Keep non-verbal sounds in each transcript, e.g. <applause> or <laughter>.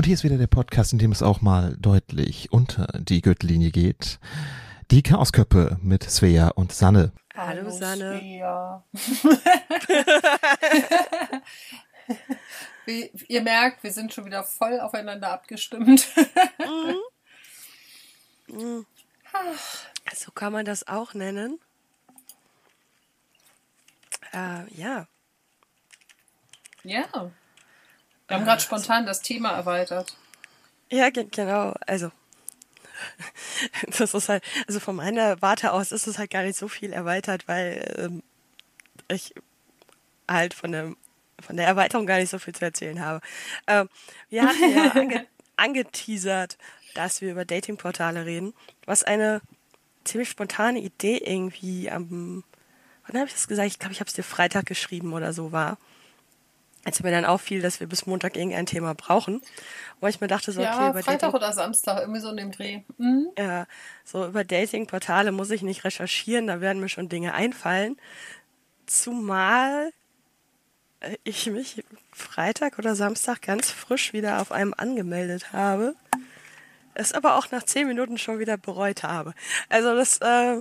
Und hier ist wieder der Podcast, in dem es auch mal deutlich unter die Gürtellinie geht. Die Chaosköppe mit Svea und Sanne. Hallo, Hallo Sanne. Svea. Wie ihr merkt, wir sind schon wieder voll aufeinander abgestimmt. mhm. Mhm. So kann man das auch nennen. Äh, ja. Ja. Wir haben gerade spontan das Thema erweitert. Ja, genau. Also, <laughs> das ist halt, also von meiner Warte aus ist es halt gar nicht so viel erweitert, weil ähm, ich halt von der, von der Erweiterung gar nicht so viel zu erzählen habe. Ähm, wir hatten ja <laughs> ange, angeteasert, dass wir über Datingportale reden, was eine ziemlich spontane Idee irgendwie am, wann habe ich das gesagt? Ich glaube, ich habe es dir Freitag geschrieben oder so war als mir dann auffiel, dass wir bis Montag irgendein Thema brauchen. Wo ich mir dachte, so, ja, okay, über Freitag Dating oder Samstag, irgendwie so in dem Dreh. Mhm. Ja, so über Dating-Portale muss ich nicht recherchieren, da werden mir schon Dinge einfallen. Zumal ich mich Freitag oder Samstag ganz frisch wieder auf einem angemeldet habe. Es aber auch nach zehn Minuten schon wieder bereut habe. Also das, äh,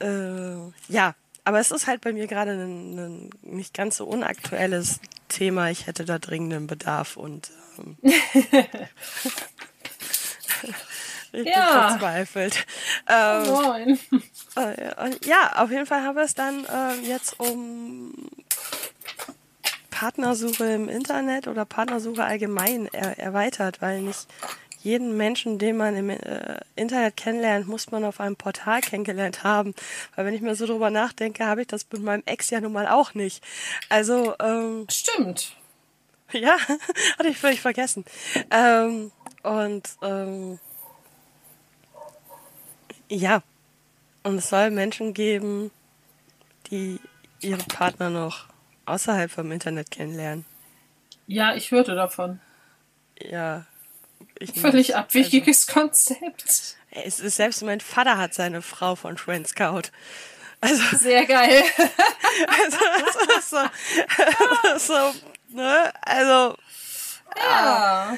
äh, ja, aber es ist halt bei mir gerade ein, ein nicht ganz so unaktuelles Thema. Ich hätte da dringenden Bedarf und ähm, <laughs> ich ja. bin verzweifelt. Ähm, Moin. Äh, ja, auf jeden Fall haben wir es dann äh, jetzt um Partnersuche im Internet oder Partnersuche allgemein er erweitert, weil nicht jeden Menschen, den man im äh, Internet kennenlernt, muss man auf einem Portal kennengelernt haben. Weil wenn ich mir so drüber nachdenke, habe ich das mit meinem Ex ja nun mal auch nicht. Also, ähm, Stimmt. <laughs> Ja, <laughs> hatte ich völlig vergessen. Ähm, und ähm, ja, und es soll Menschen geben, die ihre Partner noch außerhalb vom Internet kennenlernen. Ja, ich hörte davon. Ja, ich Völlig nicht. abwegiges also, Konzept. Es ist, selbst mein Vater hat seine Frau von Trend Scout. Also, <laughs> Sehr geil. also, das ist so, das <laughs> ist so ne, also, ja.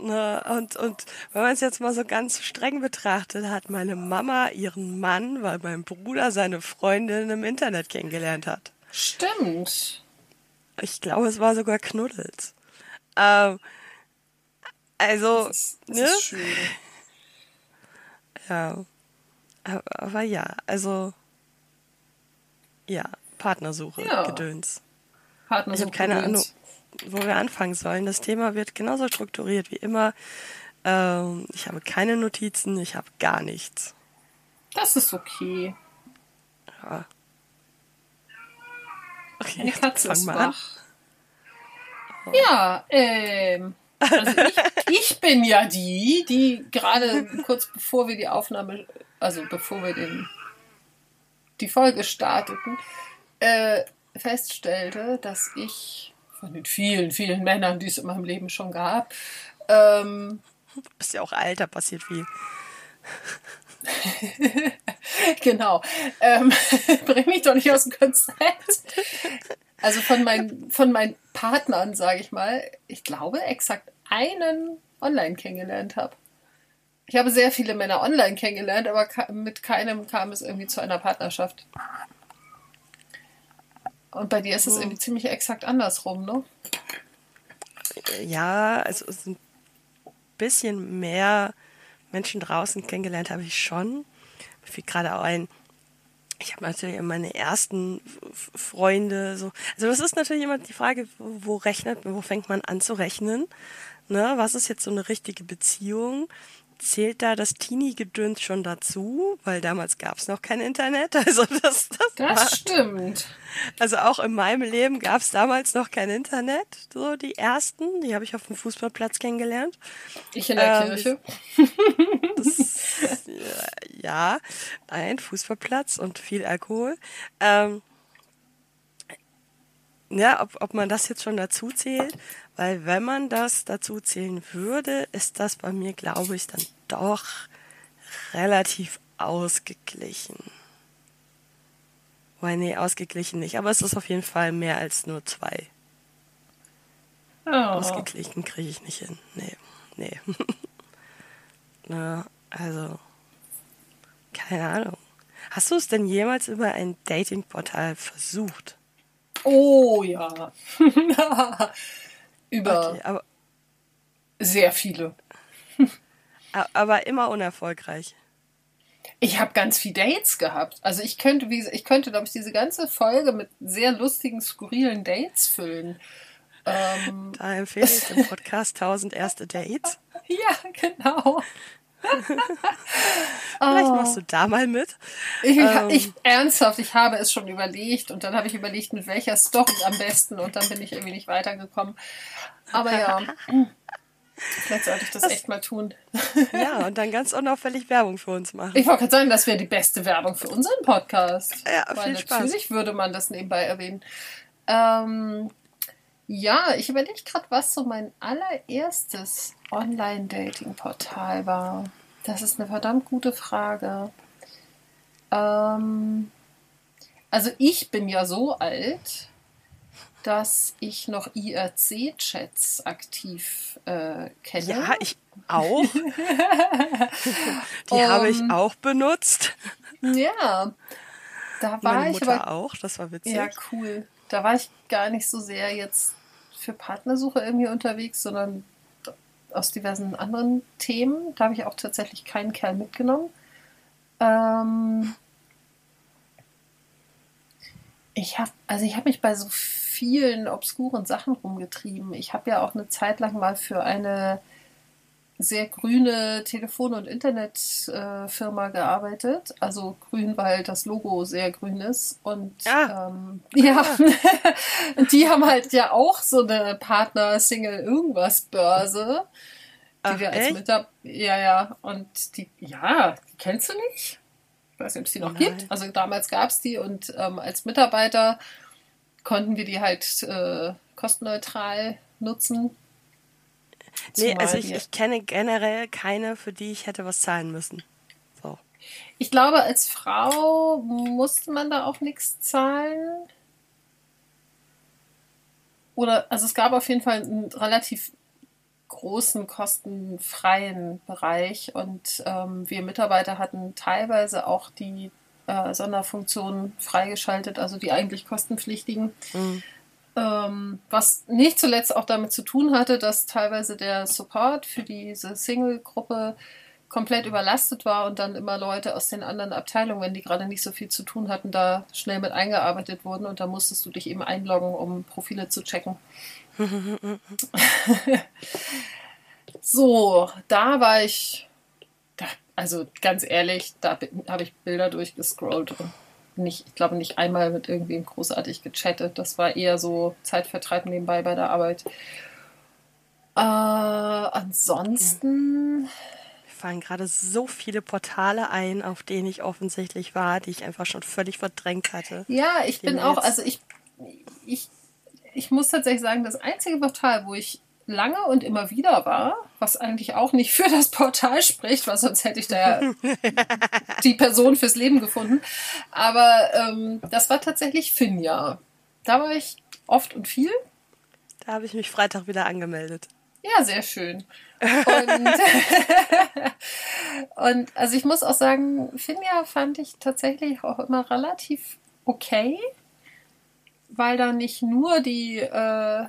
Ne, und, und wenn man es jetzt mal so ganz streng betrachtet, hat meine Mama ihren Mann, weil mein Bruder seine Freundin im Internet kennengelernt hat. Stimmt. Ich glaube, es war sogar Knuddels. Ähm, also, das ist, das ne? Ist schön. Ja. Aber, ja, also ja, Partnersuche, ja. Gedöns. Partnersuche. Ich habe keine Ahnung, wo wir anfangen sollen. Das Thema wird genauso strukturiert wie immer. Ähm, ich habe keine Notizen, ich habe gar nichts. Das ist okay. Ja. Okay, Eine <laughs> Katze fang mal an. Ja, ähm, also ich, ich bin ja die, die gerade kurz bevor wir die Aufnahme, also bevor wir den, die Folge starteten, äh, feststellte, dass ich von den vielen, vielen Männern, die es in meinem Leben schon gab, ähm, du bist ja auch alt, da passiert viel. <laughs> genau. Ähm, <laughs> bring mich doch nicht aus dem Konzept. Also von meinen, von meinen Partnern, sage ich mal, ich glaube exakt einen online kennengelernt habe. Ich habe sehr viele Männer online kennengelernt, aber mit keinem kam es irgendwie zu einer Partnerschaft. Und bei dir ist es irgendwie ziemlich exakt andersrum, ne? Ja, also es ist ein bisschen mehr Menschen draußen kennengelernt habe ich schon. Mir fiel gerade auch ein, ich habe natürlich meine ersten Freunde so. Also das ist natürlich immer die Frage, wo rechnet, wo fängt man an zu rechnen? Ne, was ist jetzt so eine richtige Beziehung? Zählt da das Teenie-Gedöns schon dazu? Weil damals gab es noch kein Internet. <laughs> Also das, das, das war, stimmt. Also auch in meinem Leben gab es damals noch kein Internet. So die ersten, die habe ich auf dem Fußballplatz kennengelernt. Ich in der ähm, Kirche. Das, <laughs> ja, ein Fußballplatz und viel Alkohol. Ähm, ja, ob, ob man das jetzt schon dazu zählt, weil wenn man das dazu zählen würde, ist das bei mir, glaube ich, dann doch relativ ausgeglichen. Weil, nee, ausgeglichen nicht, aber es ist auf jeden Fall mehr als nur zwei. Oh. Ausgeglichen kriege ich nicht hin. Nee, nee. <laughs> Na, also, keine Ahnung. Hast du es denn jemals über ein Datingportal versucht? Oh ja. <laughs> Über Okay, aber, sehr viele. aber immer unerfolgreich. Ich habe ganz viele Dates gehabt. Also ich könnte, wie, ich könnte, glaube ich, diese ganze Folge mit sehr lustigen, skurrilen Dates füllen. Ähm, Da empfehle ich den <laughs> Podcast 1000 erste Dates. ja, genau. <laughs> Vielleicht Oh. machst du da mal mit. Ich, Ähm. ich ernsthaft, ich habe es schon überlegt und dann habe ich überlegt, mit welcher Story am besten und dann bin ich irgendwie nicht weitergekommen. Aber ja, <laughs> vielleicht sollte ich das echt mal tun. Ja, und dann ganz unauffällig Werbung für uns machen. Ich wollte gerade sagen, das wäre die beste Werbung für unseren Podcast. Ja, Weil viel Spaß. natürlich würde man das nebenbei erwähnen. Ähm, ja, ich überlege gerade, was so mein allererstes Online-Dating-Portal war. Das ist eine verdammt gute Frage. Ähm, also ich bin ja so alt, dass ich noch IRC-Chats aktiv äh, kenne. Ja, ich auch. <laughs> Die habe ich Um, auch benutzt. Ja, da war Meine ich Mutter aber auch, das war witzig. Ja, cool. Da war ich gar nicht so sehr jetzt für Partnersuche irgendwie unterwegs, sondern aus diversen anderen Themen. Da habe ich auch tatsächlich keinen Kerl mitgenommen. Ähm ich habe also ich habe mich bei so vielen obskuren Sachen rumgetrieben. Ich habe ja auch eine Zeit lang mal für eine sehr grüne Telefon- und Internetfirma äh, gearbeitet. Also grün, weil das Logo sehr grün ist. Und Ah. ähm, ja, Und <laughs> die haben halt ja auch so eine Partner-Single-Irgendwas-Börse. Die Ach, wir als? Mitarbeiter. Ja, ja. Und die, ja, die kennst du nicht? Ich weiß nicht, ob es die noch Nein. gibt. Also damals gab es die und ähm, als Mitarbeiter konnten wir die halt äh, kostenneutral nutzen. Nee, Zumal also ich, ich kenne generell keine, für die ich hätte was zahlen müssen. So. Ich glaube, als Frau musste man da auch nichts zahlen. Oder, also es gab auf jeden Fall einen relativ großen kostenfreien Bereich und ähm, wir Mitarbeiter hatten teilweise auch die äh, Sonderfunktionen freigeschaltet, also die eigentlich kostenpflichtigen. Mhm. Ähm, was nicht zuletzt auch damit zu tun hatte, dass teilweise der Support für diese Single-Gruppe komplett überlastet war und dann immer Leute aus den anderen Abteilungen, wenn die gerade nicht so viel zu tun hatten, da schnell mit eingearbeitet wurden und da musstest du dich eben einloggen, um Profile zu checken. <laughs> so, da war ich, da, also ganz ehrlich, da habe ich Bilder durchgescrollt und nicht, ich glaube nicht einmal mit irgendwem großartig gechattet. Das war eher so Zeitvertreib nebenbei bei der Arbeit. Äh, ansonsten, Mir fallen gerade so viele Portale ein, auf denen ich offensichtlich war, die ich einfach schon völlig verdrängt hatte. ja, ich bin auch, also ich, ich, ich muss tatsächlich sagen, das einzige Portal, wo ich lange und immer wieder war, was eigentlich auch nicht für das Portal spricht, weil sonst hätte ich da ja <laughs> die Person fürs Leben gefunden. Aber ähm, das war tatsächlich Finja. Da war ich oft und viel. Da habe ich mich Freitag wieder angemeldet. Ja, sehr schön. Und, <laughs> und also ich muss auch sagen, Finja fand ich tatsächlich auch immer relativ okay, weil da nicht nur die äh,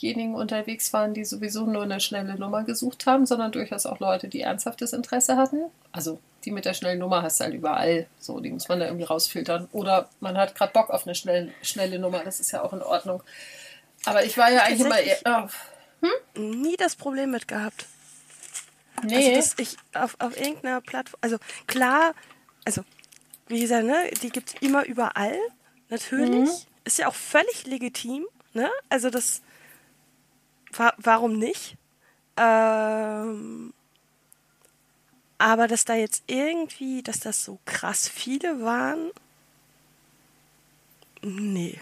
diejenigen unterwegs waren, die sowieso nur eine schnelle Nummer gesucht haben, sondern durchaus auch Leute, die ernsthaftes Interesse hatten. Also die mit der schnellen Nummer hast du halt überall. So, die muss man da irgendwie rausfiltern. Oder man hat gerade Bock auf eine schnelle, schnelle Nummer, das ist ja auch in Ordnung. Aber ich war ja eigentlich immer eher. Oh, Nie das Problem mit gehabt. nee. Also, ich auf, auf irgendeiner Plattform, also klar, also wie gesagt, ne, die gibt es immer überall, natürlich. Ist ja auch völlig legitim, ne? Also das, wa warum nicht? Ähm, aber dass da jetzt irgendwie, dass das so krass viele waren, nee.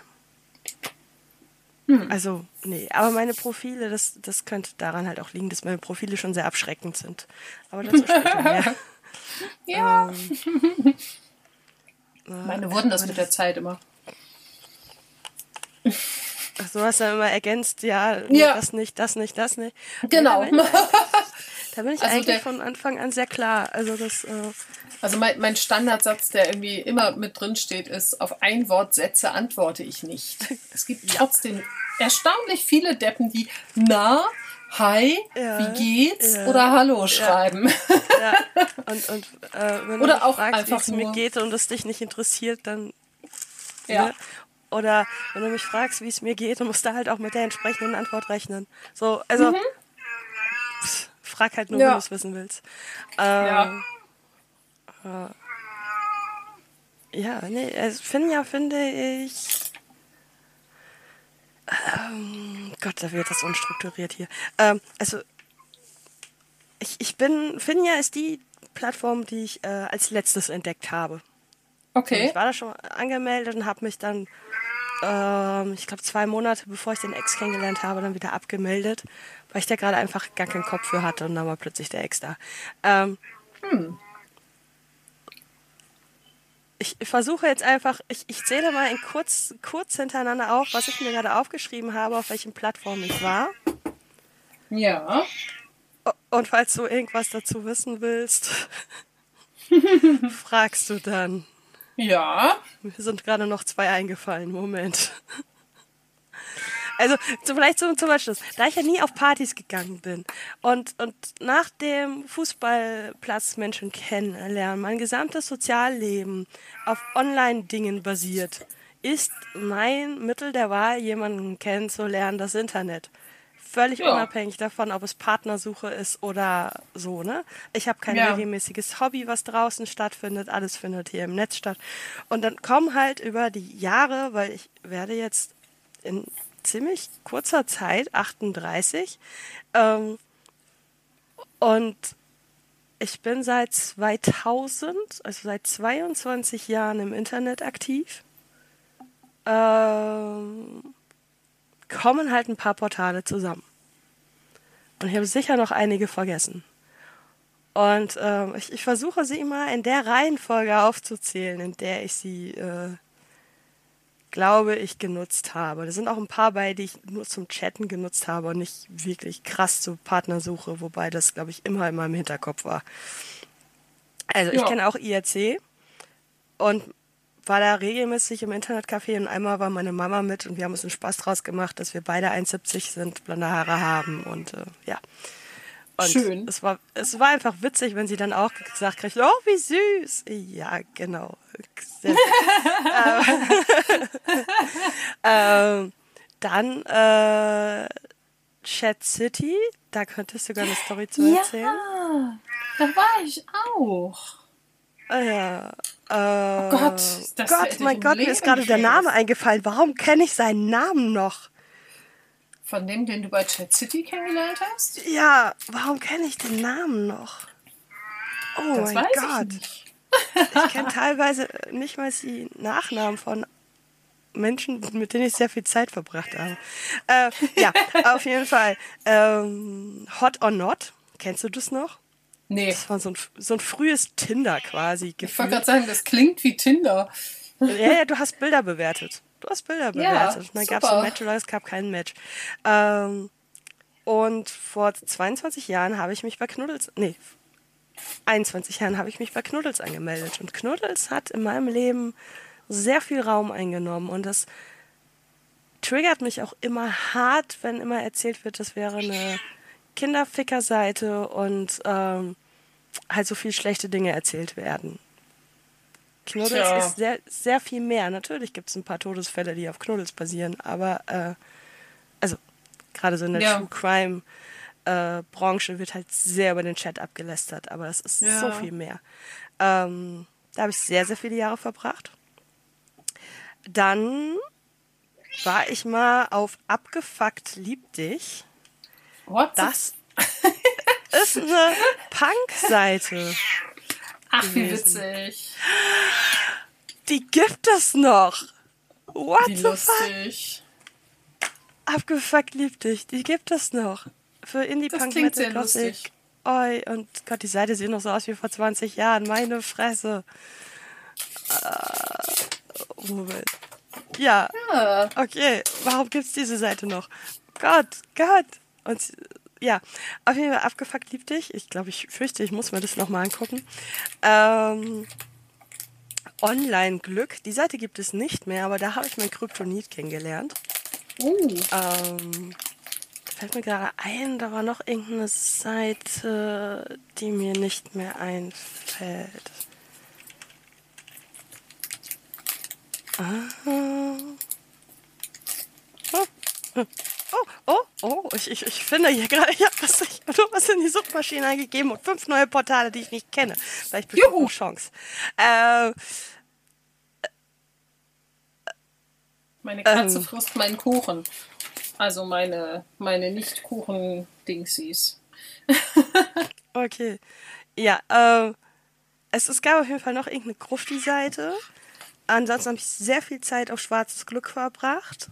Also, nee, aber meine Profile, das, das könnte daran halt auch liegen, dass meine Profile schon sehr abschreckend sind. Aber dazu später mehr. <laughs> Ja. Ähm, Meine wurden das mit der Zeit immer. Ach, du hast dann immer ergänzt, ja, Ja. das nicht, das nicht, das nicht. Genau. Nee, da bin ich, Also eigentlich der- von Anfang an sehr klar. Also das, äh, Also mein, mein Standardsatz, der irgendwie immer mit drin steht, ist, auf Einwortsätze antworte ich nicht. Es gibt <laughs> trotzdem erstaunlich viele Deppen, die na, hi, Ja, wie geht's ja, oder hallo schreiben. ja. <laughs> Und, und äh, wenn Oder du auch fragst, wie einfach es mir geht und es dich nicht interessiert, dann Ja. Ne? Oder wenn du mich fragst, wie es mir geht, dann musst du halt auch mit der entsprechenden Antwort rechnen. So, also pff, frag halt nur, Mhm. Ja. wenn du es wissen willst. Ähm, Ja. ja, nee, also Finja finde ich. Ähm, Gott, da wird das unstrukturiert hier. Ähm, also, ich, ich bin. Finja ist die Plattform, die ich äh, als letztes entdeckt habe. Okay. Ich war da schon angemeldet und habe mich dann, ähm, ich glaube, zwei Monate bevor ich den Ex kennengelernt habe, dann wieder abgemeldet, weil ich da gerade einfach gar keinen Kopf für hatte und dann war plötzlich der Ex da. Ähm, Ich versuche jetzt einfach, ich, ich zähle mal in kurz, kurz hintereinander auf, was ich mir gerade aufgeschrieben habe, auf welchen Plattformen ich war. Ja. Und falls du irgendwas dazu wissen willst, <laughs> fragst du dann. Ja. Mir sind gerade noch zwei eingefallen. Moment. Also, so vielleicht zum, zum Abschluss. Da ich ja nie auf Partys gegangen bin und, und nach dem Fußballplatz Menschen kennenlernen, mein gesamtes Sozialleben auf Online-Dingen basiert, ist mein Mittel der Wahl, jemanden kennenzulernen, das Internet. Völlig Ja. unabhängig davon, ob es Partnersuche ist oder so, ne? Ich habe kein Ja. regelmäßiges Hobby, was draußen stattfindet. Alles findet hier im Netz statt. Und dann kommen halt über die Jahre, weil ich werde jetzt in ziemlich kurzer Zeit 38 ähm, und ich bin seit 2000, also seit 22 Jahren im Internet aktiv. Ähm, kommen halt ein paar Portale zusammen. Und ich habe sicher noch einige vergessen. Und ähm, ich, ich versuche sie immer in der Reihenfolge aufzuzählen, in der ich sie, äh, glaube ich, genutzt habe. Da sind auch ein paar bei, die ich nur zum Chatten genutzt habe und nicht wirklich krass zur Partnersuche, wobei das, glaube ich, immer in meinem Hinterkopf war. Also ich Ja. kenne auch IRC und war da regelmäßig im Internetcafé und einmal war meine Mama mit und wir haben uns einen Spaß draus gemacht, dass wir beide 1,70 sind, blonde Haare haben und äh, ja. Und Schön. Es war, es war einfach witzig, wenn sie dann auch gesagt kriegt, oh, wie süß. Ja, genau. <laughs> Ähm, dann äh, Chat City, da könntest du sogar eine Story zu erzählen. Ja. Da war ich auch. Ah, Ja. Äh, Oh Gott, das Gott, mein Gott, mir Leben ist gerade der Name eingefallen. Warum kenne ich seinen Namen noch? Von dem, den du bei Chat City kennengelernt hast? Ja, warum kenne ich den Namen noch? Oh Das mein Gott. ich. Ich kenne teilweise nicht mal die Nachnamen von Menschen, mit denen ich sehr viel Zeit verbracht habe. Äh, ja, auf jeden Fall. Ähm, Hot or Not, kennst du das noch? Nee. Das war so ein, so ein frühes Tinder quasi. Ich wollte gerade sagen, das klingt wie Tinder. Ja, ja, du hast Bilder bewertet. Du hast Bilder bewertet. Und dann gab es ein Match oder es gab kein Match. Ähm, und vor 22 Jahren habe ich mich bei Knuddels, nee, 21 Jahren habe ich mich bei Knuddels angemeldet. Und Knuddels hat in meinem Leben sehr viel Raum eingenommen. Und das triggert mich auch immer hart, wenn immer erzählt wird, das wäre eine Kinderficker-Seite und ähm, halt so viel schlechte Dinge erzählt werden. Knuddels Tja. ist sehr, sehr viel mehr. Natürlich gibt es ein paar Todesfälle, die auf Knuddels basieren, aber äh, also gerade so in der Ja. True Crime äh, Branche wird halt sehr über den Chat abgelästert, aber das ist Ja. so viel mehr. Ähm, da habe ich sehr, sehr viele Jahre verbracht. Dann war ich mal auf Abgefuckt Lieb dich. What? Das <laughs> ist eine Punk-Seite. Ach, wie witzig. Die gibt es noch. What Wie the fuck? lustig. Abgefuckt lieb dich. Die gibt es noch. Für Indie Das Punk klingt Metal Gothic. Oi, und Gott, die Seite sieht noch so aus wie vor 20 Jahren. Meine Fresse. Äh, Moment. Ja. Ja. Okay, warum gibt's diese Seite noch? Gott, Gott. Und ja, auf jeden Fall abgefuckt lieb dich. Ich glaube, ich fürchte, ich muss mir das nochmal angucken. Ähm, Online-Glück. Die Seite gibt es nicht mehr, aber da habe ich mein Kryptonit kennengelernt. Uh, Ähm, fällt mir gerade ein, da war noch irgendeine Seite, die mir nicht mehr einfällt. Ah. Oh, oh, oh, oh, ich, ich, ich finde hier gerade, <laughs> ich habe was, ich hab was in die Suchmaschine eingegeben und fünf neue Portale, die ich nicht kenne. Vielleicht Juhu. eine Chance. Äh, meine Katze Ähm. frisst meinen Kuchen. Also meine, meine Nicht-Kuchen-Dingsies. <laughs> Okay. Ja, ähm, es, es gab auf jeden Fall noch irgendeine Grufti-Seite. Ansonsten habe ich sehr viel Zeit auf schwarzes Glück verbracht.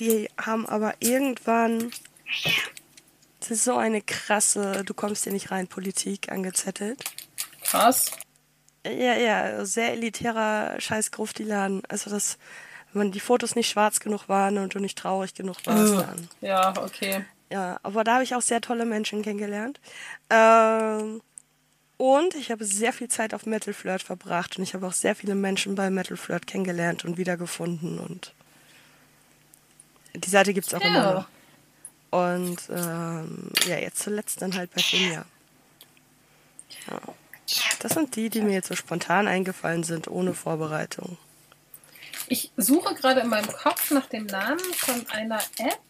Die haben aber irgendwann das ist so eine krasse, du kommst hier nicht rein, Politik angezettelt. Krass. Ja, ja, sehr elitärer scheiß Grufti-Laden. Also das, wenn man die Fotos nicht schwarz genug waren und du nicht traurig genug warst, dann. Ja, okay. Ja, aber da habe ich auch sehr tolle Menschen kennengelernt. Ähm, und ich habe sehr viel Zeit auf Metal Flirt verbracht und ich habe auch sehr viele Menschen bei Metal Flirt kennengelernt und wiedergefunden und die Seite gibt's auch Ja. immer noch. Und ähm, ja, jetzt zuletzt dann halt bei Finja. Ja. Das sind die, die mir jetzt so spontan eingefallen sind, ohne Vorbereitung. Ich suche gerade in meinem Kopf nach dem Namen von einer App.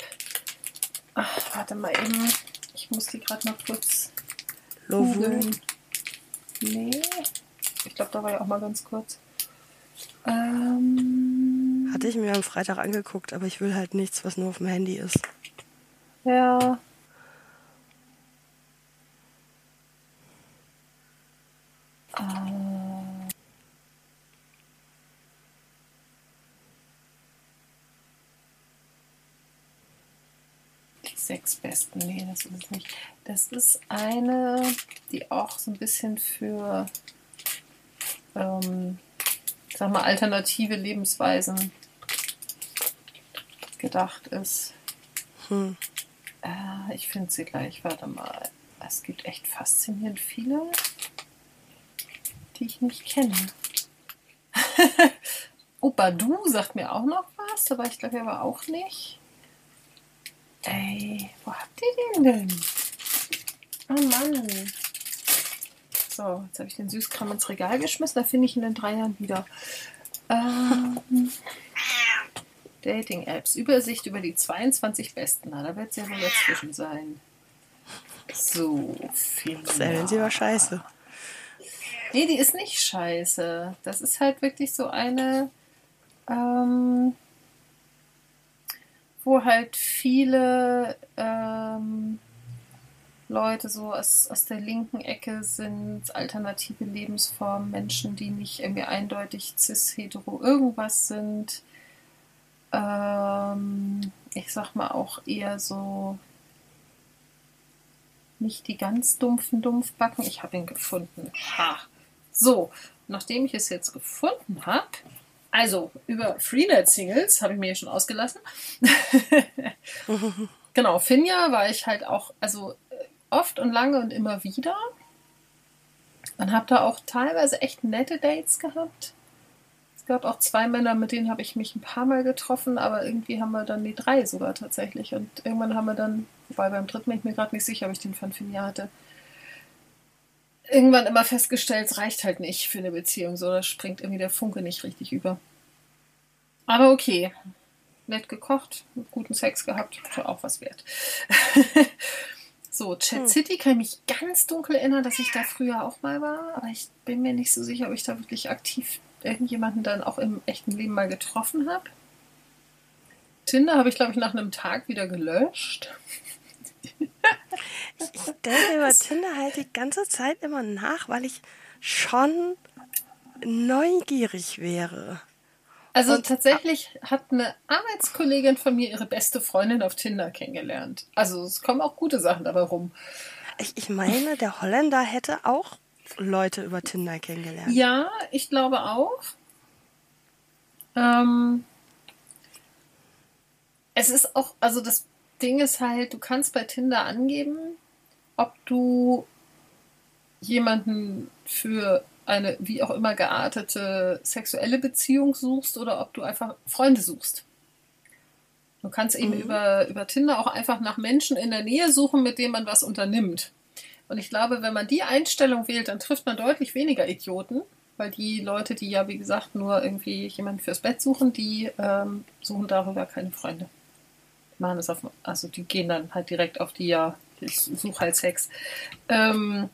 Ach, warte mal eben. Ich muss die gerade mal kurz Lovu. googeln. Nee. Ich glaube, da war ja auch mal ganz kurz. Ähm, Hatte ich mir am Freitag angeguckt, aber ich will halt nichts, was nur auf dem Handy ist. ja. Äh, Die sechs besten, nee, das ist es nicht. Das ist eine, die auch so ein bisschen für, ähm, sag mal, alternative Lebensweisen gedacht ist. Hm. Äh, ich finde sie gleich, warte mal. Es gibt echt faszinierend viele, die ich nicht kenne. <laughs> oh, Badu sagt mir auch noch was, aber ich glaube aber auch nicht. Ey, wo habt ihr den denn? Oh Mann. So, jetzt habe ich den Süßkram ins Regal geschmissen. Da finde ich ihn in drei Jahren wieder. Ähm, Dating-Apps. Übersicht über die 22 besten. Na, da wird es ja wohl dazwischen sein. So, viel. Zählen sie war scheiße. Nee, die ist nicht scheiße. Das ist halt wirklich so eine, ähm, wo halt viele ähm, Leute so aus, aus der linken Ecke sind, alternative Lebensformen, Menschen, die nicht irgendwie eindeutig cis, hetero, irgendwas sind. Ähm, ich sag mal auch eher so nicht die ganz dumpfen Dumpfbacken. Ich habe ihn gefunden. Ha. So, nachdem ich es jetzt gefunden habe, also über Freenet-Singles habe ich mir schon ausgelassen. <laughs> genau, Finja war ich halt auch, also oft und lange und immer wieder. Und habe da auch teilweise echt nette Dates gehabt. Es gab auch zwei Männer, mit denen habe ich mich ein paar Mal getroffen, aber irgendwie haben wir dann die drei sogar tatsächlich. Und irgendwann haben wir dann, wobei beim dritten bin ich mir gerade nicht sicher, ob ich den von Finja hatte, irgendwann immer festgestellt, es reicht halt nicht für eine Beziehung. So, da springt irgendwie der Funke nicht richtig über. Aber okay. Nett gekocht, guten Sex gehabt, ja auch was wert. <laughs> so, Chat City kann ich mich ganz dunkel erinnern, dass ich da früher auch mal war, aber ich bin mir nicht so sicher, ob ich da wirklich aktiv irgendjemanden dann auch im echten Leben mal getroffen habe. Tinder habe ich, glaube ich, nach einem Tag wieder gelöscht. <laughs> Ich denke über Tinder halt die ganze Zeit immer nach, weil ich schon neugierig wäre. Also Und- tatsächlich hat eine Arbeitskollegin von mir ihre beste Freundin auf Tinder kennengelernt. Also es kommen auch gute Sachen dabei rum. Ich, ich meine, der Holländer hätte auch Leute über Tinder kennengelernt. Ja, ich glaube auch. Ähm, es ist auch, also das Ding ist halt, du kannst bei Tinder angeben, ob du jemanden für eine wie auch immer geartete sexuelle Beziehung suchst oder ob du einfach Freunde suchst. Du kannst eben Mhm. über, über Tinder auch einfach nach Menschen in der Nähe suchen, mit denen man was unternimmt. Und ich glaube, wenn man die Einstellung wählt, dann trifft man deutlich weniger Idioten, weil die Leute, die ja, wie gesagt, nur irgendwie jemanden fürs Bett suchen, die ähm, suchen darüber keine Freunde. Die machen das auf, also die gehen dann halt direkt auf die, ja, ich suche halt Sex. Ähm,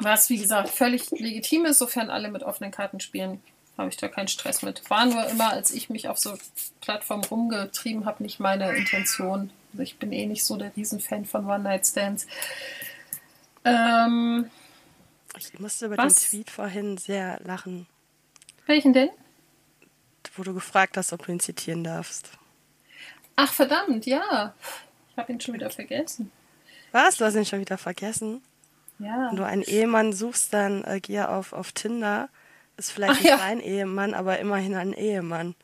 was, wie gesagt, völlig legitim ist, sofern alle mit offenen Karten spielen, habe ich da keinen Stress mit. War nur immer, als ich mich auf so Plattformen rumgetrieben habe, nicht meine Intention. Also ich bin eh nicht so der Riesenfan von One-Night-Stands. Ähm, Ich musste über Was? den Tweet vorhin sehr lachen, welchen denn? wo du gefragt hast, ob du ihn zitieren darfst. Ach, verdammt, ja. Ich habe ihn schon wieder vergessen. Was? Du hast ihn schon wieder vergessen? Ja. Wenn du einen Ehemann suchst, dann äh, geh auf, auf Tinder. Ist vielleicht Ach nicht ja. dein Ehemann, aber immerhin ein Ehemann.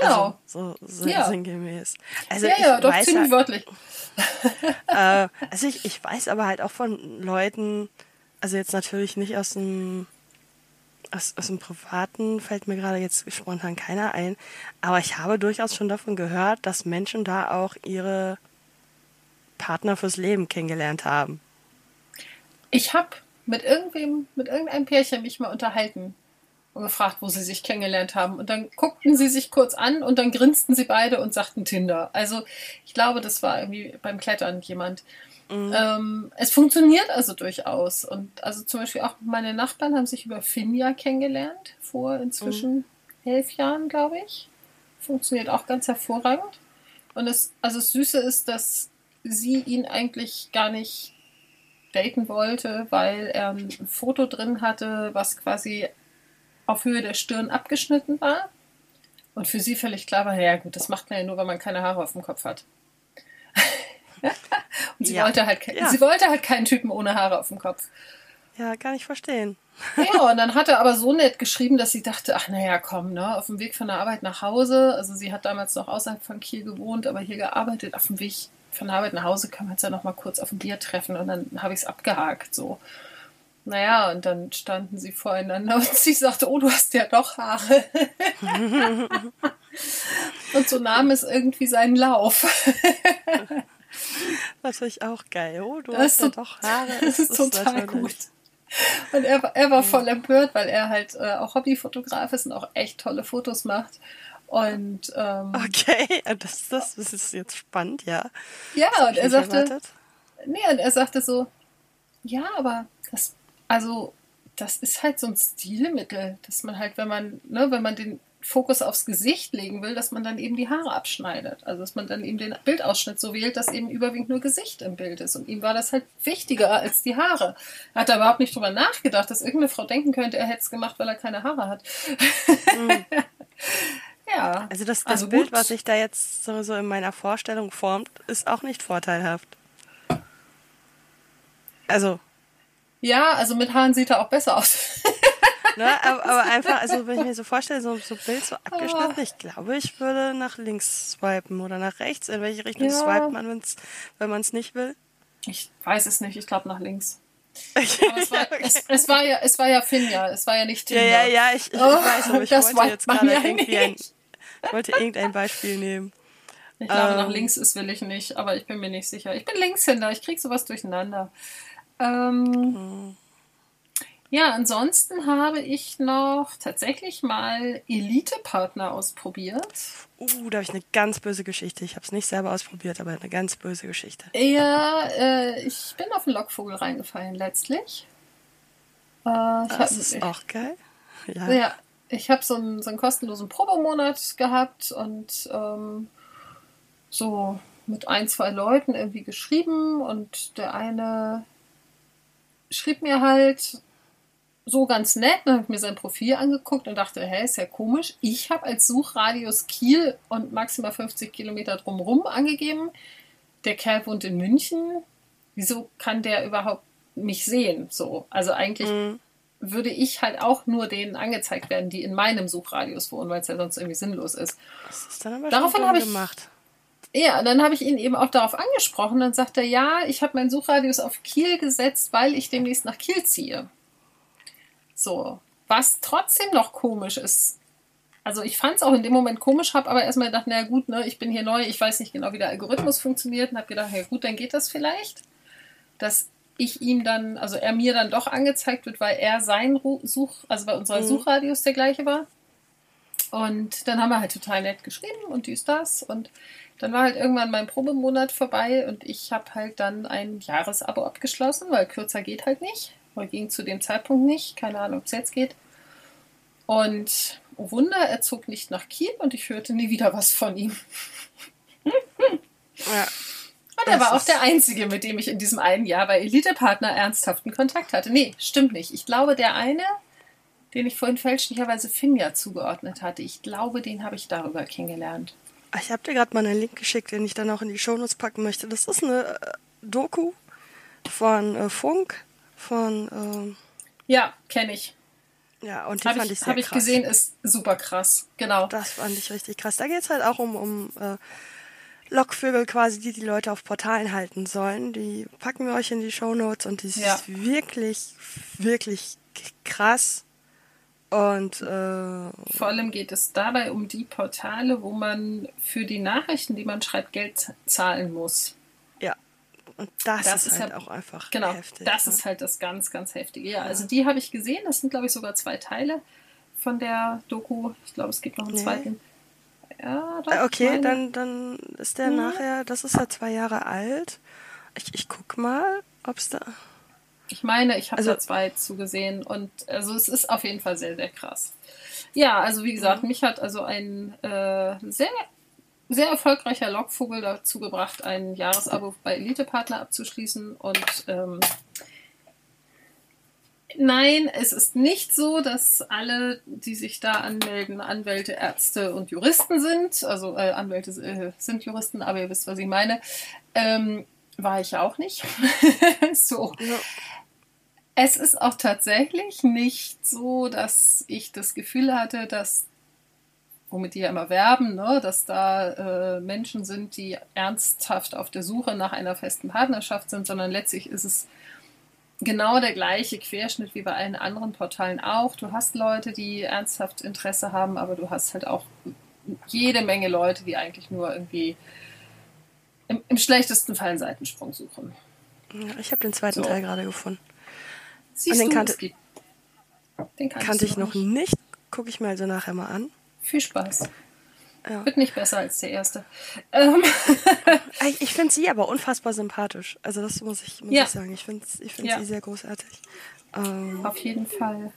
Genau. Also, so, so Ja. sinngemäß. Also ja, ich ja, doch ziemlich wörtlich. <laughs> äh, also ich, ich weiß aber halt auch von Leuten, also jetzt natürlich nicht aus dem aus, aus dem Privaten fällt mir gerade jetzt spontan keiner ein, aber ich habe durchaus schon davon gehört, dass Menschen da auch ihre Partner fürs Leben kennengelernt haben. Ich habe mit irgendwem, mit irgendeinem Pärchen mich mal unterhalten und gefragt, wo sie sich kennengelernt haben. Und dann guckten sie sich kurz an und dann grinsten sie beide und sagten Tinder. Also ich glaube, das war irgendwie beim Klettern jemand. Ähm, es funktioniert also durchaus. Und also zum Beispiel auch meine Nachbarn haben sich über Finja kennengelernt, vor inzwischen elf Jahren, glaube ich. Funktioniert auch ganz hervorragend. Und es, also das Süße ist, dass sie ihn eigentlich gar nicht daten wollte, weil er ein Foto drin hatte, was quasi auf Höhe der Stirn abgeschnitten war. Und für sie völlig klar war, ja gut, das macht man ja nur, wenn man keine Haare auf dem Kopf hat. <laughs> Und sie, Ja. wollte halt, Ja. sie wollte halt keinen Typen ohne Haare auf dem Kopf. Ja, kann ich verstehen. Ja, <laughs> und dann hat er aber so nett geschrieben, dass sie dachte, ach naja, komm, ne, auf dem Weg von der Arbeit nach Hause, also sie hat damals noch außerhalb von Kiel gewohnt, aber hier gearbeitet, auf dem Weg von der Arbeit nach Hause können wir uns ja noch mal kurz auf ein Bier treffen und dann habe ich es abgehakt, so. Naja, und dann standen sie voreinander <laughs> und sie sagte, oh, du hast ja doch Haare. <laughs> und so nahm es irgendwie seinen Lauf. <laughs> Natürlich auch geil. Oh, du Das hast ist ja doch Haare. Das ist total natürlich- gut. Und er, war- er war voll empört, weil er halt äh, auch Hobbyfotograf ist und auch echt tolle Fotos macht. Und ähm, Okay, <laughs> das, das, das ist jetzt spannend, ja. ja, und er sagte, erwartet. nee, und er sagte so, ja, aber das, also, das ist halt so ein Stilmittel, dass man halt, wenn man, ne, wenn man den Fokus aufs Gesicht legen will, dass man dann eben die Haare abschneidet. Also, dass man dann eben den Bildausschnitt so wählt, dass eben überwiegend nur Gesicht im Bild ist. Und ihm war das halt wichtiger als die Haare. Er hat da überhaupt nicht drüber nachgedacht, dass irgendeine Frau denken könnte, er hätte es gemacht, weil er keine Haare hat. <laughs> ja. Also das, das Also Bild, gut. was sich da jetzt so, so in meiner Vorstellung formt, ist auch nicht vorteilhaft. Also, Ja, also mit Haaren sieht er auch besser aus. <laughs> ne, aber, aber <laughs> einfach, also wenn ich mir so vorstelle, so, so Bild so Ah. abgeschnitten, ich glaube, ich würde nach links swipen oder nach rechts. In welche Richtung Ja. swipet man, wenn's, wenn man es nicht will? Ich weiß es nicht, ich glaube nach links. Es war, es, es war ja, es war ja Finja, es war ja nicht Ja, Tinder. ja, ja, ich, ich Oh, weiß, aber ich das wollte jetzt gerade ja irgendwie ein, nicht. Ich wollte irgendein Beispiel nehmen. Ich glaube, nach Ähm. links ist will ich nicht, aber ich bin mir nicht sicher. Ich bin Linkshänder, ich krieg sowas durcheinander. Ähm, Ja, ansonsten habe ich noch tatsächlich mal Elite-Partner ausprobiert. Uh, da habe ich eine ganz böse Geschichte. Ich habe es nicht selber ausprobiert, aber eine ganz böse Geschichte. Ja, äh, ich bin auf den Lockvogel reingefallen letztlich. Äh, Das hab- ist auch geil. Ja. Ja, ich habe so einen, so einen kostenlosen Probemonat gehabt und ähm, so mit ein, zwei Leuten irgendwie geschrieben und der eine schrieb mir halt so ganz nett, dann habe ich mir sein Profil angeguckt und dachte, hä, ist ja komisch. Ich habe als Suchradius Kiel und maximal 50 Kilometer drumherum angegeben. Der Kerl wohnt in München. Wieso kann der überhaupt mich sehen? So, also eigentlich Mhm. Würde ich halt auch nur denen angezeigt werden, die in meinem Suchradius wohnen, weil es ja sonst irgendwie sinnlos ist. Das ist dann aber Daraufhin habe ich- gemacht. Ja, dann habe ich ihn eben auch darauf angesprochen. Dann sagt er, ja, ich habe meinen Suchradius auf Kiel gesetzt, weil ich demnächst nach Kiel ziehe. So, was trotzdem noch komisch ist. Also ich fand es auch in dem Moment komisch, habe aber erstmal gedacht, naja gut, ne, ich bin hier neu, ich weiß nicht genau, wie der Algorithmus funktioniert und habe gedacht, ja gut, dann geht das vielleicht. Dass ich ihm dann, also er mir dann doch angezeigt wird, weil er sein Such, also bei unserer mhm. Suchradius der gleiche war. Und dann haben wir halt total nett geschrieben und dies, das. Und dann war halt irgendwann mein Probemonat vorbei und ich habe halt dann ein Jahresabo abgeschlossen, weil kürzer geht halt nicht. Oder ging zu dem Zeitpunkt nicht. Keine Ahnung, ob es jetzt geht. Und oh Wunder, er zog nicht nach Kiel und ich hörte nie wieder was von ihm. <laughs> ja. Und er war auch der Einzige, mit dem ich in diesem einen Jahr bei Elite-Partner ernsthaften Kontakt hatte. Nee, stimmt nicht. Ich glaube, der eine, den ich vorhin fälschlicherweise Finja zugeordnet hatte, ich glaube, den habe ich darüber kennengelernt. Ich habe dir gerade mal einen Link geschickt, den ich dann auch in die Shownotes packen möchte. Das ist eine äh, Doku von äh, Funk, von... Ähm ja, kenne ich. Ja, und die hab fand ich, ich sehr Habe ich gesehen, ist super krass. Genau. Das fand ich richtig krass. Da geht es halt auch um, um äh, Lockvögel quasi, die die Leute auf Portalen halten sollen. Die packen wir euch in die Show Notes und die ja. ist wirklich, wirklich krass. Und äh, vor allem geht es dabei um die Portale, wo man für die Nachrichten, die man schreibt, Geld zahlen muss. Ja. Und das, das ist, ist, halt ja, auch einfach genau, heftig. Das ja. ist halt das ganz, ganz heftige. Ja, ja. also die habe ich gesehen. Das sind, glaube ich, sogar zwei Teile von der Doku. Ich glaube, es gibt noch einen nee. zweiten. Ja, doch, okay, dann, dann ist der hm. nachher, das ist ja zwei Jahre alt. Ich, ich guck mal, ob es da. Ich meine, ich habe also, da zwei zugesehen und also es ist auf jeden Fall sehr, sehr krass. Ja, also wie gesagt, mhm. mich hat also ein äh, sehr, sehr erfolgreicher Lockvogel dazu gebracht, ein Jahresabo bei Elite Partner abzuschließen und ähm, Nein, es ist nicht so, dass alle, die sich da anmelden, Anwälte, Ärzte und Juristen sind. Also äh, Anwälte äh, sind Juristen, aber ihr wisst, was ich meine. Ähm, war ich auch nicht. <laughs> so. Ja. Es ist auch tatsächlich nicht so, dass ich das Gefühl hatte, dass, womit die ja immer werben, ne, dass da äh, Menschen sind, die ernsthaft auf der Suche nach einer festen Partnerschaft sind, sondern letztlich ist es genau der gleiche Querschnitt wie bei allen anderen Portalen auch. Du hast Leute, die ernsthaft Interesse haben, aber du hast halt auch jede Menge Leute, die eigentlich nur irgendwie im, im schlechtesten Fall einen Seitensprung suchen. ich habe den zweiten so. Teil gerade gefunden. Siehst den du, kannte, den kannte ich noch nicht. nicht. Gucke ich mir also nachher mal an. Viel Spaß. Ja. Wird nicht besser als der erste. Ähm. ich finde sie aber unfassbar sympathisch. Also das muss ich, muss ja. ich sagen. Ich finde ich find ja. sie sehr großartig. Ähm, Auf jeden Fall.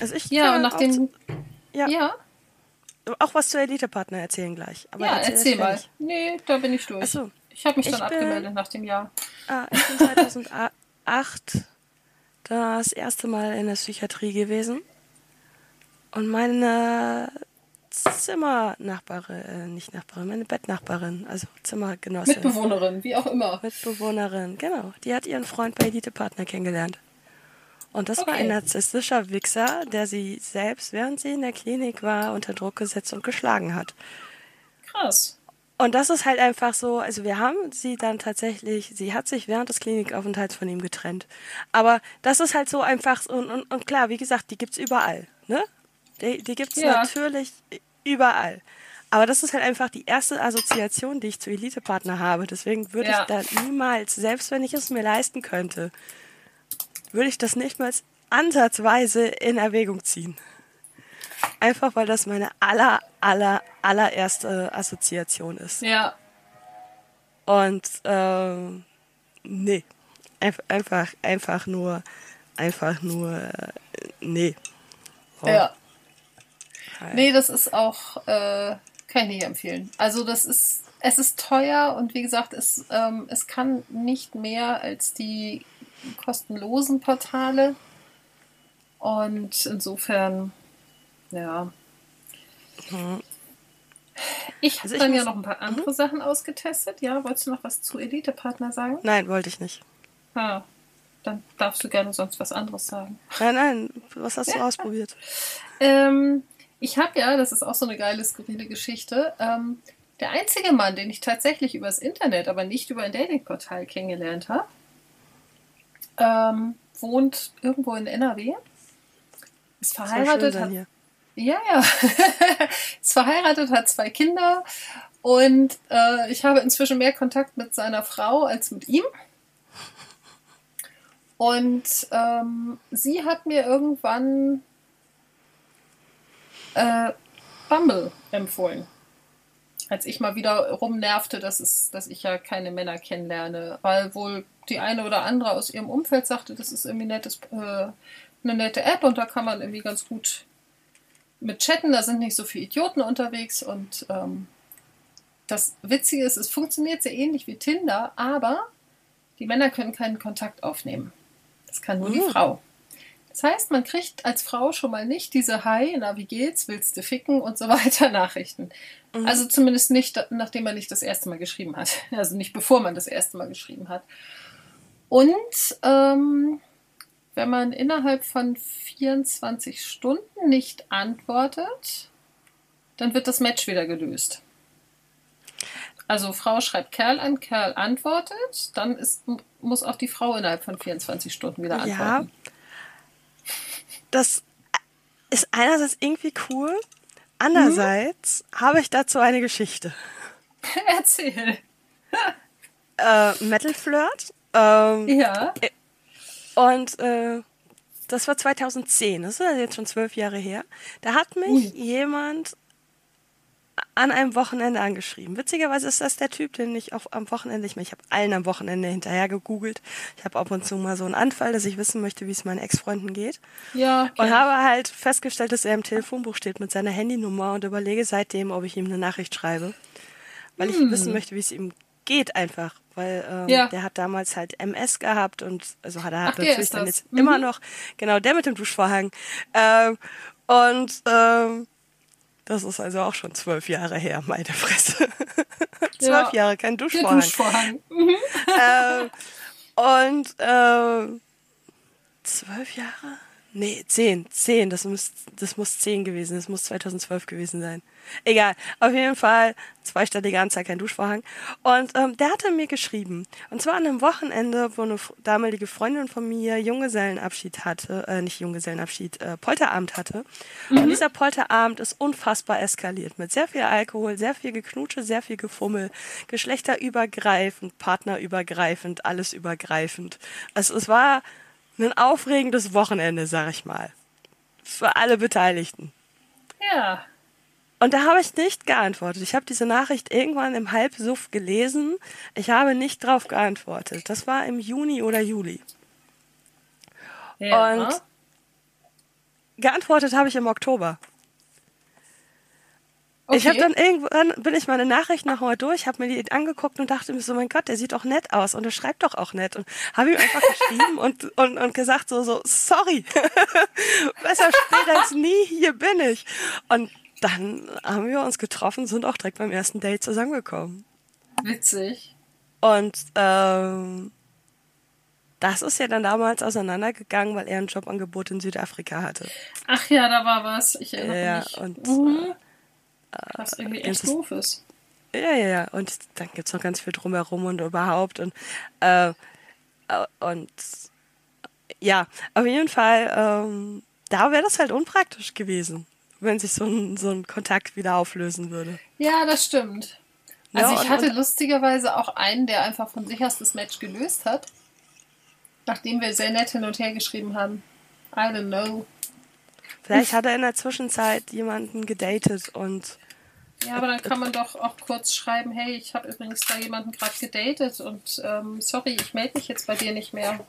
Also ich ja, und nach dem... Ja. ja. Auch was zu Elite-Partner erzählen gleich. Aber ja, erzähl, erzähl mal. Nee, da bin ich durch. Achso. Ich habe mich dann bin, abgemeldet nach dem Jahr. Ah, ich bin 2008 das erste Mal in der Psychiatrie gewesen. Und meine Zimmernachbarin, äh, nicht Nachbarin, meine Bettnachbarin, also Zimmergenossin. Mitbewohnerin, wie auch immer. Mitbewohnerin, genau. Die hat ihren Freund bei Elite Partner kennengelernt. Und das okay. war ein narzisstischer Wichser, der sie selbst, während sie in der Klinik war, unter Druck gesetzt und geschlagen hat. Krass. Und das ist halt einfach so, also wir haben sie dann tatsächlich, sie hat sich während des Klinikaufenthalts von ihm getrennt. Aber das ist halt so einfach, und, und, und klar, wie gesagt, die gibt's überall, ne? Die, die gibt es ja. natürlich überall. Aber das ist halt einfach die erste Assoziation, die ich zu Elite-Partner habe. Deswegen würde ja. ich da niemals, selbst wenn ich es mir leisten könnte, würde ich das nicht mal ansatzweise in Erwägung ziehen. Einfach weil das meine aller, aller, allererste Assoziation ist. Ja. Und ähm, nee. Einfach, einfach nur, einfach nur, äh, nee. Oh. Ja. Nee, das ist auch, äh, kann ich nicht empfehlen. Also das ist, es ist teuer und wie gesagt, es, ähm, es kann nicht mehr als die kostenlosen Portale. Und insofern, ja. Mhm. Ich habe also dann ja noch ein paar andere mhm. Sachen ausgetestet. Ja, wolltest du noch was zu Elite-Partner sagen? Nein, wollte ich nicht. Ah, dann darfst du gerne sonst was anderes sagen. Nein, nein, was hast du <laughs> ausprobiert? Ähm, ich habe ja, das ist auch so eine geile, skurrile Geschichte, ähm, der einzige Mann, den ich tatsächlich übers Internet, aber nicht über ein Datingportal kennengelernt habe, ähm, wohnt irgendwo in NRW. Ist verheiratet. Hat, ja, ja. <laughs> ist verheiratet, hat zwei Kinder und äh, ich habe inzwischen mehr Kontakt mit seiner Frau als mit ihm. Und ähm, sie hat mir irgendwann äh, Bumble empfohlen. Als ich mal wieder rumnervte, dass, es, dass ich ja keine Männer kennenlerne, weil wohl die eine oder andere aus ihrem Umfeld sagte, das ist irgendwie nettes, äh, eine nette App und da kann man irgendwie ganz gut mit chatten, da sind nicht so viele Idioten unterwegs und ähm, das Witzige ist, es funktioniert sehr ähnlich wie Tinder, aber die Männer können keinen Kontakt aufnehmen. Das kann nur mhm. die Frau. Das heißt, man kriegt als Frau schon mal nicht diese Hi, na wie geht's, willst du ficken und so <laughs> weiter Nachrichten. Mhm. Also zumindest nicht, nachdem man nicht das erste Mal geschrieben hat. <laughs> Also nicht bevor man das erste Mal geschrieben hat. Und ähm, wenn man innerhalb von 24 Stunden nicht antwortet, dann wird das Match wieder gelöst. Also Frau schreibt Kerl an, Kerl antwortet, dann ist, muss auch die Frau innerhalb von 24 Stunden wieder antworten. Ja, das ist einerseits irgendwie cool, andererseits mhm. habe ich dazu eine Geschichte. <laughs> Erzähl. äh, Metal Flirt. Ähm, ja. Und äh, das war 2010, das ist jetzt schon zwölf Jahre her. Da hat mich Ui. jemand an einem Wochenende angeschrieben. Witzigerweise ist das der Typ, den ich auch am Wochenende, ich meine, ich habe allen am Wochenende hinterher gegoogelt. Ich habe ab und zu mal so einen Anfall, dass ich wissen möchte, wie es meinen Ex-Freunden geht. Ja. Okay. Und habe halt festgestellt, dass er im Telefonbuch steht mit seiner Handynummer und überlege seitdem, ob ich ihm eine Nachricht schreibe. Weil hm. ich wissen möchte, wie es ihm geht einfach. Weil ähm, ja. der hat damals halt MS gehabt und also hat er Ach, natürlich dann jetzt mhm. immer noch, genau, der mit dem Duschvorhang. Ähm, und ähm, das ist also auch schon zwölf Jahre her, meine Fresse. <laughs> zwölf ja. Jahre, kein Duschvorhang. Duschvorhang. Mhm. <laughs> äh, und äh, zwölf Jahre? Nee, zehn, zehn, das muss, das muss zehn gewesen, das muss 2012 gewesen sein. Egal, auf jeden Fall zweistellige Anzahl, kein Duschvorhang. Und ähm, der hatte mir geschrieben, und zwar an einem Wochenende, wo eine damalige Freundin von mir Junggesellenabschied hatte, äh, nicht Junggesellenabschied, äh, Polterabend hatte. Mhm. Und dieser Polterabend ist unfassbar eskaliert mit sehr viel Alkohol, sehr viel Geknutsche, sehr viel Gefummel, geschlechterübergreifend, partnerübergreifend, alles übergreifend. Also es war ein aufregendes Wochenende, sag ich mal. Für alle Beteiligten. Ja. Und da habe ich nicht geantwortet. Ich habe diese Nachricht irgendwann im Halbsuff gelesen. Ich habe nicht drauf geantwortet. Das war im Juni oder Juli. Ja. Und geantwortet habe ich im Oktober. Okay. Ich habe dann irgendwann, bin ich meine Nachricht nochmal durch, habe mir die angeguckt und dachte mir so, mein Gott, der sieht doch nett aus und er schreibt doch auch nett. Und habe ihm einfach geschrieben und, und, und gesagt so, so, sorry, <laughs> besser spät als nie, hier bin ich. Und dann haben wir uns getroffen, sind auch direkt beim ersten Date zusammengekommen. Witzig. Und ähm, das ist ja dann damals auseinandergegangen, weil er ein Jobangebot in Südafrika hatte. Ach ja, da war was. Ich erinnere ja, mich. Und, mhm. Was irgendwie echt doof ist. Ja, ja, ja. Und dann gibt es noch ganz viel drumherum und überhaupt. Und, äh, äh, und ja, auf jeden Fall, ähm, da wäre das halt unpraktisch gewesen, wenn sich so ein, so ein Kontakt wieder auflösen würde. Ja, das stimmt. Also ja, ich hatte und, lustigerweise auch einen, der einfach von sich aus das Match gelöst hat, nachdem wir sehr nett hin und her geschrieben haben. I don't know. Vielleicht hat er in der Zwischenzeit jemanden gedatet und ja, aber dann kann man doch auch kurz schreiben, hey, ich habe übrigens da jemanden gerade gedatet und ähm, sorry, ich melde mich jetzt bei dir nicht mehr.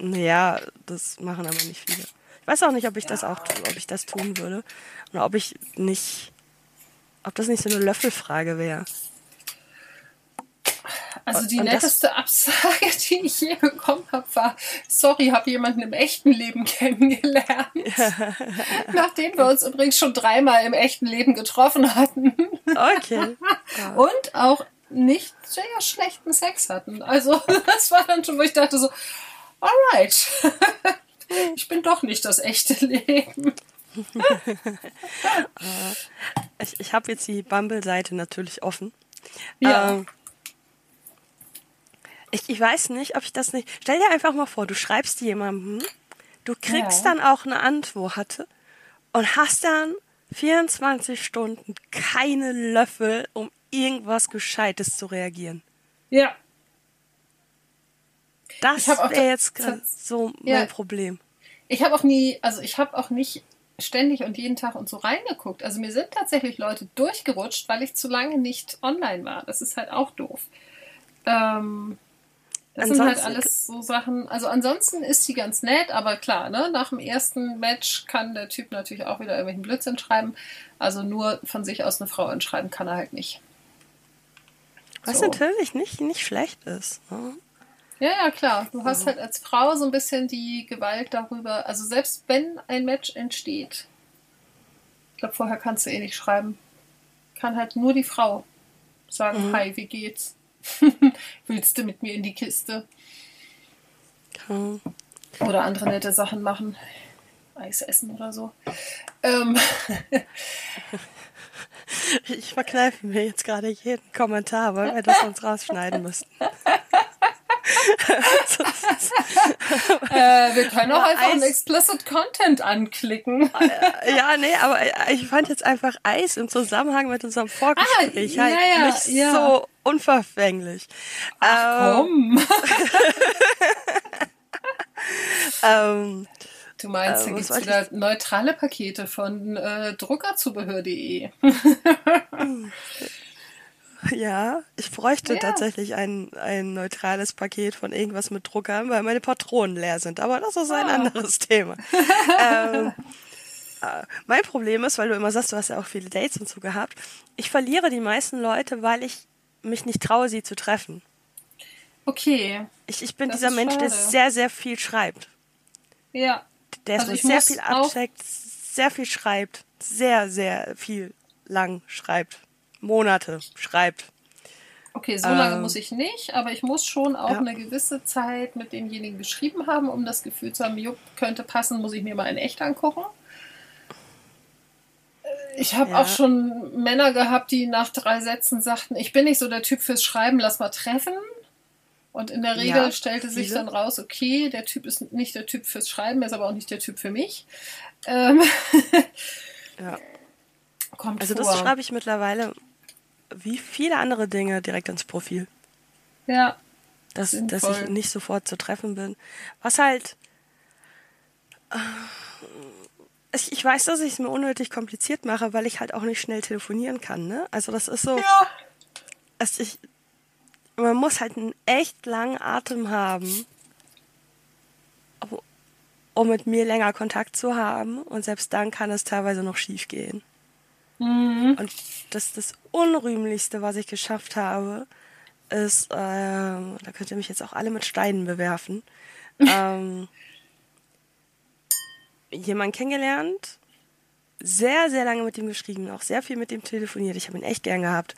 Ja, das machen aber nicht viele. Ich weiß auch nicht, ob ich ja. das auch ob ich das tun würde. Oder ob ich nicht, ob das nicht so eine Löffelfrage wäre. Also die netteste <laughs> Absage, die ich je bekommen habe, war, sorry, habe jemanden im echten Leben kennengelernt. Ja. <laughs> Nachdem wir uns übrigens schon dreimal im echten Leben getroffen hatten. Okay. Ja. <laughs> Und auch nicht sehr schlechten Sex hatten. Also das war dann schon, wo ich dachte so, alright, ich bin doch nicht das echte Leben. ich ich habe jetzt die Bumble-Seite natürlich offen. Ja. Ähm, ich, ich weiß nicht, ob ich das nicht. Stell dir einfach mal vor, du schreibst jemandem, du kriegst Ja. dann auch eine Antwort und hast dann 24 Stunden keine Löffel, um irgendwas Gescheites zu reagieren. Ja. Das wäre jetzt so Ja. mein Problem. Ich habe auch nie, also ich habe auch nicht ständig und jeden Tag und so reingeguckt. Also mir sind tatsächlich Leute durchgerutscht, weil ich zu lange nicht online war. Das ist halt auch doof. Ähm, das sind halt Ansonsten- alles so Sachen. Also ansonsten ist sie ganz nett, aber klar, ne, nach dem ersten Match kann der Typ natürlich auch wieder irgendwelchen Blödsinn schreiben. Also nur von sich aus eine Frau anschreiben kann er halt nicht. Was So. natürlich nicht, nicht schlecht ist. Ne? Ja, ja, klar. Du hast halt als Frau so ein bisschen die Gewalt darüber. Also selbst wenn ein Match entsteht, ich glaube, vorher kannst du eh nicht schreiben, kann halt nur die Frau sagen, hi, wie geht's? <laughs> Willst du mit mir in die Kiste? Hm. Oder andere nette Sachen machen. Eis essen oder so. Ähm, <laughs> Ich verkneife mir jetzt gerade jeden Kommentar, weil wir das sonst rausschneiden müssten. <laughs> äh, wir können auch einfach einen Explicit Content anklicken. <laughs> Ja, nee, aber ich fand jetzt einfach Eis im Zusammenhang mit unserem Vorgespräch Ah, halt ja, nicht ja. so unverfänglich. Komm. <laughs> Ähm, Du meinst, Äh, da was gibt es wieder neutrale Pakete von äh, druckerzubehör.de. <laughs> ja, ich bräuchte Ja. tatsächlich ein, ein neutrales Paket von irgendwas mit Druckern, weil meine Patronen leer sind. Aber das ist ein Ah. anderes Thema. <laughs> ähm, äh, mein Problem ist, weil du immer sagst, du hast ja auch viele Dates und so gehabt. Ich verliere die meisten Leute, weil ich mich nicht traue, sie zu treffen. Okay, Ich, ich bin Das dieser Mensch, der schade. sehr, sehr viel schreibt. ja. Der Also sehr viel abcheckt, sehr viel schreibt, sehr, sehr viel lang schreibt. Monate schreibt. Okay, so lange Ähm, muss ich nicht, aber ich muss schon auch ja. eine gewisse Zeit mit demjenigen geschrieben haben, um das Gefühl zu haben, jupp, könnte passen, muss ich mir mal in echt angucken. Ich habe Ja. auch schon Männer gehabt, die nach drei Sätzen sagten, ich bin nicht so der Typ fürs Schreiben, lass mal treffen. Und in der Regel Ja, stellte sich viele. dann raus, okay, der Typ ist nicht der Typ fürs Schreiben, er ist aber auch nicht der Typ für mich. Ähm, <laughs> Ja. kommt Also vor. das schreibe ich mittlerweile wie viele andere Dinge direkt ins Profil. ja, Dass, dass ich nicht sofort zu treffen bin. Was halt. äh, Ich, ich weiß, dass ich es mir unnötig kompliziert mache, weil ich halt auch nicht schnell telefonieren kann. Ne? Also das ist so. ja. Also ich, man muss halt einen echt langen Atem haben, um- um mit mir länger Kontakt zu haben. Und selbst dann kann es teilweise noch schief gehen. Mhm. Und das, das Unrühmlichste, was ich geschafft habe, ist, ähm, da könnt ihr mich jetzt auch alle mit Steinen bewerfen, <laughs> ähm, jemanden kennengelernt, sehr, sehr lange mit ihm geschrieben, auch sehr viel mit ihm telefoniert. Ich habe ihn echt gern gehabt.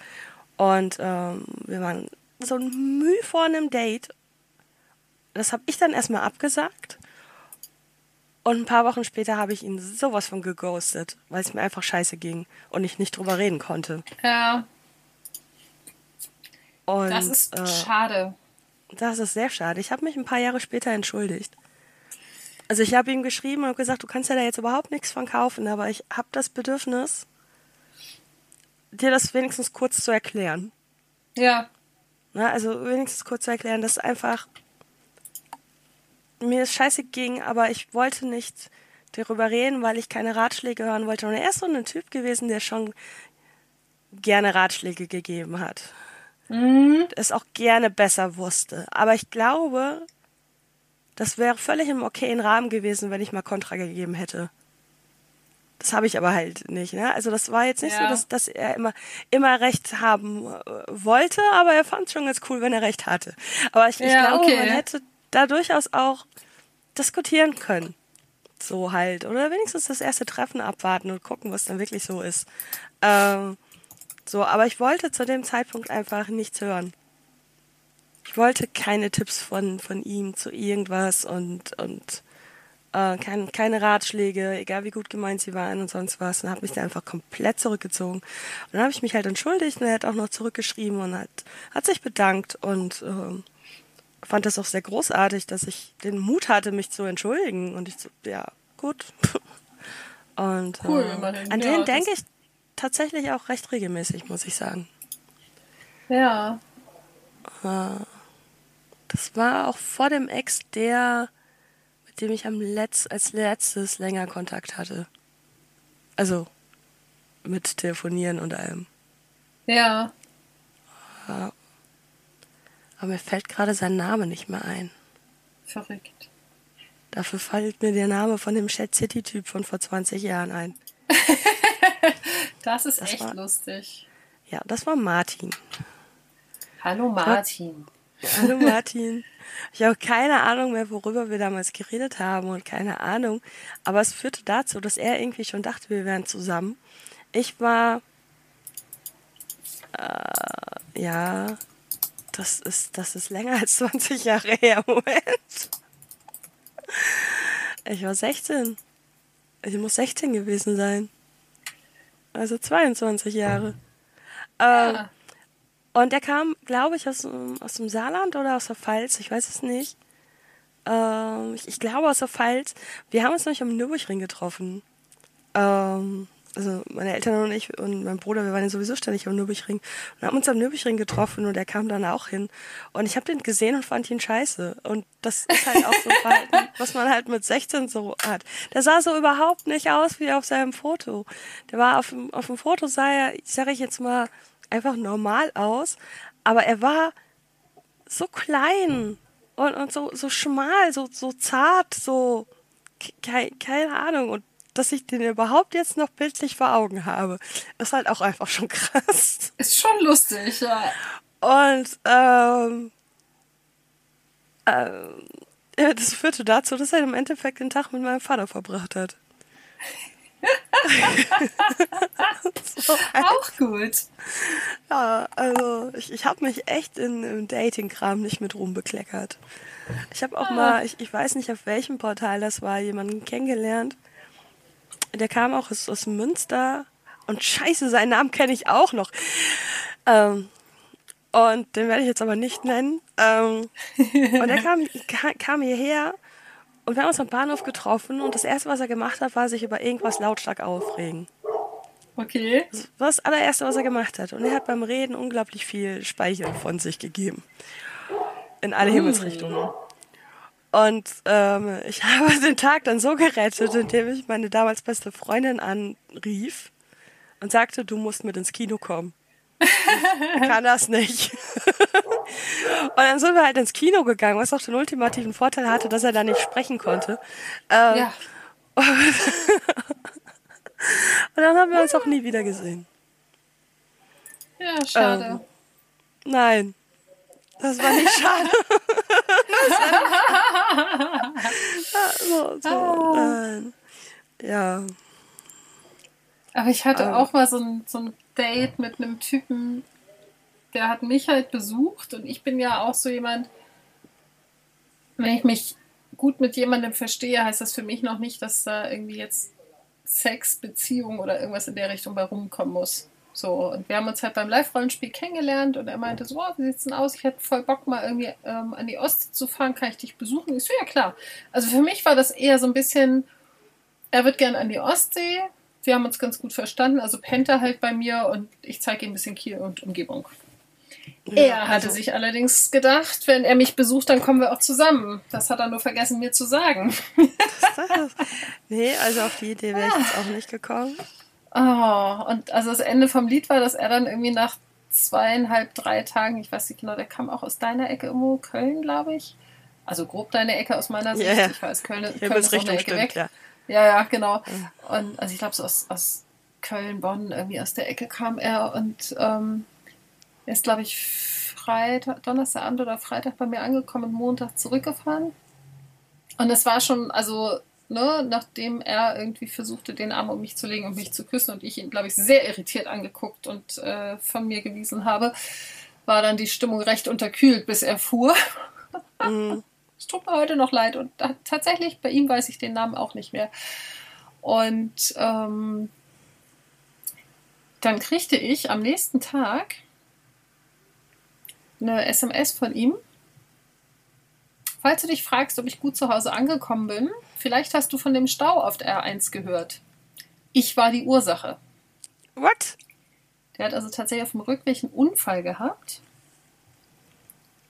Und ähm, wir waren so ein Mühe vor einem Date. Das habe ich dann erstmal abgesagt. Und ein paar Wochen später habe ich ihn sowas von geghostet, weil es mir einfach scheiße ging und ich nicht drüber reden konnte. ja, Und das ist äh, schade. das ist sehr schade. Ich habe mich ein paar Jahre später entschuldigt. Also ich habe ihm geschrieben und gesagt, du kannst ja da jetzt überhaupt nichts von kaufen, aber ich habe das Bedürfnis, dir das wenigstens kurz zu erklären. Ja, Ne? Also wenigstens kurz zu erklären, dass einfach mir es scheiße ging, aber ich wollte nicht darüber reden, weil ich keine Ratschläge hören wollte. Und er ist so ein Typ gewesen, der schon gerne Ratschläge gegeben hat. Es auch gerne besser wusste. Aber ich glaube, das wäre völlig im okayen Rahmen gewesen, wenn ich mal Kontra gegeben hätte. Das habe ich aber halt nicht. Ne? Also das war jetzt nicht so, Ja. dass, dass er immer, immer Recht haben äh, wollte, aber er fand es schon ganz cool, wenn er Recht hatte. Aber ich, ich Ja, glaube, okay. man hätte da durchaus auch diskutieren können. So halt. Oder wenigstens das erste Treffen abwarten und gucken, was dann wirklich so ist. Ähm, so, aber ich wollte zu dem Zeitpunkt einfach nichts hören. Ich wollte keine Tipps von, von ihm zu irgendwas und, und äh, kein, keine Ratschläge, egal wie gut gemeint sie waren und sonst was. Und habe mich dann einfach komplett zurückgezogen. Und dann habe ich mich halt entschuldigt und er hat auch noch zurückgeschrieben und hat, hat sich bedankt und ähm, fand das auch sehr großartig, dass ich den Mut hatte, mich zu entschuldigen. Und ich so, ja, gut. <laughs> Und Cool, äh, an Ja, den denke das- ich tatsächlich auch recht regelmäßig, muss ich sagen. Ja. Das war auch vor dem Ex der, mit dem ich am Letz als letztes länger Kontakt hatte. Also mit Telefonieren und allem. Ja. Aber mir fällt gerade sein Name nicht mehr ein. Verrückt. Dafür fällt mir der Name von dem Chat City Typ von vor 20 Jahren ein. <laughs> Das ist Das echt war- lustig. Ja, das war Martin. Hallo Martin. Hallo <laughs> Martin. Ich habe keine Ahnung mehr, worüber wir damals geredet haben und keine Ahnung. Aber es führte dazu, dass er irgendwie schon dachte, wir wären zusammen. Ich war, äh, ja, das ist, das ist länger als 20 Jahre her. <laughs> Moment. Ich war 16. Ich muss 16 gewesen sein. Also 22 Jahre. Ähm, Ja. und er kam, glaube ich, aus, dem- aus dem Saarland oder aus der Pfalz, ich weiß es nicht. Ähm, ich, ich glaube aus der Pfalz. Wir haben uns nämlich am Nürburgring getroffen. Ähm, also meine Eltern und ich und mein Bruder, wir waren ja sowieso ständig am Nürburgring und haben uns am Nürburgring getroffen und er kam dann auch hin. Und ich habe den gesehen und fand ihn scheiße. Und das ist halt auch so ein Verhalten, <laughs> was man halt mit 16 so hat. Der sah so überhaupt nicht aus wie auf seinem Foto. Der war auf dem, auf dem Foto sah er, sage ich jetzt mal, einfach normal aus, aber er war so klein und, und so, so schmal, so, so zart, so, ke keine Ahnung. Und dass ich den überhaupt jetzt noch bildlich vor Augen habe, ist halt auch einfach schon <laughs> krass. Ist schon lustig, ja. Und ähm, ähm, ja, das führte dazu, dass er im Endeffekt den Tag mit meinem Vater verbracht hat. so, <laughs> Auch gut. ja, also ich, ich habe mich echt in, im Dating-Kram nicht mit rumbekleckert. Ich habe auch mal, ich, ich weiß nicht auf welchem Portal das war, jemanden kennengelernt. Der kam auch aus, aus Münster und scheiße, seinen Namen kenne ich auch noch. Ähm, und den werde ich jetzt aber nicht nennen. Ähm, und er kam, ka- kam hierher und wir haben uns am Bahnhof getroffen und das erste, was er gemacht hat, war sich über irgendwas lautstark aufregen. Okay. Das war das allererste, was er gemacht hat. Und er hat beim Reden unglaublich viel Speichel von sich gegeben. In alle Himmelsrichtungen. Und ähm, ich <laughs> habe den Tag dann so gerettet, indem ich meine damals beste Freundin anrief und sagte, du musst mit ins Kino kommen. Ich kann das nicht. <laughs> und dann sind wir halt ins Kino gegangen, was auch den ultimativen Vorteil hatte, dass er da nicht sprechen konnte. Ähm, Ja. <laughs> Und dann haben wir uns auch nie wieder gesehen. Ja, schade. Ähm, Nein. Das war nicht schade. <laughs> war nicht schade. so, so, nein. Ja. Aber ich hatte Ähm. auch mal so ein, so ein Date mit einem Typen, der hat mich halt besucht und ich bin ja auch so jemand, wenn ich mich gut mit jemandem verstehe, heißt das für mich noch nicht, dass da irgendwie jetzt Sex, Beziehung oder irgendwas in der Richtung bei rumkommen muss. So, und wir haben uns halt beim Live-Rollenspiel kennengelernt und er meinte so, oh, wie sieht's denn aus? Ich hätte voll Bock, mal irgendwie ähm, an die Ostsee zu fahren, kann ich dich besuchen? Ich so, ja klar. Also für mich war das eher so ein bisschen, er wird gern an die Ostsee. Wir haben uns ganz gut verstanden. Also pennt er halt bei mir und ich zeige ihm ein bisschen Kiel und Umgebung. Er hatte also- sich allerdings gedacht, wenn er mich besucht, dann kommen wir auch zusammen. Das hat er nur vergessen, mir zu sagen. Nee, also auf die Idee wäre ich jetzt auch nicht gekommen. Oh, und also das Ende vom Lied war, dass er dann irgendwie nach zweieinhalb, drei Tagen, ich weiß nicht genau, der kam auch aus deiner Ecke irgendwo, Köln, glaube ich. Also grob deine Ecke aus meiner Sicht. Ja. Ich weiß, Köln, Köln ist eine Ecke stimmt, weg. ja. Ja, ja, genau. Und also ich glaube, so aus, aus Köln, Bonn, irgendwie aus der Ecke kam er und ähm, er ist, glaube ich, Freitag, Donnerstagabend oder Freitag bei mir angekommen und Montag zurückgefahren. Und es war schon, also, ne, nachdem er irgendwie versuchte, den Arm um mich zu legen und mich zu küssen und ich ihn, glaube ich, sehr irritiert angeguckt und äh, von mir gewiesen habe, war dann die Stimmung recht unterkühlt, bis er fuhr. <laughs> Mhm. Es tut mir heute noch leid. Und tatsächlich, bei ihm weiß ich den Namen auch nicht mehr. Und ähm, dann kriegte ich am nächsten Tag eine SMS von ihm. Falls du dich fragst, ob ich gut zu Hause angekommen bin, vielleicht hast du von dem Stau auf der R1 gehört. Ich war die Ursache. What? Der hat also tatsächlich auf dem Rückweg einen Unfall gehabt.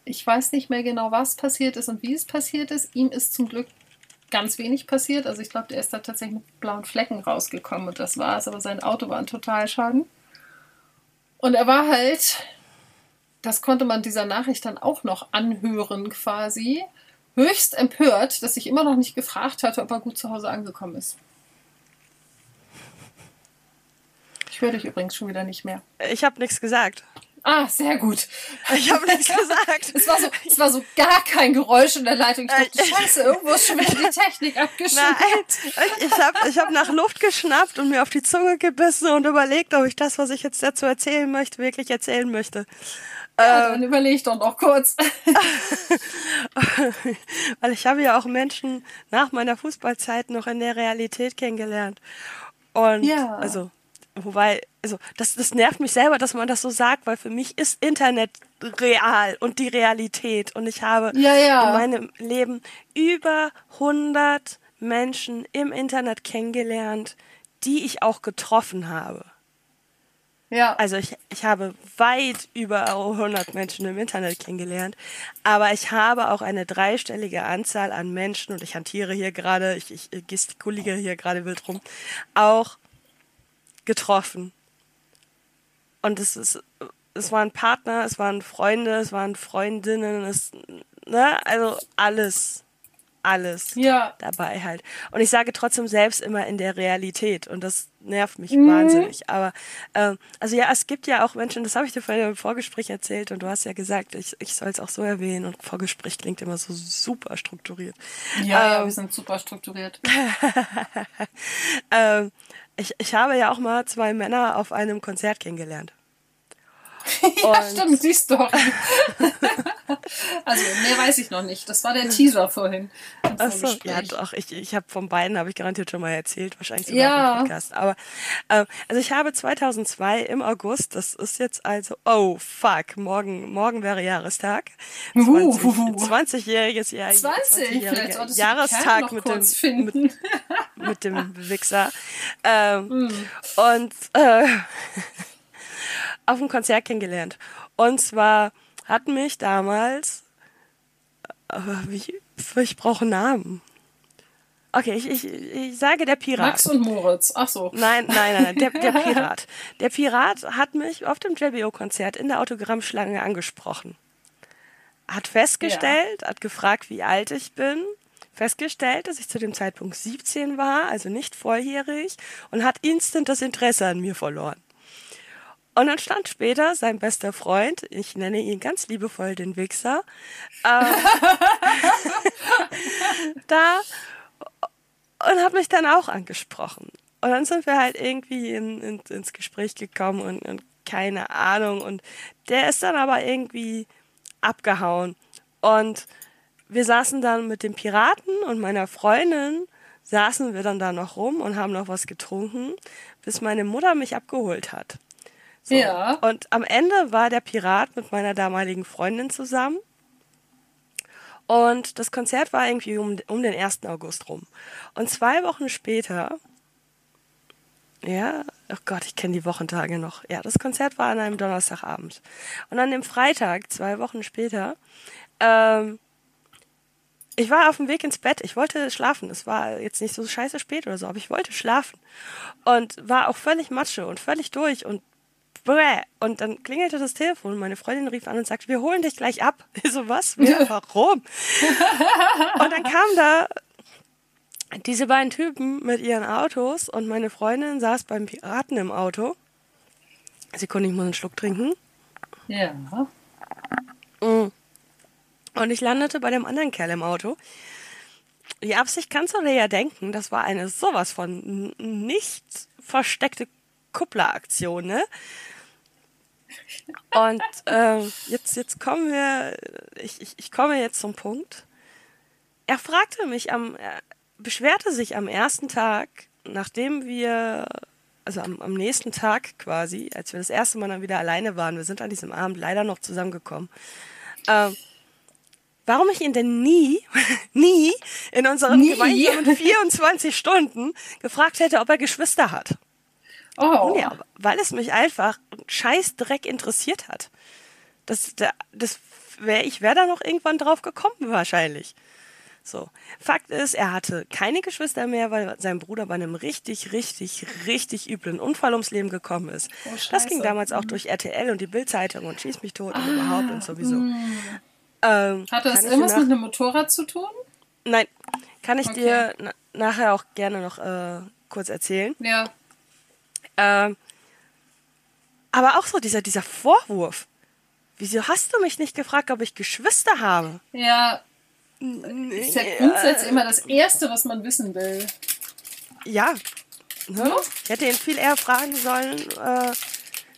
Ich weiß nicht mehr genau, was passiert ist und wie es passiert ist. Ihm ist zum Glück ganz wenig passiert. Also ich glaube, der ist da tatsächlich mit blauen Flecken rausgekommen und das war es. Aber sein Auto war ein Totalschaden. Und er war halt, das konnte man dieser Nachricht dann auch noch anhören quasi, höchst empört, dass ich immer noch nicht gefragt hatte, ob er gut zu Hause angekommen ist. Ich höre dich übrigens schon wieder nicht mehr. Ich habe nichts gesagt. Ah, sehr gut. Ich habe nichts gesagt. <laughs> Es war, so, es war so gar kein Geräusch in der Leitung. Ich dachte, scheiße, irgendwo ist schon wieder die Technik abgeschnitten. Nein, ich habe ich hab nach Luft geschnappt und mir auf die Zunge gebissen und überlegt, ob ich das, was ich jetzt dazu erzählen möchte, wirklich erzählen möchte. Ja, dann überleg doch noch kurz. <laughs> Weil ich habe ja auch Menschen nach meiner Fußballzeit noch in der Realität kennengelernt. Und ja. also Wobei, also das, das nervt mich selber, dass man das so sagt, weil für mich ist Internet real und die Realität. Und ich habe ja, ja. in meinem Leben über 100 Menschen im Internet kennengelernt, die ich auch getroffen habe. Ja. Also ich, ich habe weit über 100 Menschen im Internet kennengelernt, aber ich habe auch eine dreistellige Anzahl an Menschen, und ich hantiere hier gerade, ich, ich gestikuliere hier gerade wild rum, auch getroffen. Und es ist, es waren Partner, es waren Freunde, es waren Freundinnen, es, ne, also alles, alles ja. dabei halt. Und ich sage trotzdem selbst immer in der Realität und das nervt mich mhm. wahnsinnig. Aber ähm, also ja, es gibt ja auch Menschen, das habe ich dir vorhin im Vorgespräch erzählt und du hast ja gesagt, ich, ich soll es auch so erwähnen und Vorgespräch klingt immer so super strukturiert. Ja, ähm, ja wir sind super strukturiert. <laughs> ähm, ich, ich habe ja auch mal zwei Männer auf einem Konzert kennengelernt. <laughs> ja, stimmt, siehst du. <laughs> also, mehr weiß ich noch nicht. Das war der Teaser vorhin. Achso, ja, doch. Ich, ich habe von beiden, habe ich garantiert schon mal erzählt, wahrscheinlich sogar ja. im Podcast. Aber, äh, also ich habe 2002 im August, das ist jetzt also, oh fuck, morgen, morgen wäre Jahrestag. 20, jähriges Jahr. 20, 20 Jahrestag mit dem, mit, mit, dem <laughs> Wichser. Ähm, hm. Und, äh, <laughs> auf dem Konzert kennengelernt. Und zwar hat mich damals, aber wie, ich brauche Namen. Okay, ich, ich, ich sage der Pirat. Max und Moritz, ach so. Nein, nein, nein, der, der <laughs> Pirat. Der Pirat hat mich auf dem JBO-Konzert in der Autogrammschlange angesprochen. Hat festgestellt, ja. hat gefragt, wie alt ich bin, festgestellt, dass ich zu dem Zeitpunkt 17 war, also nicht volljährig, und hat instant das Interesse an mir verloren. Und dann stand später sein bester Freund, ich nenne ihn ganz liebevoll den Wichser, äh, <laughs> da und hat mich dann auch angesprochen. Und dann sind wir halt irgendwie in, in, ins Gespräch gekommen und, und keine Ahnung. Und der ist dann aber irgendwie abgehauen. Und wir saßen dann mit dem Piraten und meiner Freundin, saßen wir dann da noch rum und haben noch was getrunken, bis meine Mutter mich abgeholt hat. So. Ja. Und am Ende war der Pirat mit meiner damaligen Freundin zusammen. Und das Konzert war irgendwie um, um den 1. August rum. Und zwei Wochen später, ja, oh Gott, ich kenne die Wochentage noch. Ja, das Konzert war an einem Donnerstagabend. Und an dem Freitag, zwei Wochen später, ähm, ich war auf dem Weg ins Bett. Ich wollte schlafen. Es war jetzt nicht so scheiße spät oder so, aber ich wollte schlafen. Und war auch völlig Matsche und völlig durch und und dann klingelte das Telefon und meine Freundin rief an und sagte, wir holen dich gleich ab. <laughs> Ich so, was? Wer? <laughs> Warum? und dann kamen da diese beiden Typen mit ihren Autos und meine Freundin saß beim Piraten im Auto. Sie konnte nicht mal einen Schluck trinken. Ja. Mm. Und ich landete bei dem anderen Kerl im Auto. Die Absicht kannst du dir ja denken, das war eine sowas von nicht versteckte Kuppleraktion, ne? Und äh, jetzt, jetzt kommen wir, ich, ich, ich komme jetzt zum Punkt. er fragte mich am, er beschwerte sich am ersten Tag, nachdem wir, also am, am nächsten Tag quasi, als wir das erste Mal dann wieder alleine waren, wir sind an diesem Abend leider noch zusammengekommen, ähm, warum ich ihn denn nie, <laughs> nie in unseren Nie? gemeinsamen <laughs> 24 Stunden gefragt hätte, ob er Geschwister hat. Oh. Ja, weil es mich einfach scheiß Dreck interessiert hat. Das, da- das wär, ich wäre da noch irgendwann drauf gekommen, wahrscheinlich. So. Fakt ist, er hatte keine Geschwister mehr, weil sein Bruder bei einem richtig, richtig, richtig üblen Unfall ums Leben gekommen ist. Oh, das ging damals auch durch RTL und die Bildzeitung und Schieß mich tot und überhaupt und sowieso. Ähm, Hatte ich irgendwas dir mit nach- einem Motorrad zu tun? Nein, kann ich Okay. dir na nachher auch gerne noch äh, kurz erzählen. Ja. Ähm, aber auch so dieser, dieser Vorwurf. Wieso hast du mich nicht gefragt, ob ich Geschwister habe? Ja, ist ja grundsätzlich immer das Erste, was man wissen will. Ja. Ne? Ich hätte ihn viel eher fragen sollen, äh,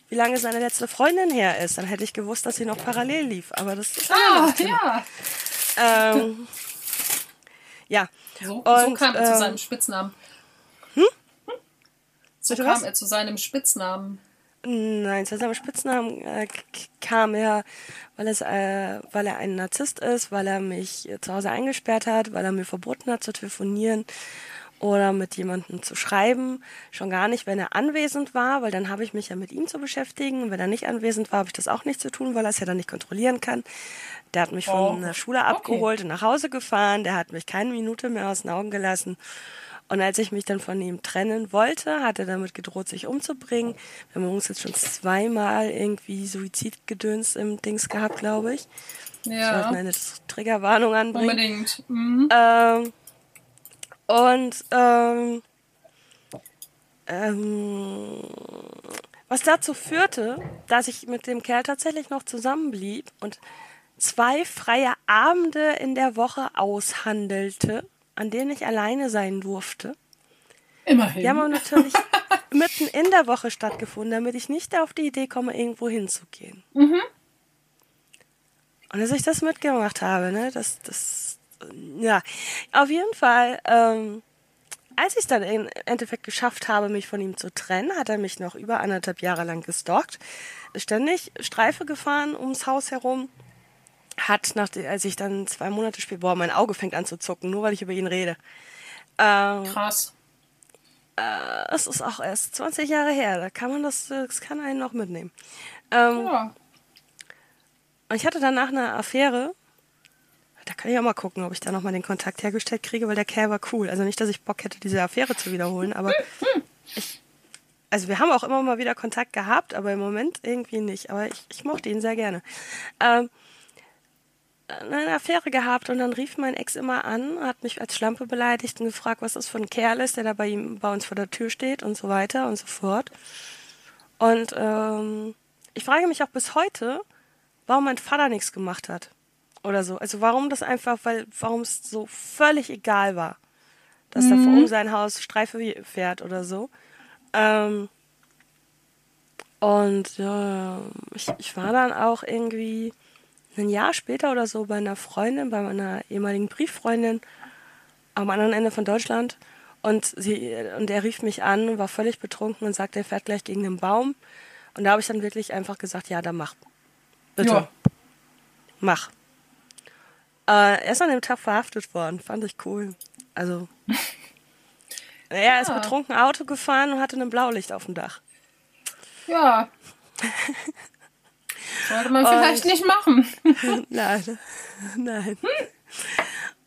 wie lange seine letzte Freundin her ist. Dann hätte ich gewusst, dass sie noch parallel lief. Aber das ist Ah, ja. Ähm, ja. So, so Und, kam er zu ähm, seinem Spitznamen. So kam was? er zu seinem Spitznamen. Nein, zu seinem Spitznamen äh, kam er, weil, es, äh, weil er ein Narzisst ist, weil er mich äh, zu Hause eingesperrt hat, weil er mir verboten hat zu telefonieren oder mit jemandem zu schreiben. Schon gar nicht, wenn er anwesend war, weil dann habe ich mich ja mit ihm zu beschäftigen. Und wenn er nicht anwesend war, habe ich das auch nicht zu tun, weil er es ja dann nicht kontrollieren kann. Der hat mich von Oh, der Schule okay. abgeholt und nach Hause gefahren. Der hat mich keine Minute mehr aus den Augen gelassen. Und als ich mich dann von ihm trennen wollte, hat er damit gedroht, sich umzubringen. Wir haben uns jetzt schon zweimal irgendwie Suizidgedöns im Dings gehabt, glaube ich. Ich Ja, sollte eine Triggerwarnung anbringen. unbedingt. Mhm. Ähm, und ähm, ähm, was dazu führte, dass ich mit dem Kerl tatsächlich noch zusammenblieb und zwei freie Abende in der Woche aushandelte, an denen ich alleine sein durfte. Immerhin. Die haben aber natürlich <laughs> mitten in der Woche stattgefunden, damit ich nicht auf die Idee komme, irgendwo hinzugehen. Und dass ich das mitgemacht habe, ne, das, das, ja, auf jeden Fall, ähm, als ich es dann im Endeffekt geschafft habe, mich von ihm zu trennen, hat er mich noch über anderthalb Jahre lang gestalkt, ständig Streife gefahren ums Haus herum, hat, nach, als ich dann zwei Monate später, boah, mein Auge fängt an zu zucken, nur weil ich über ihn rede. Ähm, Krass. es ist auch erst 20 Jahre her, da kann man das, das kann einen noch mitnehmen. Ähm, Ja. Und ich hatte danach eine Affäre. Da kann ich auch mal gucken, ob ich da nochmal den Kontakt hergestellt kriege, weil der Kerl war cool. Also nicht, dass ich Bock hätte, diese Affäre zu wiederholen, aber <laughs> ich, also wir haben auch immer mal wieder Kontakt gehabt, aber im Moment irgendwie nicht. Aber ich, ich mochte ihn sehr gerne. Ähm, eine Affäre gehabt und dann rief mein Ex immer an, hat mich als Schlampe beleidigt und gefragt, was das für ein Kerl ist, der da bei ihm bei uns vor der Tür steht und so weiter und so fort. Und ähm, ich frage mich auch bis heute, warum mein Vater nichts gemacht hat. Oder so. Also warum das einfach, weil, warum es so völlig egal war, dass er um sein Haus Streife fährt oder so. Ähm, und ja, ich, ich war dann auch irgendwie ein Jahr später oder so bei einer Freundin, bei meiner ehemaligen Brieffreundin am anderen Ende von Deutschland. Und, sie, und er rief mich an, war völlig betrunken und sagte, er fährt gleich gegen den Baum. Und da habe ich dann wirklich einfach gesagt, ja, dann mach. Bitte, Ja. mach. Äh, er ist an dem Tag verhaftet worden, fand ich cool. Also, <laughs> er ist Ja. betrunken Auto gefahren und hatte ein Blaulicht auf dem Dach. Ja. <laughs> Sollte man vielleicht nicht machen. <laughs> nein, nein.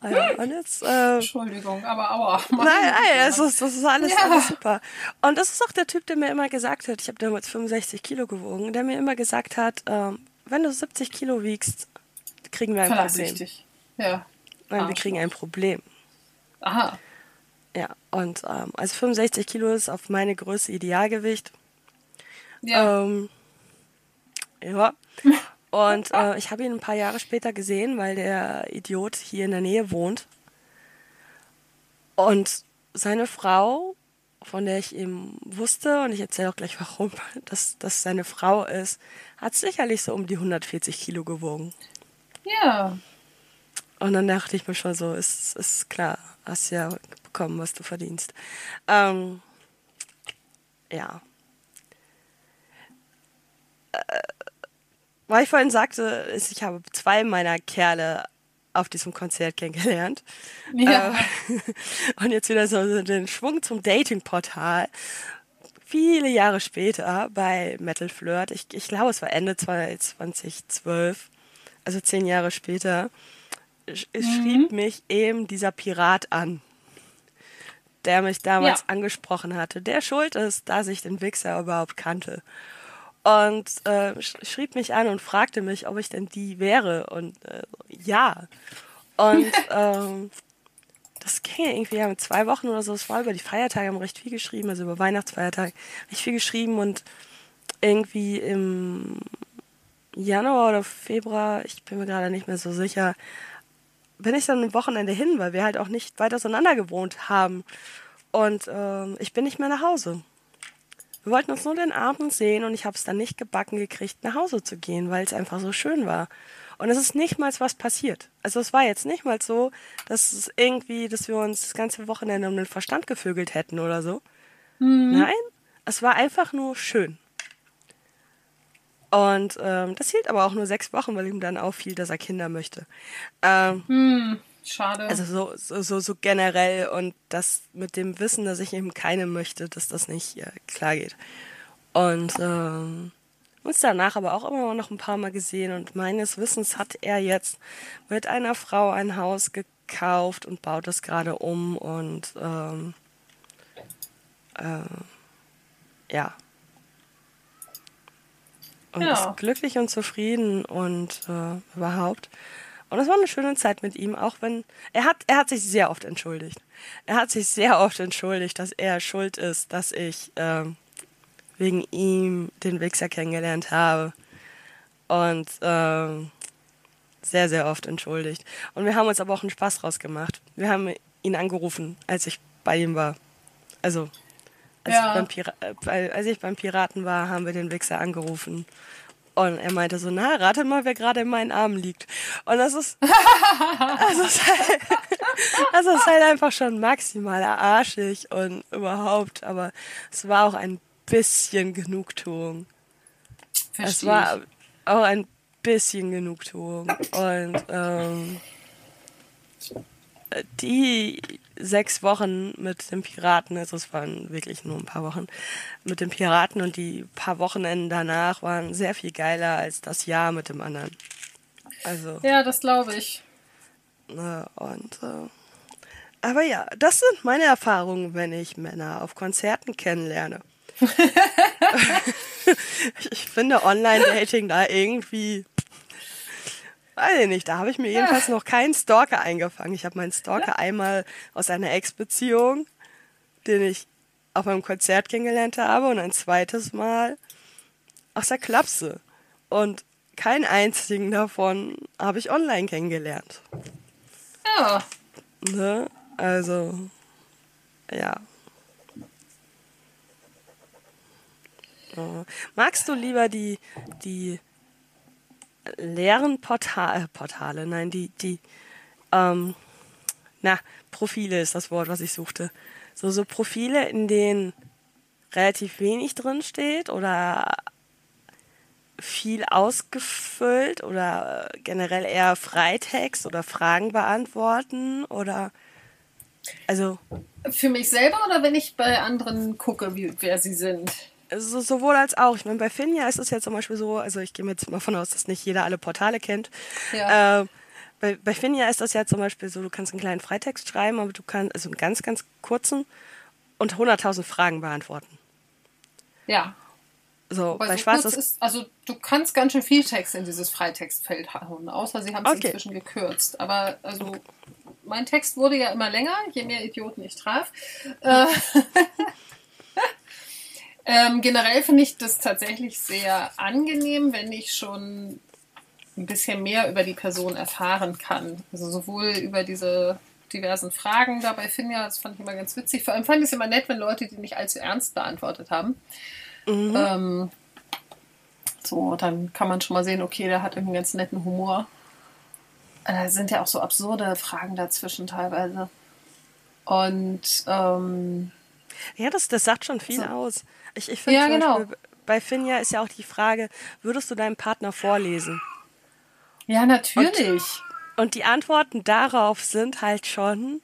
Ja, und jetzt, äh, Entschuldigung, aber aua. Nein, nein, das ist, das ist alles, Ja. alles super. Und das ist auch der Typ, der mir immer gesagt hat, ich habe damals 65 Kilo gewogen, der mir immer gesagt hat, ähm, wenn du 70 Kilo wiegst, kriegen wir ein Problem. Ja. Nein, wir Arschloch. kriegen ein Problem. Aha. Ja, und ähm, also 65 Kilo ist auf meine Größe Idealgewicht. Ja. Ähm, ja. Und äh, ich habe ihn ein paar Jahre später gesehen, weil der Idiot hier in der Nähe wohnt. Und seine Frau, von der ich eben wusste, und ich erzähle auch gleich warum, <laughs> dass das seine Frau ist, hat sicherlich so um die 140 Kilo gewogen. ja. Und dann dachte ich mir schon so, ist, ist klar, hast ja bekommen, was du verdienst. Ähm, ja. Äh, weil ich vorhin sagte, ich habe zwei meiner Kerle auf diesem Konzert kennengelernt. Ja. Äh, <laughs> und jetzt wieder so den Schwung zum Datingportal. Viele Jahre später bei Metal Flirt, ich, ich glaube, es war Ende 2012, also zehn Jahre später, mhm. schrieb mich eben dieser Pirat an, der mich damals ja. angesprochen hatte, der schuld ist, dass ich den Wichser überhaupt kannte und äh, schrieb mich an und fragte mich, ob ich denn die wäre. Und äh, ja. Und <laughs> ähm, das ging irgendwie ja mit zwei Wochen oder so. Es war über die Feiertage, haben recht viel geschrieben, also über Weihnachtsfeiertage recht viel geschrieben und irgendwie im Januar oder Februar, ich bin mir gerade nicht mehr so sicher, bin ich dann ein Wochenende hin, weil wir halt auch nicht weit auseinander gewohnt haben. Und ähm, ich bin nicht mehr nach Hause. Wir wollten uns nur den Abend sehen und ich habe es dann nicht gebacken gekriegt, nach Hause zu gehen, weil es einfach so schön war. Und es ist nicht mal was passiert. Also es war jetzt nicht mal so, dass es irgendwie, dass wir uns das ganze Wochenende um den Verstand gevögelt hätten oder so. Mhm. Nein, es war einfach nur schön. Und ähm, das hielt aber auch nur sechs Wochen, weil ihm dann auffiel, dass er Kinder möchte. Ähm, mhm. Schade. Also so, so, so, so generell und das mit dem Wissen, dass ich eben keine möchte, dass das nicht ja, klar geht. Und ähm, uns danach aber auch immer noch ein paar Mal gesehen und meines Wissens hat er jetzt mit einer Frau ein Haus gekauft und baut es gerade um und ähm, äh, ja. Und ja. ist glücklich und zufrieden und äh, überhaupt. Und es war eine schöne Zeit mit ihm, auch wenn er hat, er hat sich sehr oft entschuldigt. Er hat sich sehr oft entschuldigt, dass er schuld ist, dass ich ähm, wegen ihm den Wichser kennengelernt habe. Und ähm, sehr, sehr oft entschuldigt. Und wir haben uns aber auch einen Spaß draus gemacht. Wir haben ihn angerufen, als ich bei ihm war. Also, als, ja. ich, beim Pira äh, als ich beim Piraten war, haben wir den Wichser angerufen und er meinte so, na, rate mal, wer gerade in meinen Armen liegt. Und das ist, <laughs> das ist, halt, das ist halt einfach schon maximal arschig und überhaupt. Aber es war auch ein bisschen Genugtuung. Verstehe es war auch ein bisschen Genugtuung. Und ähm, die sechs Wochen mit dem Piraten, also es waren wirklich nur ein paar Wochen mit dem Piraten und die paar Wochenenden danach waren sehr viel geiler als das Jahr mit dem anderen. Also. Ja, das glaube ich. Und äh, aber ja, das sind meine Erfahrungen, wenn ich Männer auf Konzerten kennenlerne. <laughs> <laughs> ich finde Online-Dating da irgendwie Weiß ich nicht, da habe ich mir jedenfalls noch keinen Stalker eingefangen. Ich habe meinen Stalker einmal aus einer Ex-Beziehung, den ich auf einem Konzert kennengelernt habe und ein zweites Mal aus der Klapse. Und keinen einzigen davon habe ich online kennengelernt. Ja. Ne? Also, ja. Magst du lieber die, die leeren Portal, Portale, nein, die, die, ähm, na, Profile ist das Wort, was ich suchte. So, so Profile, in denen relativ wenig drin steht oder viel ausgefüllt oder generell eher Freitext oder Fragen beantworten oder also für mich selber oder wenn ich bei anderen gucke, wie, wer sie sind? Also sowohl als auch. Ich meine, bei Finja ist es ja zum Beispiel so, also ich gehe mir jetzt mal von aus, dass nicht jeder alle Portale kennt. Ja. Äh, bei, bei Finja ist das ja zum Beispiel so, du kannst einen kleinen Freitext schreiben, aber du kannst, also einen ganz, ganz kurzen und 100.000 Fragen beantworten. Ja. So, Wobei bei so Schwarz ist, also du kannst ganz schön viel Text in dieses Freitextfeld hauen, außer sie haben es okay. inzwischen gekürzt. Aber also mein Text wurde ja immer länger, je mehr Idioten ich traf. <laughs> Äh, Ähm, generell finde ich das tatsächlich sehr angenehm, wenn ich schon ein bisschen mehr über die Person erfahren kann. Also sowohl über diese diversen Fragen dabei Finja, das fand ich immer ganz witzig. Vor allem fand ich es immer nett, wenn Leute die nicht allzu ernst beantwortet haben. Mhm. Ähm, so, dann kann man schon mal sehen, okay, der hat einen ganz netten Humor. Da sind ja auch so absurde Fragen dazwischen teilweise. Und ähm, Ja, das, das sagt schon viel So. aus. Ich, ich finde Ja, genau. Beispiel, bei Finja ist ja auch die Frage, würdest du deinem Partner vorlesen? ja, natürlich. Und die Antworten darauf sind halt schon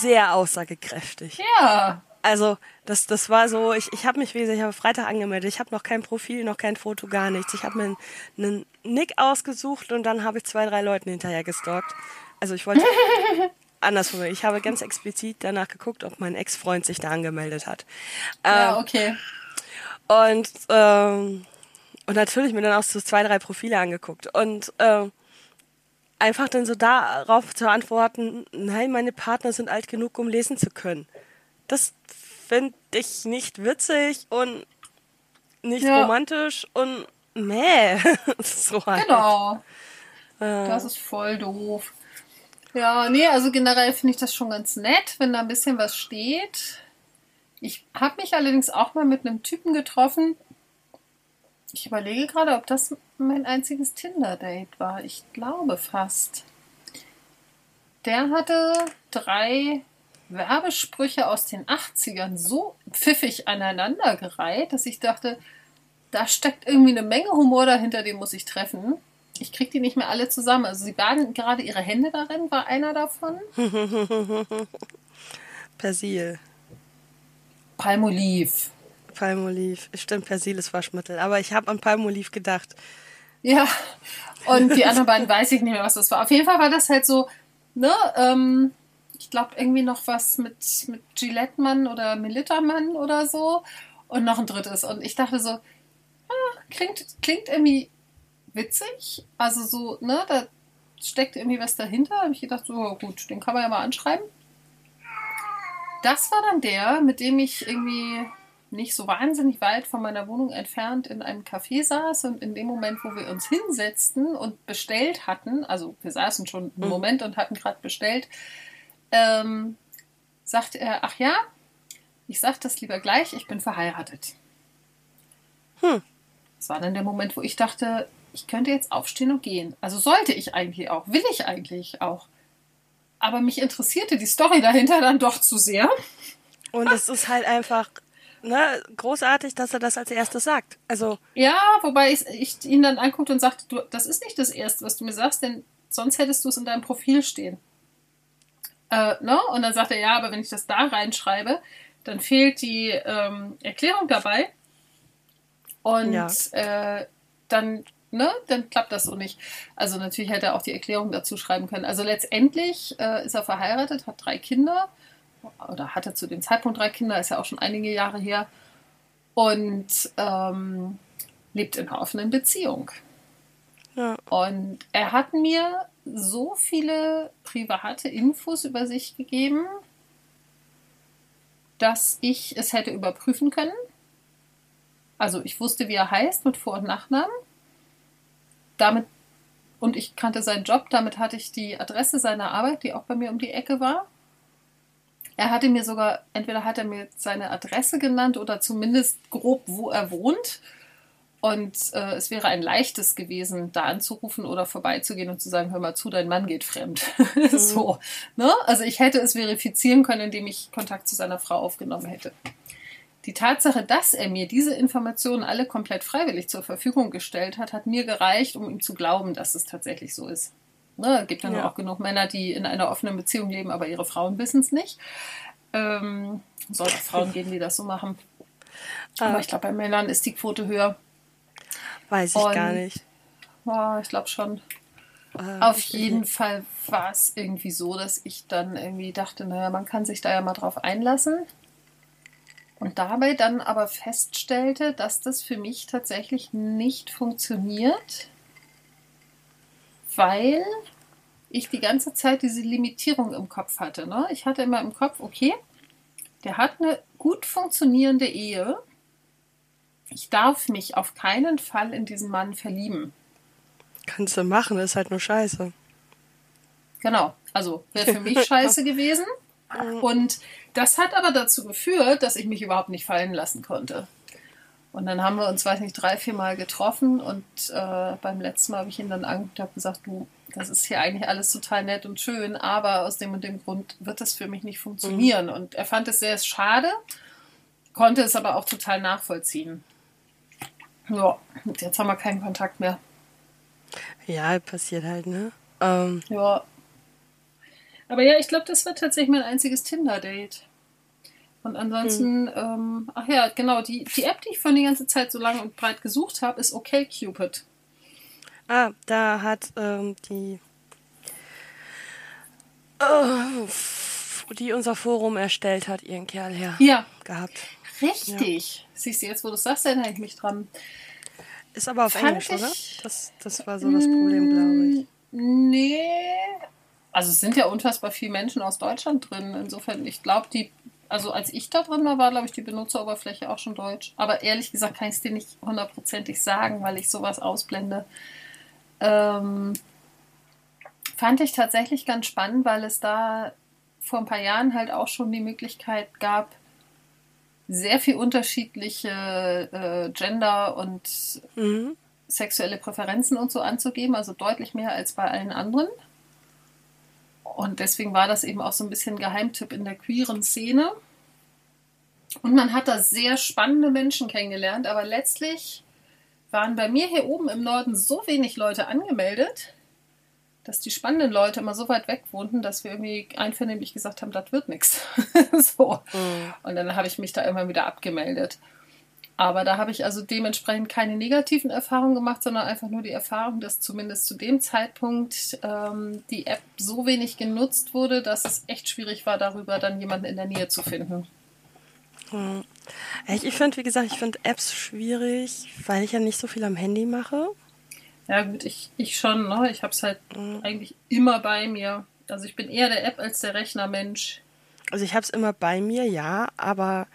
sehr aussagekräftig. ja. Also, das, das war so, ich, ich habe mich, wie gesagt, ich habe Freitag angemeldet, ich habe noch kein Profil, noch kein Foto, gar nichts. Ich habe mir einen, einen Nick ausgesucht und dann habe ich zwei, drei Leuten hinterher gestalkt. Also ich wollte <laughs> andersrum, ich habe ganz explizit danach geguckt, ob mein Ex-Freund sich da angemeldet hat. Ja, Ähm, okay. und, ähm, und natürlich mir dann auch so zwei, drei Profile angeguckt. Und ähm, einfach dann so darauf zu antworten, nein, meine Partner sind alt genug, um lesen zu können. Das finde ich nicht witzig und nicht Ja. romantisch und meh. <laughs> so halt. Genau. Das ist voll doof. Ja, nee, also generell finde ich das schon ganz nett, wenn da ein bisschen was steht. Ich habe mich allerdings auch mal mit einem Typen getroffen. Ich überlege gerade, ob das mein einziges Tinder-Date war. Ich glaube fast. Der hatte drei Werbesprüche aus den 80ern so pfiffig aneinandergereiht, dass ich dachte, da steckt irgendwie eine Menge Humor dahinter, den muss ich treffen. Ich kriege die nicht mehr alle zusammen. Also sie baden gerade ihre Hände darin, war einer davon. <laughs> Persil. Palmolive. Palmolive. Stimmt, Persil ist Waschmittel. Aber ich habe an Palmolive gedacht. Ja, und die anderen beiden weiß ich nicht mehr, was das war. Auf jeden Fall war das halt so, ne, ähm, ich glaube irgendwie noch was mit, mit Gillette-Mann oder Melitta-Mann oder so und noch ein drittes. Und ich dachte so, ah, klingt, klingt irgendwie witzig. Also so, ne, da steckt irgendwie was dahinter. Da habe ich gedacht, so gut, den kann man ja mal anschreiben. Das war dann der, mit dem ich irgendwie nicht so wahnsinnig weit von meiner Wohnung entfernt in einem Café saß und in dem Moment, wo wir uns hinsetzten und bestellt hatten, also wir saßen schon einen Moment und hatten gerade bestellt, ähm, sagte er, ach ja, ich sag das lieber gleich, ich bin verheiratet. Hm. Das war dann der Moment, wo ich dachte, ich könnte jetzt aufstehen und gehen. Also sollte ich eigentlich auch, will ich eigentlich auch. Aber mich interessierte die Story dahinter dann doch zu sehr. Und es ist halt einfach ne, großartig, dass er das als erstes sagt. Also, Ja, wobei ich, ich ihn dann anguckte und sagte, du, das ist nicht das Erste, was du mir sagst, denn sonst hättest du es in deinem Profil stehen. Äh, ne? Und dann sagt er, ja, aber wenn ich das da reinschreibe, dann fehlt die ähm, Erklärung dabei. Und Ja. äh, dann, ne, dann klappt das so nicht. Also natürlich hätte er auch die Erklärung dazu schreiben können. Also letztendlich äh, ist er verheiratet, hat drei Kinder oder hatte zu dem Zeitpunkt drei Kinder, ist ja auch schon einige Jahre her und ähm, lebt in einer offenen Beziehung. ja. Und er hat mir so viele private Infos über sich gegeben, dass ich es hätte überprüfen können. Also ich wusste, wie er heißt mit Vor- und Nachnamen. Damit und ich kannte seinen Job, damit hatte ich die Adresse seiner Arbeit, die auch bei mir um die Ecke war. Er hatte mir sogar, entweder hat er mir seine Adresse genannt oder zumindest grob, wo er wohnt. Und äh, es wäre ein leichtes gewesen, da anzurufen oder vorbeizugehen und zu sagen, hör mal zu, dein Mann geht fremd. <laughs> so. Ne? Also ich hätte es verifizieren können, indem ich Kontakt zu seiner Frau aufgenommen hätte. Die Tatsache, dass er mir diese Informationen alle komplett freiwillig zur Verfügung gestellt hat, hat mir gereicht, um ihm zu glauben, dass es tatsächlich so ist. Ne? Es gibt ja, nur Ja. auch genug Männer, die in einer offenen Beziehung leben, aber ihre Frauen wissen es nicht. Ähm, soll es Frauen geben, die das so machen. Aber ich glaube, bei Männern ist die Quote höher. weiß ich Und- gar nicht. Ja, ich glaube schon. Äh, Auf jeden Fall war es irgendwie so, dass ich dann irgendwie dachte, naja, man kann sich da ja mal drauf einlassen. Und dabei dann aber feststellte, dass das für mich tatsächlich nicht funktioniert, weil ich die ganze Zeit diese Limitierung im Kopf hatte. Ne? Ich hatte immer im Kopf, okay, der hat eine gut funktionierende Ehe. Ich darf mich auf keinen Fall in diesen Mann verlieben. Kannst du machen, ist halt nur scheiße. Genau, also wäre für mich <laughs> scheiße gewesen. Und das hat aber dazu geführt, dass ich mich überhaupt nicht fallen lassen konnte. Und dann haben wir uns, weiß nicht, drei, vier Mal getroffen und äh, beim letzten Mal habe ich ihn dann angeguckt und habe gesagt, du, das ist hier eigentlich alles total nett und schön, aber aus dem und dem Grund wird das für mich nicht funktionieren. Mhm. Und er fand es sehr schade, konnte es aber auch total nachvollziehen. Ja, jetzt haben wir keinen Kontakt mehr. Ja, passiert halt, ne? Ähm. Ja. Aber ja, ich glaube, das wird tatsächlich mein einziges Tinder-Date. Und ansonsten, hm. ähm, ach ja, genau, die, die App, die ich von die ganze Zeit so lang und breit gesucht habe, ist OkCupid. Ah, da hat ähm, die, oh, die unser Forum erstellt hat, ihren Kerl her ja. gehabt. Richtig. Ja. Siehst du, jetzt wo du es sagst, erinnere ich mich dran. Ist aber auf Fand Englisch, ich, oder? Das, das war so das Problem, glaube ich. Nee. Also es sind ja unfassbar viele Menschen aus Deutschland drin. Insofern, ich glaube, die also als ich da drin war, war, glaube ich, die Benutzeroberfläche auch schon deutsch. Aber ehrlich gesagt kann ich es dir nicht hundertprozentig sagen, weil ich sowas ausblende. Ähm, fand ich tatsächlich ganz spannend, weil es da vor ein paar Jahren halt auch schon die Möglichkeit gab, sehr viel unterschiedliche äh, Gender und mhm. sexuelle Präferenzen und so anzugeben, also deutlich mehr als bei allen anderen. Und deswegen war das eben auch so ein bisschen Geheimtipp in der queeren Szene. Und man hat da sehr spannende Menschen kennengelernt, aber letztlich waren bei mir hier oben im Norden so wenig Leute angemeldet, dass die spannenden Leute immer so weit weg wohnten, dass wir irgendwie einvernehmlich gesagt haben, das wird nichts. <laughs> so. Mhm. Und dann habe ich mich da immer wieder abgemeldet. Aber da habe ich also dementsprechend keine negativen Erfahrungen gemacht, sondern einfach nur die Erfahrung, dass zumindest zu dem Zeitpunkt ähm, die App so wenig genutzt wurde, dass es echt schwierig war, darüber dann jemanden in der Nähe zu finden. Hm. Ich, ich finde, wie gesagt, ich finde Apps schwierig, weil ich ja nicht so viel am Handy mache. Ja, gut, ich, ich schon, ne? Ich habe es halt mhm. eigentlich immer bei mir. Also ich bin eher der App als der Rechnermensch. Also ich habe es immer bei mir, ja, aber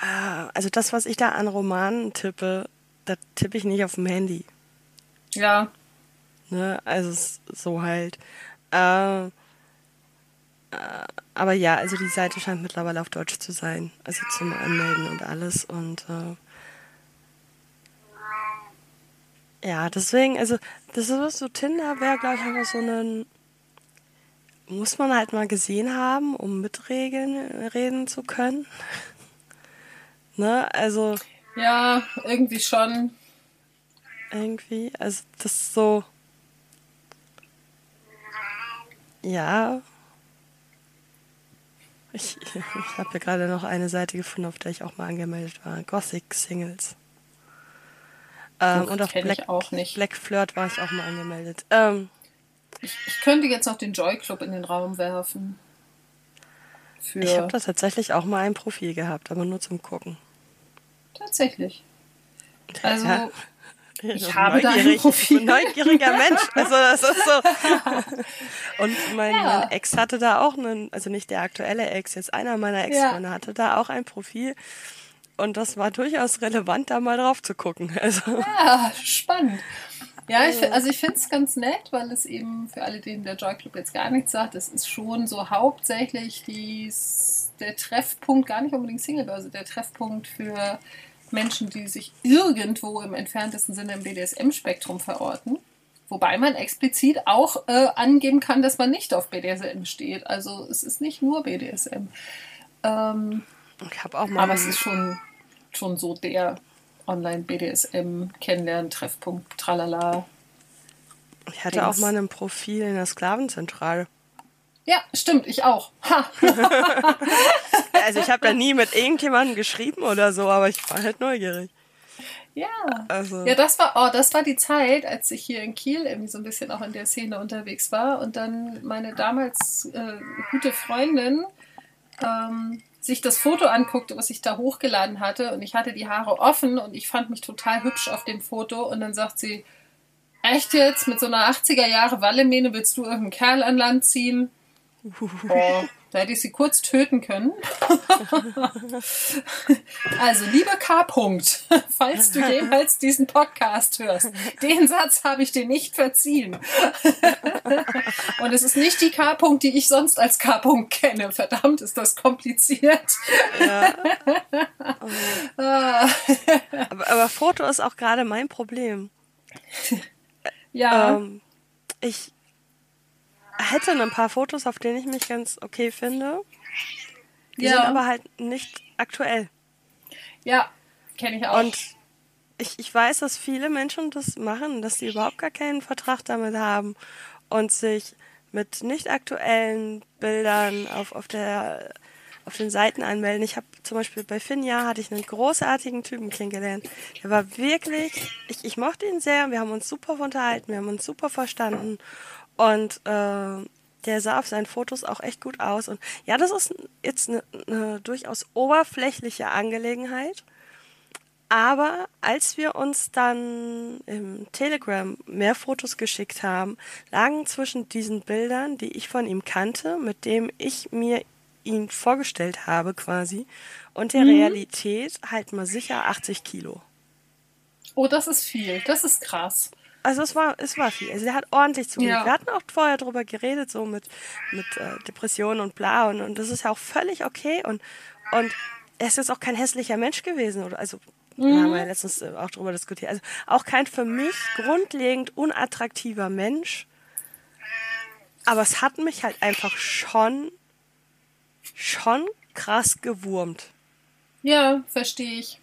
Ah, also das, was ich da an Romanen tippe, das tippe ich nicht auf dem Handy. Ja. Ne, also so halt. Äh, äh, aber ja, also die Seite scheint mittlerweile auf Deutsch zu sein. Also zum Anmelden und alles. Und äh, ja, deswegen, also das ist so Tinder wäre, glaube ich, einfach so ein muss man halt mal gesehen haben, um mitreden reden zu können. <laughs> Ne? Also. Ja, irgendwie schon. Irgendwie. Also, das ist so. Ja. Ich, ich habe hier gerade noch eine Seite gefunden, auf der ich auch mal angemeldet war. Gothic Singles. Ähm, und auf Black, Black, Flirt war ich auch mal angemeldet. Ähm, ich, ich, könnte jetzt noch den Joy Club in den Raum werfen. Für ich habe da tatsächlich auch mal ein Profil gehabt, aber nur zum Gucken. Tatsächlich. Also, ja. Ich habe da ein Profil. Neugieriger Mensch. Also das ist so. <laughs> Und mein, ja. mein, Ex hatte da auch einen, also nicht der aktuelle Ex, jetzt einer meiner Ex-Freunde ja. hatte da auch ein Profil. Und das war durchaus relevant, da mal drauf zu gucken. <laughs> Also. Ja, spannend. Ja, ich, also ich finde es ganz nett, weil es eben für alle, denen der Joy Club jetzt gar nichts sagt, es ist schon so hauptsächlich dies, der Treffpunkt, gar nicht unbedingt Singlebörse, der Treffpunkt für Menschen, die sich irgendwo im entferntesten Sinne im BDSM-Spektrum verorten. Wobei man explizit auch äh, angeben kann, dass man nicht auf BDSM steht. Also es ist nicht nur BDSM. Ähm, ich habe auch mal. Aber es ist schon, schon so der Online-BDSM-Kennenlernen-Treffpunkt, tralala. Ich hatte Dings. auch mal ein Profil in der Sklavenzentrale. Ja, stimmt, ich auch. <laughs> also ich habe da nie mit irgendjemandem geschrieben oder so, aber ich war halt neugierig. Ja. Also. Ja, das war, oh, das war die Zeit, als ich hier in Kiel irgendwie so ein bisschen auch in der Szene unterwegs war und dann meine damals äh, gute Freundin ähm, sich das Foto anguckte, was ich da hochgeladen hatte und ich hatte die Haare offen und ich fand mich total hübsch auf dem Foto und dann sagt sie, echt jetzt, mit so einer 80er Jahre Wallemähne willst du irgendeinen Kerl an Land ziehen? Oh, da hätte ich sie kurz töten können. <laughs> also, liebe K. -Punkt, falls du jemals diesen Podcast hörst, den Satz habe ich dir nicht verziehen. <laughs> Und es ist nicht die K. -Punkt, die ich sonst als K. -Punkt kenne. Verdammt, ist das kompliziert. Ja. <laughs> aber, aber Foto ist auch gerade mein Problem. Ja. Ähm, ich hätte ein paar Fotos, auf denen ich mich ganz okay finde. Die ja. sind aber halt nicht aktuell. Ja, kenne ich auch. Und ich, ich weiß, dass viele Menschen das machen, dass sie überhaupt gar keinen Vertrag damit haben und sich mit nicht aktuellen Bildern auf, auf, der, auf den Seiten anmelden. Ich habe zum Beispiel bei Finja hatte ich einen großartigen Typen kennengelernt. Der war wirklich, ich, ich mochte ihn sehr, wir haben uns super unterhalten, wir haben uns super verstanden. Und äh, der sah auf seinen Fotos auch echt gut aus. Und ja, das ist jetzt eine, eine durchaus oberflächliche Angelegenheit. Aber als wir uns dann im Telegram mehr Fotos geschickt haben, lagen zwischen diesen Bildern, die ich von ihm kannte, mit dem ich mir ihn vorgestellt habe quasi, und der mhm. Realität halt mal sicher 80 Kilo. Oh, das ist viel. Das ist krass. Also es war, es war viel. Also er hat ordentlich zugelegt. Ja. Wir hatten auch vorher darüber geredet, so mit, mit äh, Depressionen und bla. Und, und das ist ja auch völlig okay. Und, und er ist jetzt auch kein hässlicher Mensch gewesen. Oder, also mhm. da haben wir ja letztens äh, auch darüber diskutiert. Also auch kein für mich grundlegend unattraktiver Mensch. Aber es hat mich halt einfach schon, schon krass gewurmt. Ja, verstehe ich.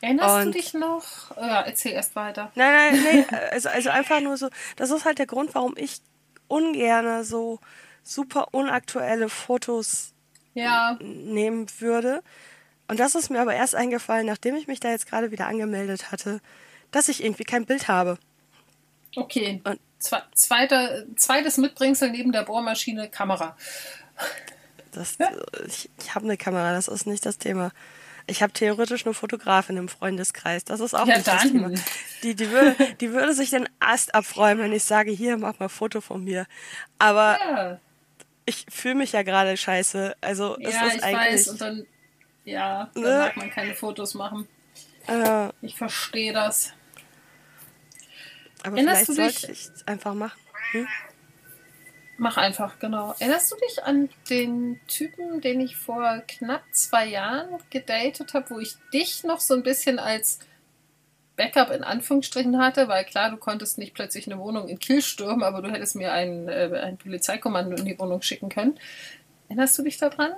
Erinnerst und, du dich noch? Ja, erzähl erst weiter. Nein, nein, nee, <laughs> also, also einfach nur so, das ist halt der Grund, warum ich ungerne so super unaktuelle Fotos ja. nehmen würde. Und das ist mir aber erst eingefallen, nachdem ich mich da jetzt gerade wieder angemeldet hatte, dass ich irgendwie kein Bild habe. Okay. Und Zwe zweiter, zweites Mitbringsel neben der Bohrmaschine, Kamera. Das, ich, ich habe eine Kamera, das ist nicht das Thema. Ich habe theoretisch eine Fotografin im Freundeskreis. Das ist auch ja, nicht das Thema. Die, die, würde, die würde sich den Ast abfreuen, wenn ich sage, hier, mach mal ein Foto von mir. Aber ja. ich fühle mich ja gerade scheiße. Also ja, es ist ich eigentlich. Weiß, und dann, ja, dann ne? mag man keine Fotos machen. Äh, ich verstehe das. Aber Erinnerst vielleicht sollte ich es einfach machen. Hm? Mach einfach, genau. Erinnerst du dich an den Typen, den ich vor knapp zwei Jahren gedatet habe, wo ich dich noch so ein bisschen als Backup in Anführungsstrichen hatte, weil klar, du konntest nicht plötzlich eine Wohnung in Kiel stürmen, aber du hättest mir ein, äh, ein Polizeikommando in die Wohnung schicken können. Erinnerst du dich daran?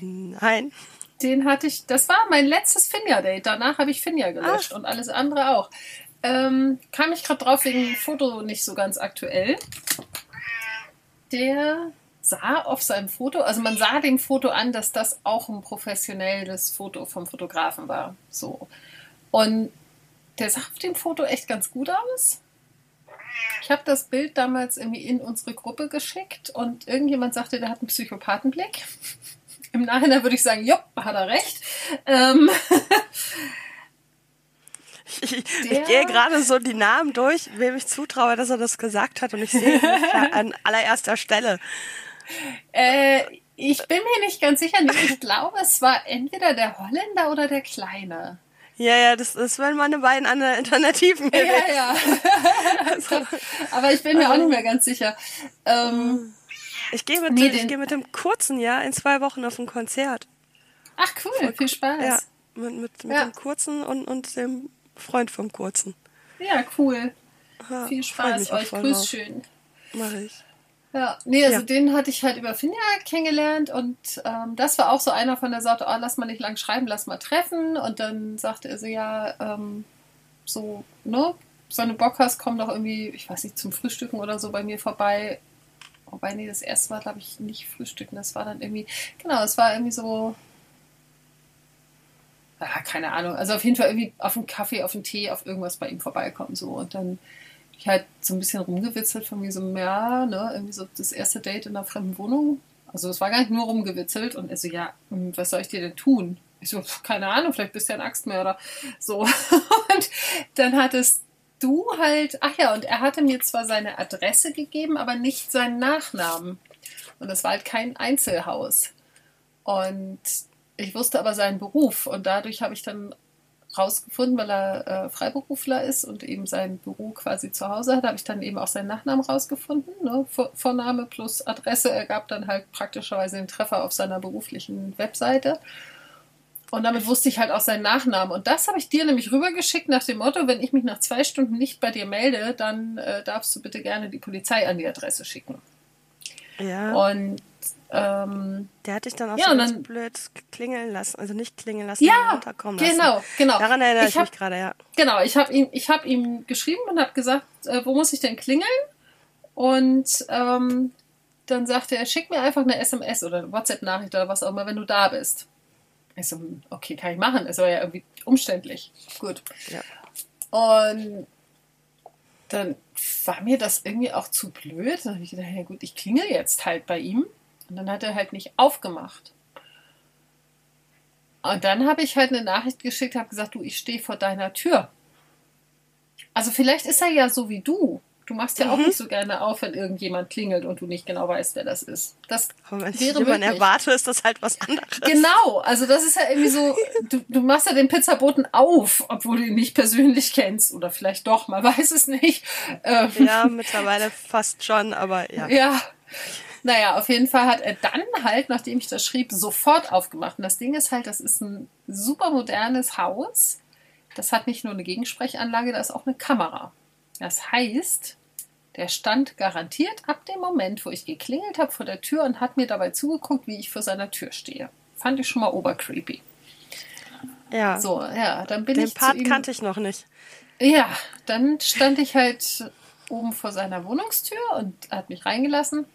Nein. Den hatte ich, das war mein letztes Finja-Date. Danach habe ich Finja gelöscht Ach. und alles andere auch. Ähm, kam ich gerade drauf wegen Foto nicht so ganz aktuell der sah auf seinem Foto, also man sah dem Foto an, dass das auch ein professionelles Foto vom Fotografen war. So. Und der sah auf dem Foto echt ganz gut aus. Ich habe das Bild damals irgendwie in unsere Gruppe geschickt und irgendjemand sagte, der hat einen Psychopathenblick. <laughs> Im Nachhinein würde ich sagen, jupp, hat er recht. Ähm <laughs> Ich, ich gehe gerade so die Namen durch, wem ich zutraue, dass er das gesagt hat und ich sehe <laughs> an allererster Stelle. Äh, ich bin mir nicht ganz sicher. Ich glaube, es war entweder der Holländer oder der Kleine. Ja, ja, das, das waren meine beiden anderen Alternativen gewesen. <laughs> Ja, ja. <laughs> also, Aber ich bin mir auch nicht mehr ganz sicher. Ähm, ich gehe mit, nee, geh mit dem kurzen Jahr in zwei Wochen auf ein Konzert. Ach cool, viel Spaß. Ja, mit, mit, mit ja. dem kurzen und, und dem Freund vom Kurzen. Ja, cool. Ja, Viel Spaß euch. Grüß schön. Mach ich. Ja, nee, also ja. den hatte ich halt über Finja kennengelernt und ähm, das war auch so einer von der Sorte, oh, lass mal nicht lang schreiben, lass mal treffen. Und dann sagte er so, ja, ähm, so, ne, wenn du Bock hast, komm doch irgendwie, ich weiß nicht, zum Frühstücken oder so bei mir vorbei. Wobei, nee, das erste Mal, glaube ich, nicht frühstücken. Das war dann irgendwie, genau, es war irgendwie so ja, keine Ahnung, also auf jeden Fall irgendwie auf einen Kaffee, auf einen Tee, auf irgendwas bei ihm vorbeikommen. So. Und dann ich halt so ein bisschen rumgewitzelt von mir so, ja, ne, irgendwie so das erste Date in einer fremden Wohnung. Also es war gar nicht nur rumgewitzelt und er so, ja, hm, was soll ich dir denn tun? Ich so, <laughs> keine Ahnung, vielleicht bist du ja ein Axtmörder. So. <laughs> Und dann hat es du halt, ach ja, und er hatte mir zwar seine Adresse gegeben, aber nicht seinen Nachnamen. Und das war halt kein Einzelhaus. Und ich wusste aber seinen Beruf und dadurch habe ich dann rausgefunden, weil er äh, Freiberufler ist und eben sein Büro quasi zu Hause hat, habe ich dann eben auch seinen Nachnamen rausgefunden. Ne? Vor Vorname plus Adresse ergab dann halt praktischerweise den Treffer auf seiner beruflichen Webseite. Und damit wusste ich halt auch seinen Nachnamen. Und das habe ich dir nämlich rübergeschickt nach dem Motto, wenn ich mich nach zwei Stunden nicht bei dir melde, dann äh, darfst du bitte gerne die Polizei an die Adresse schicken. Ja. Und ähm, der hat dich dann auch ja, so dann- blöd klingeln lassen, also nicht klingeln lassen, Ja, runterkommen lassen. genau, genau. Daran erinnere ich, Ich hab- mich gerade, ja. Genau, ich habe ihm, ich hab ihm geschrieben und habe gesagt, äh, wo muss ich denn klingeln? Und ähm, dann sagte er, schick mir einfach eine SMS oder eine WhatsApp-Nachricht oder was auch immer, wenn du da bist. Ich so, hm, okay, kann ich machen. Es war ja irgendwie umständlich. Gut. Ja. Und dann war mir das irgendwie auch zu blöd. Dann habe ich gedacht, ja gut, ich klingel jetzt halt bei ihm. Und dann hat er halt nicht aufgemacht. Und dann habe ich halt eine Nachricht geschickt, habe gesagt, du, ich stehe vor deiner Tür. Also vielleicht ist er ja so wie du. Du machst ja auch Mhm. nicht so gerne auf, wenn irgendjemand klingelt und du nicht genau weißt, wer das ist. Das Aber wenn ich wäre möglich. erwarte, ist das halt was anderes. Genau, also das ist ja irgendwie so, du, du machst ja den Pizzaboten auf, obwohl du ihn nicht persönlich kennst. Oder vielleicht doch, man <laughs> weiß es nicht. Ähm, Ja, mittlerweile fast schon, aber ja. ja. Naja, auf jeden Fall hat er dann halt, nachdem ich das schrieb, sofort aufgemacht. Und das Ding ist halt, das ist ein super modernes Haus. Das hat nicht nur eine Gegensprechanlage, da ist auch eine Kamera. Das heißt, der stand garantiert ab dem Moment, wo ich geklingelt habe vor der Tür und hat mir dabei zugeguckt, wie ich vor seiner Tür stehe. Fand ich schon mal obercreepy. Ja, So, ja, dann bin den ich Part zu ihm. kannte ich noch nicht. Ja, dann stand ich halt oben vor seiner Wohnungstür und hat mich reingelassen.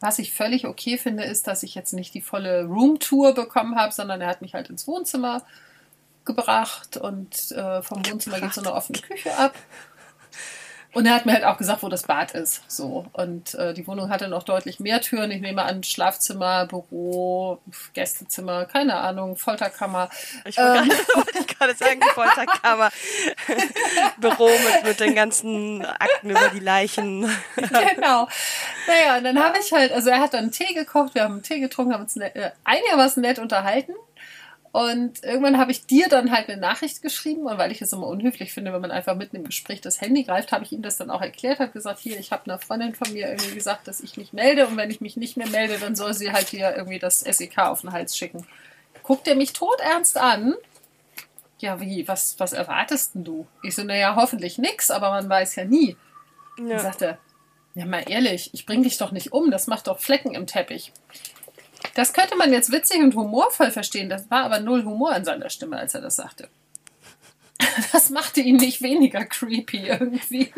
Was ich völlig okay finde, ist, dass ich jetzt nicht die volle Roomtour bekommen habe, sondern er hat mich halt ins Wohnzimmer gebracht und äh, vom Wohnzimmer geht so eine offene Küche ab. Und er hat mir halt auch gesagt, wo das Bad ist. So. Und äh, die Wohnung hatte noch deutlich mehr Türen. Ich nehme an, Schlafzimmer, Büro, Gästezimmer, keine Ahnung, Folterkammer. Ich wollte Ähm. gerade- <laughs> sagen, Folterkammer, <laughs> Büro mit, mit den ganzen Akten über die Leichen. <laughs> genau. Naja, und dann habe ich halt, also er hat dann Tee gekocht, wir haben Tee getrunken, haben uns nett, äh, einigermaßen nett unterhalten. Und irgendwann habe ich dir dann halt eine Nachricht geschrieben, und weil ich es immer unhöflich finde, wenn man einfach mitten im Gespräch das Handy greift, habe ich ihm das dann auch erklärt, habe gesagt, hier, ich habe einer Freundin von mir irgendwie gesagt, dass ich mich melde und wenn ich mich nicht mehr melde, dann soll sie halt hier irgendwie das SEK auf den Hals schicken. Guckt er mich todernst an. Ja, wie, was, was erwartest denn du? Ich so, naja, hoffentlich nix, aber man weiß ja nie. Dann Ja. sagt er, ja mal ehrlich, ich bring dich doch nicht um, das macht doch Flecken im Teppich. Das könnte man jetzt witzig und humorvoll verstehen, das war aber null Humor in seiner Stimme, als er das sagte. <laughs> Das machte ihn nicht weniger creepy irgendwie.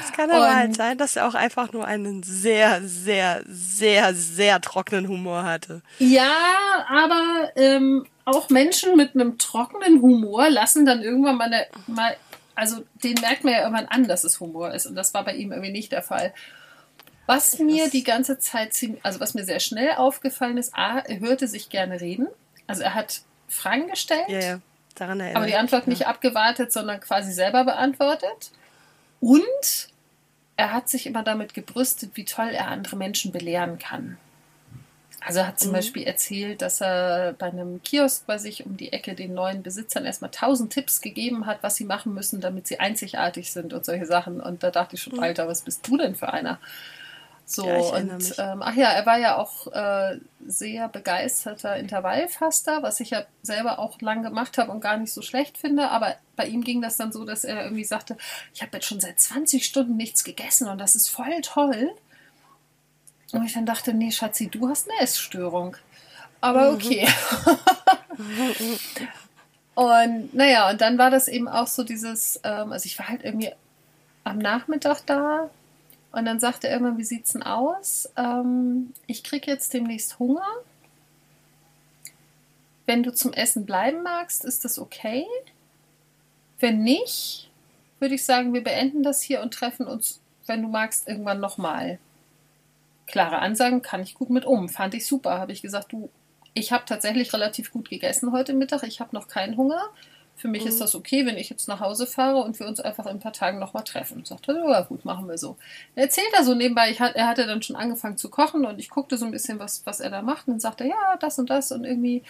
Es kann aber Und- halt sein, dass er auch einfach nur einen sehr, sehr, sehr, sehr trockenen Humor hatte. Ja, aber ähm, auch Menschen mit einem trockenen Humor lassen dann irgendwann mal, eine, mal, also den merkt man ja irgendwann an, dass es Humor ist. Und das war bei ihm irgendwie nicht der Fall. Was mir die ganze Zeit also was mir sehr schnell aufgefallen ist, A, er hörte sich gerne reden. Also er hat Fragen gestellt, Ja, ja, daran aber die Antwort nicht abgewartet, sondern quasi selber beantwortet. Und er hat sich immer damit gebrüstet, wie toll er andere Menschen belehren kann. Also er hat zum Mhm. Beispiel erzählt, dass er bei einem Kiosk bei sich um die Ecke den neuen Besitzern erstmal tausend Tipps gegeben hat, was sie machen müssen, damit sie einzigartig sind und solche Sachen. Und da dachte ich schon, Mhm. Alter, was bist du denn für einer? So, Ja, und ähm, ach ja, er war ja auch äh, sehr begeisterter Intervallfaster, was ich ja selber auch lang gemacht habe und gar nicht so schlecht finde. Aber bei ihm ging das dann so, dass er irgendwie sagte, ich habe jetzt schon seit 20 Stunden nichts gegessen und das ist voll toll. Und ich dann dachte, nee, Schatzi, du hast eine Essstörung. Aber okay. <laughs> und naja, und dann war das eben auch so dieses, ähm, also ich war halt irgendwie am Nachmittag da und dann sagte er irgendwann, wie sieht's denn aus? Ähm, ich krieg jetzt demnächst Hunger. Wenn du zum Essen bleiben magst, ist das okay. Wenn nicht, würde ich sagen, wir beenden das hier und treffen uns, wenn du magst, irgendwann nochmal. Klare Ansagen kann ich gut mit um. Fand ich super. Habe ich gesagt, du, ich habe tatsächlich relativ gut gegessen heute Mittag. Ich habe noch keinen Hunger. Für mich mhm. ist das okay, wenn ich jetzt nach Hause fahre und wir uns einfach in ein paar Tagen nochmal treffen. Sagt er, ja gut, machen wir so. Er erzählt da so nebenbei, ich, er hatte dann schon angefangen zu kochen und ich guckte so ein bisschen, was, was er da macht. Und dann sagt er, ja, das und das und irgendwie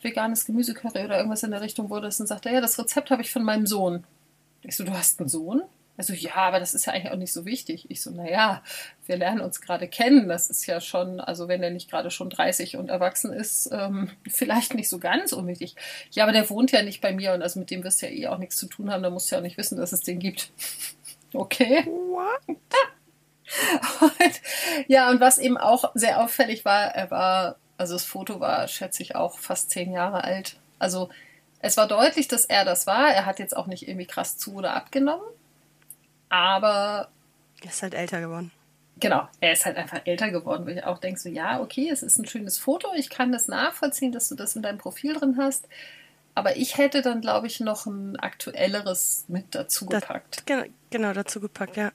veganes Gemüsecurry oder irgendwas in der Richtung wurde es. Und sagt er, ja, das Rezept habe ich von meinem Sohn. Ich so, du hast einen Sohn? Also ja, aber das ist ja eigentlich auch nicht so wichtig. Ich so, naja, wir lernen uns gerade kennen. Das ist ja schon, also wenn er nicht gerade schon 30 und erwachsen ist, ähm, vielleicht nicht so ganz unwichtig. Ja, aber der wohnt ja nicht bei mir und also mit dem wirst du ja eh auch nichts zu tun haben. Da musst du ja auch nicht wissen, dass es den gibt. <laughs> Okay. What? Und, ja, und was eben auch sehr auffällig war, er war, also das Foto war, schätze ich, auch fast zehn Jahre alt. Also es war deutlich, dass er das war. Er hat jetzt auch nicht irgendwie krass zu oder abgenommen. Aber. Er ist halt älter geworden. Genau, er ist halt einfach älter geworden, wo ich auch denke, so, ja, okay, es ist ein schönes Foto, ich kann das nachvollziehen, dass du das in deinem Profil drin hast. Aber ich hätte dann, glaube ich, noch ein aktuelleres mit dazu gepackt. Da, genau, dazu gepackt, ja.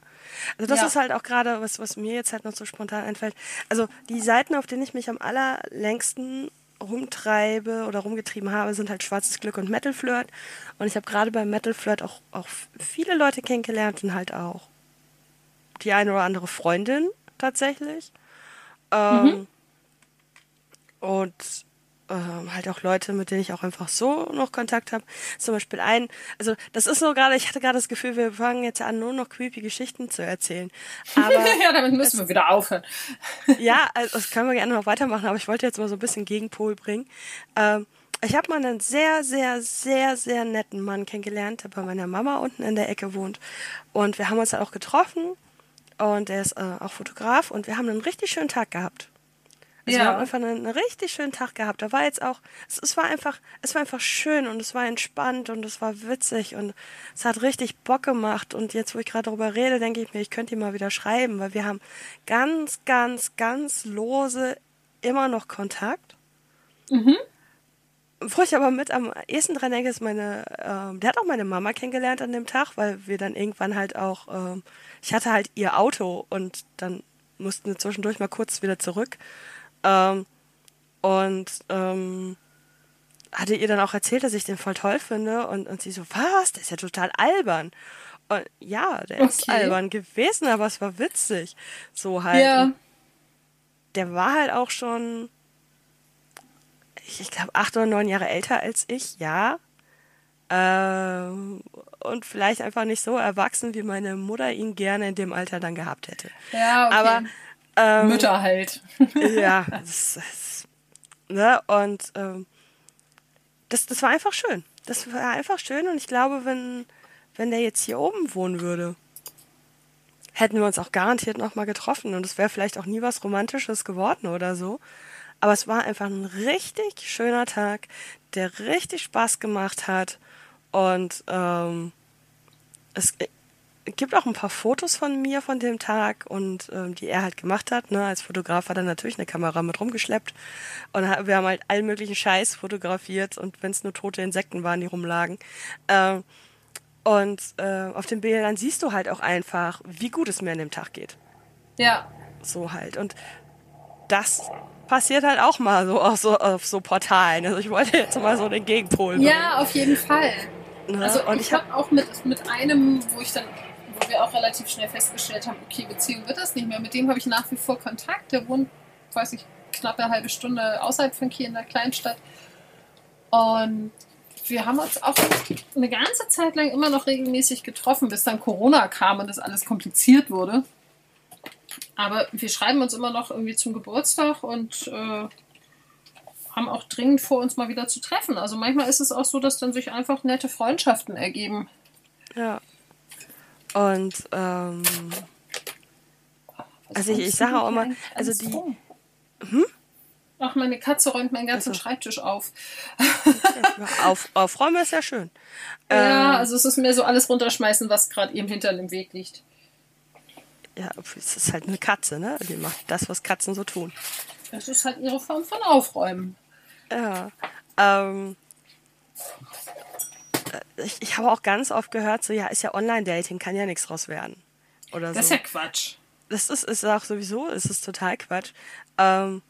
Also das ja. ist halt auch gerade, was, was mir jetzt halt noch so spontan einfällt. Also die Seiten, auf denen ich mich am allerlängsten rumtreibe oder rumgetrieben habe, sind halt Schwarzes Glück und Metal Flirt. Und ich habe gerade bei Metal Flirt auch, auch viele Leute kennengelernt und halt auch die eine oder andere Freundin tatsächlich. Ähm, mhm. Und ähm, halt auch Leute, mit denen ich auch einfach so noch Kontakt habe. Zum Beispiel ein, also das ist so gerade, ich hatte gerade das Gefühl, wir fangen jetzt an, nur noch creepy Geschichten zu erzählen. Aber <laughs> ja, damit müssen wir wieder aufhören. <laughs> ja, also das können wir gerne noch weitermachen, aber ich wollte jetzt mal so ein bisschen Gegenpol bringen. Ähm, ich habe mal einen sehr, sehr, sehr, sehr netten Mann kennengelernt, der bei meiner Mama unten in der Ecke wohnt. Und wir haben uns halt auch getroffen und er ist äh, auch Fotograf und wir haben einen richtig schönen Tag gehabt. Also ja. wir haben einfach einen, einen, richtig schönen Tag gehabt. Da war jetzt auch, es, es, war einfach, es war einfach schön und es war entspannt und es war witzig und es hat richtig Bock gemacht. Und jetzt, wo ich gerade darüber rede, denke ich mir, ich könnte ihm mal wieder schreiben, weil wir haben ganz, ganz, ganz lose immer noch Kontakt. Mhm. Wo ich aber mit am ehesten dran denke, ist meine, äh, der hat auch meine Mama kennengelernt an dem Tag, weil wir dann irgendwann halt auch, äh, ich hatte halt ihr Auto und dann mussten wir zwischendurch mal kurz wieder zurück. Ähm, und ähm, hatte ihr dann auch erzählt, dass ich den voll toll finde. Und, und sie so, was? Der ist ja total albern. Und ja, der okay. ist albern gewesen, aber es war witzig. So halt. Ja. Der war halt auch schon, ich, ich glaube, acht oder neun Jahre älter als ich, ja. Ähm, und vielleicht einfach nicht so erwachsen, wie meine Mutter ihn gerne in dem Alter dann gehabt hätte. Ja, okay. Aber ähm, Mütter halt. <laughs> ja, <laughs> das, das, ne, und ähm, das, das war einfach schön. Das war einfach schön und ich glaube, wenn, wenn der jetzt hier oben wohnen würde, hätten wir uns auch garantiert nochmal getroffen und es wäre vielleicht auch nie was Romantisches geworden oder so. Aber es war einfach ein richtig schöner Tag, der richtig Spaß gemacht hat und ähm, es, gibt auch ein paar Fotos von mir von dem Tag und ähm, die er halt gemacht hat. Ne? Als Fotograf hat er natürlich eine Kamera mit rumgeschleppt und wir haben halt allen möglichen Scheiß fotografiert und wenn es nur tote Insekten waren, die rumlagen. Ähm, und äh, auf den Bildern siehst du halt auch einfach, wie gut es mir an dem Tag geht. Ja. So halt. Und das passiert halt auch mal so auf so, auf so Portalen. Also ich wollte jetzt mal so den Gegenpol. Ja, auf jeden Fall. Ne? Also und ich, ich habe auch mit, mit einem, wo ich dann wo wir auch relativ schnell festgestellt haben, okay, Beziehung wird das nicht mehr. Mit dem habe ich nach wie vor Kontakt. Der wohnt, weiß ich, knapp eine halbe Stunde außerhalb von Kiel in der Kleinstadt. Und wir haben uns auch eine ganze Zeit lang immer noch regelmäßig getroffen, bis dann Corona kam und das alles kompliziert wurde. Aber wir schreiben uns immer noch irgendwie zum Geburtstag und äh, haben auch dringend vor, uns mal wieder zu treffen. Also manchmal ist es auch so, dass dann sich einfach nette Freundschaften ergeben. Ja. Und ähm, also ich, ich sage auch immer, also die. Hm? Ach, meine Katze räumt meinen ganzen also. Schreibtisch auf. <laughs> auf. Aufräumen ist ja schön. Ja, ähm, also es ist mehr so alles runterschmeißen, was gerade eben hinter dem Weg liegt. Ja, es ist halt eine Katze, ne? Die macht das, was Katzen so tun. Das ist halt ihre Form von Aufräumen. Ja. Ähm, ich, ich habe auch ganz oft gehört, so ja, ist ja Online-Dating, kann ja nichts draus werden. Oder das so. ist ja Quatsch. Das ist, ist auch sowieso, ist es total Quatsch. Ähm,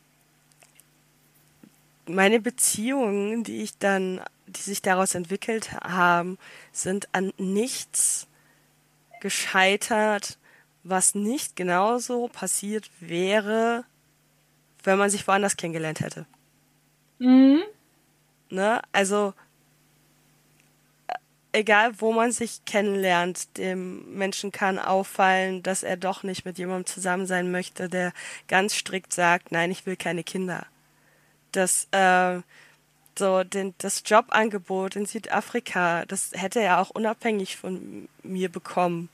meine Beziehungen, die ich dann, die sich daraus entwickelt haben, sind an nichts gescheitert, was nicht genauso passiert wäre, wenn man sich woanders kennengelernt hätte. Mhm. Ne? Also, egal wo man sich kennenlernt, dem Menschen kann auffallen, dass er doch nicht mit jemandem zusammen sein möchte, der ganz strikt sagt, nein, ich will keine Kinder. Das, äh, so, den, das Jobangebot in Südafrika, das hätte er auch unabhängig von mir bekommen.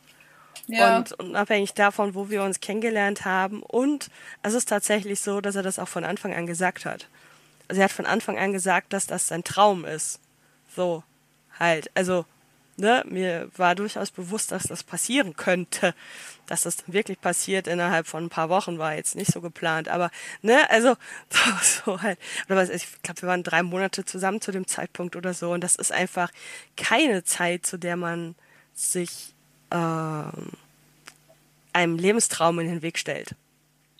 Ja. Und unabhängig davon, wo wir uns kennengelernt haben. Und es ist tatsächlich so, dass er das auch von Anfang an gesagt hat. Also er hat von Anfang an gesagt, dass das sein Traum ist. So, halt. Also, ne, mir war durchaus bewusst, dass das passieren könnte. Dass das dann wirklich passiert innerhalb von ein paar Wochen, war jetzt nicht so geplant. Aber, ne, also, <laughs> so, halt. Oder was, ich glaube, wir waren drei Monate zusammen zu dem Zeitpunkt oder so. Und das ist einfach keine Zeit, zu der man sich ähm, einem Lebenstraum in den Weg stellt.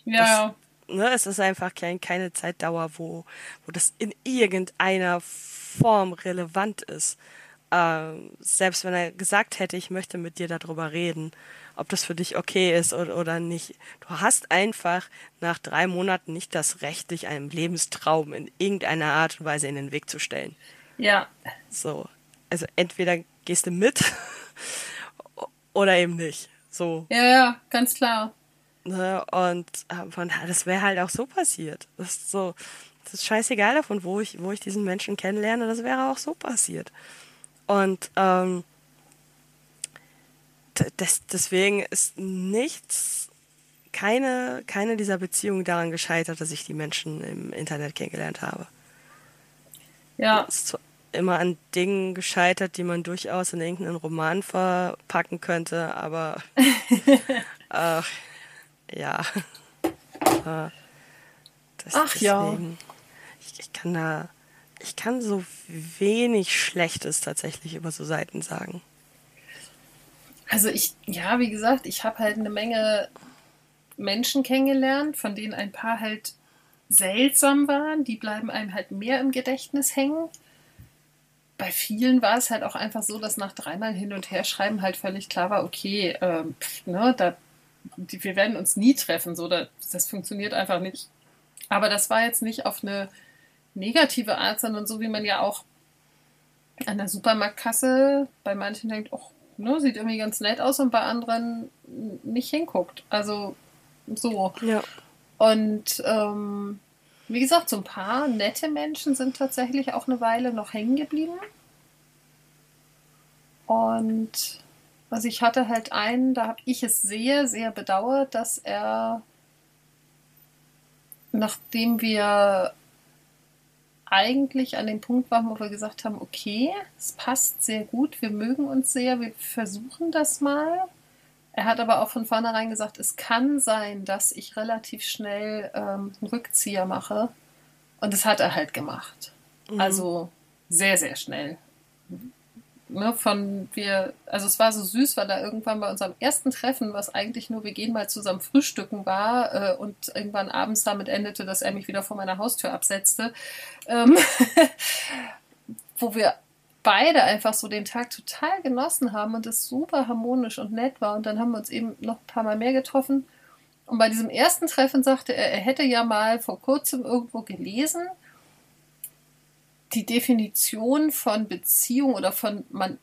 Ja. Das, ne, es ist einfach kein, keine Zeitdauer, wo, wo das in irgendeiner Form relevant ist. Ähm, selbst wenn er gesagt hätte, ich möchte mit dir darüber reden, ob das für dich okay ist oder, oder nicht. Du hast einfach nach drei Monaten nicht das Recht, dich einem Lebenstraum in irgendeiner Art und Weise in den Weg zu stellen. Ja. So. Also entweder gehst du mit <laughs> oder eben nicht. So. Ja, ja, ganz klar. Ne? Und äh, von das wäre halt auch so passiert. Das ist so, das ist scheißegal davon, wo ich, wo ich diesen Menschen kennenlerne, das wäre auch so passiert. Und ähm, das, deswegen ist nichts, keine, keine dieser Beziehungen daran gescheitert, dass ich die Menschen im Internet kennengelernt habe. Ja. Das ist immer an Dingen gescheitert, die man durchaus in irgendeinen Roman verpacken könnte, aber <laughs> <laughs> äh, ja. Das, Ach deswegen, ja. Ich, ich, kann da, ich kann so wenig Schlechtes tatsächlich über so Seiten sagen. Also ich, ja, wie gesagt, ich habe halt eine Menge Menschen kennengelernt, von denen ein paar halt seltsam waren. Die bleiben einem halt mehr im Gedächtnis hängen bei vielen war es halt auch einfach so, dass nach dreimal hin und her schreiben halt völlig klar war, okay, ähm, ne, da, die, wir werden uns nie treffen, so, da, das funktioniert einfach nicht. Aber das war jetzt nicht auf eine negative Art, sondern so wie man ja auch an der Supermarktkasse bei manchen denkt, oh, ne, sieht irgendwie ganz nett aus und bei anderen nicht hinguckt. Also so. Ja. Und ähm, wie gesagt, so ein paar nette Menschen sind tatsächlich auch eine Weile noch hängen geblieben. Und also ich hatte halt einen, da habe ich es sehr, sehr bedauert, dass er, nachdem wir eigentlich an dem Punkt waren, wo wir gesagt haben, okay, es passt sehr gut, wir mögen uns sehr, wir versuchen das mal. Er hat aber auch von vornherein gesagt, es kann sein, dass ich relativ schnell ähm, einen Rückzieher mache. Und das hat er halt gemacht. Mhm. Also sehr, sehr schnell. Ne, von wir, also es war so süß, weil er irgendwann bei unserem ersten Treffen, was eigentlich nur wir gehen mal zusammen frühstücken war äh, und irgendwann abends damit endete, dass er mich wieder vor meiner Haustür absetzte, ähm, <laughs> wo wir beide einfach so den Tag total genossen haben und es super harmonisch und nett war. Und dann haben wir uns eben noch ein paar Mal mehr getroffen. Und bei diesem ersten Treffen sagte er, er hätte ja mal vor kurzem irgendwo gelesen, die Definition von Beziehung oder von man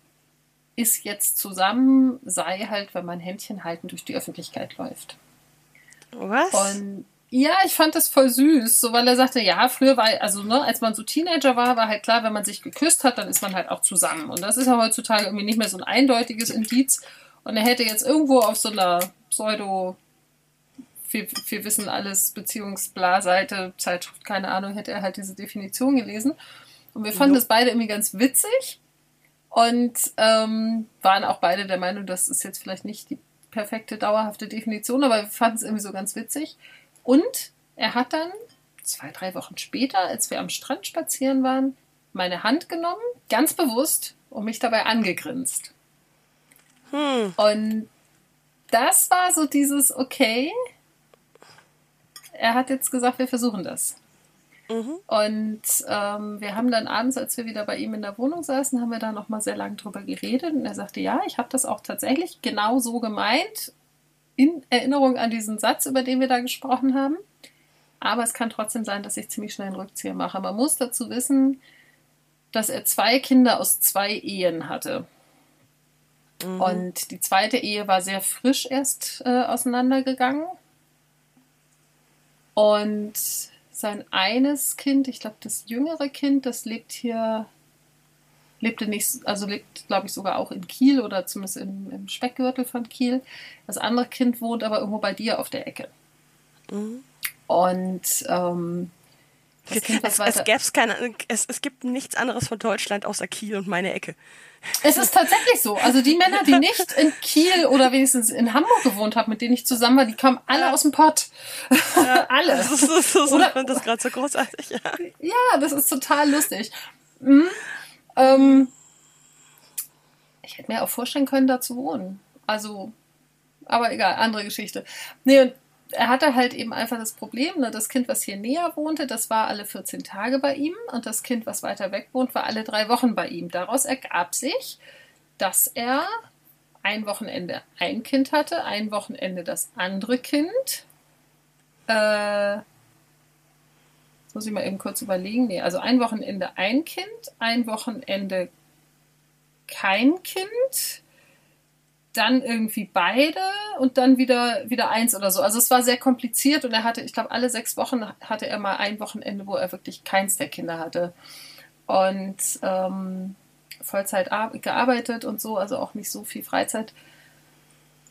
ist jetzt zusammen sei halt, wenn man Händchen halten durch die Öffentlichkeit läuft. Was? Und ja, ich fand das voll süß, so weil er sagte, ja, früher war, also ne, als man so Teenager war, war halt klar, wenn man sich geküsst hat, dann ist man halt auch zusammen. Und das ist ja heutzutage irgendwie nicht mehr so ein eindeutiges Indiz. Und er hätte jetzt irgendwo auf so einer Pseudo, wir, wir wissen alles, Beziehungsbla-Seite, Zeitschrift, keine Ahnung, hätte er halt diese Definition gelesen. Und wir fanden es beide irgendwie ganz witzig und ähm, waren auch beide der Meinung, das ist jetzt vielleicht nicht die perfekte, dauerhafte Definition, aber wir fanden es irgendwie so ganz witzig. Und er hat dann zwei, drei Wochen später, als wir am Strand spazieren waren, meine Hand genommen, ganz bewusst, und mich dabei angegrinst. Hm. Und das war so dieses, okay, er hat jetzt gesagt, wir versuchen das. Mhm. Und ähm, wir haben dann abends, als wir wieder bei ihm in der Wohnung saßen, haben wir da nochmal sehr lange drüber geredet. Und er sagte, ja, ich habe das auch tatsächlich genau so gemeint, in Erinnerung an diesen Satz, über den wir da gesprochen haben. Aber es kann trotzdem sein, dass ich ziemlich schnell einen Rückzieher mache. Man muss dazu wissen, dass er zwei Kinder aus zwei Ehen hatte. Mhm. Und die zweite Ehe war sehr frisch erst äh, auseinandergegangen. Und sein eines Kind, ich glaube das jüngere Kind, das lebt hier, lebte nicht, also lebt, glaube ich, sogar auch in Kiel oder zumindest im, im, Speckgürtel von Kiel. Das andere Kind wohnt aber irgendwo bei dir auf der Ecke. Mhm. Und ähm, es, es, gäb's keine, es, es gibt nichts anderes von Deutschland außer Kiel und meine Ecke. Es ist tatsächlich so. Also die Männer, die nicht in Kiel oder wenigstens in Hamburg gewohnt haben, mit denen ich zusammen war, die kamen alle ja. aus dem Pott. Ja, alle. <laughs> Das ist, das ist, oder, ich finde das gerade so großartig. Ja. ja, das ist total lustig. Mhm. Ähm, ich hätte mir auch vorstellen können, da zu wohnen. Also, aber egal, andere Geschichte. Nee, und er hatte halt eben einfach das Problem, ne, das Kind, was hier näher wohnte, das war alle 14 Tage bei ihm und das Kind, was weiter weg wohnt, war alle drei Wochen bei ihm. Daraus ergab sich, dass er ein Wochenende ein Kind hatte, ein Wochenende das andere Kind. Äh, muss ich mal eben kurz überlegen. Nee, also ein Wochenende ein Kind, ein Wochenende kein Kind dann irgendwie beide und dann wieder, wieder eins oder so. Also es war sehr kompliziert und er hatte, ich glaube, alle sechs Wochen hatte er mal ein Wochenende, wo er wirklich keins der Kinder hatte. Und ähm, Vollzeit gearbeitet und so, also auch nicht so viel Freizeit.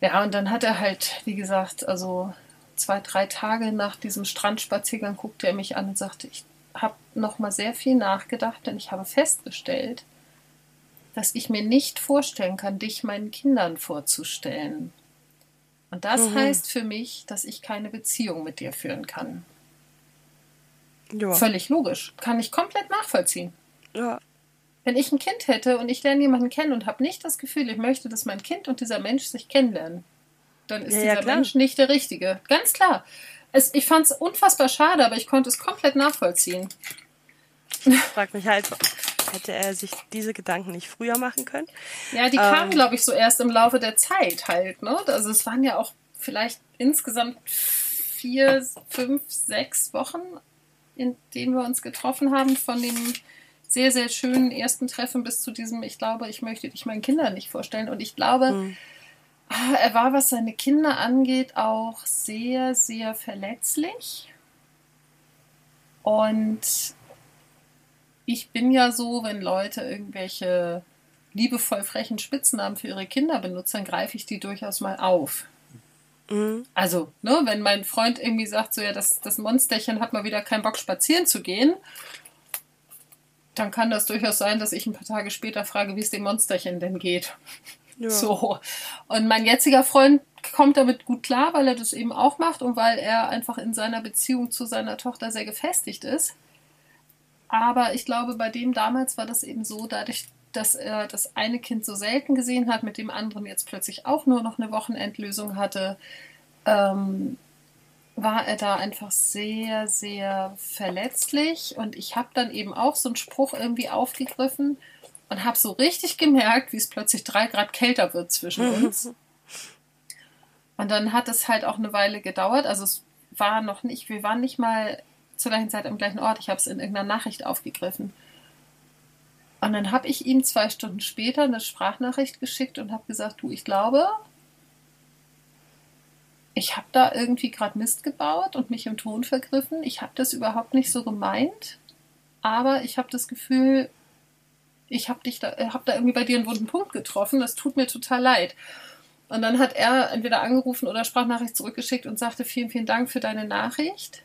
Ja, und dann hat er halt, wie gesagt, also zwei, drei Tage nach diesem Strandspaziergang guckte er mich an und sagte, ich habe noch mal sehr viel nachgedacht, denn ich habe festgestellt, dass ich mir nicht vorstellen kann, dich meinen Kindern vorzustellen. Und das mhm. heißt für mich, dass ich keine Beziehung mit dir führen kann. Ja. Völlig logisch. Kann ich komplett nachvollziehen. Ja. Wenn ich ein Kind hätte und ich lerne jemanden kennen und habe nicht das Gefühl, ich möchte, dass mein Kind und dieser Mensch sich kennenlernen, dann ist ja, dieser ja, Mensch nicht der Richtige. Ganz klar. Es, ich fand es unfassbar schade, aber ich konnte es komplett nachvollziehen. Ich frage mich halt, Hätte er sich diese Gedanken nicht früher machen können? Ja, die ähm, kamen, glaube ich, so erst im Laufe der Zeit halt. Ne? Also es waren ja auch vielleicht insgesamt vier, fünf, sechs Wochen, in denen wir uns getroffen haben, von dem sehr, sehr schönen ersten Treffen bis zu diesem, ich glaube, ich möchte dich meinen Kindern nicht vorstellen. Und ich glaube, mhm. er war, was seine Kinder angeht, auch sehr, sehr verletzlich. Und ich bin ja so, wenn Leute irgendwelche liebevoll frechen Spitznamen für ihre Kinder benutzen, dann greife ich die durchaus mal auf. Mhm. Also, ne, wenn mein Freund irgendwie sagt, so ja, das, das Monsterchen hat mal wieder keinen Bock, spazieren zu gehen, dann kann das durchaus sein, dass ich ein paar Tage später frage, wie es dem Monsterchen denn geht. Ja. So. Und mein jetziger Freund kommt damit gut klar, weil er das eben auch macht und weil er einfach in seiner Beziehung zu seiner Tochter sehr gefestigt ist. Aber ich glaube, bei dem damals war das eben so, dadurch, dass er das eine Kind so selten gesehen hat, mit dem anderen jetzt plötzlich auch nur noch eine Wochenendlösung hatte, ähm, war er da einfach sehr, sehr verletzlich. Und ich habe dann eben auch so einen Spruch irgendwie aufgegriffen und habe so richtig gemerkt, wie es plötzlich drei Grad kälter wird zwischen <laughs> uns. Und dann hat es halt auch eine Weile gedauert. Also es war noch nicht, wir waren nicht mal zur gleichen Zeit am gleichen Ort. Ich habe es in irgendeiner Nachricht aufgegriffen. Und dann habe ich ihm zwei Stunden später eine Sprachnachricht geschickt und habe gesagt, du, ich glaube, ich habe da irgendwie gerade Mist gebaut und mich im Ton vergriffen. Ich habe das überhaupt nicht so gemeint, aber ich habe das Gefühl, ich habe da, habe da irgendwie bei dir einen wunden Punkt getroffen. Das tut mir total leid. Und dann hat er entweder angerufen oder Sprachnachricht zurückgeschickt und sagte, vielen, vielen Dank für deine Nachricht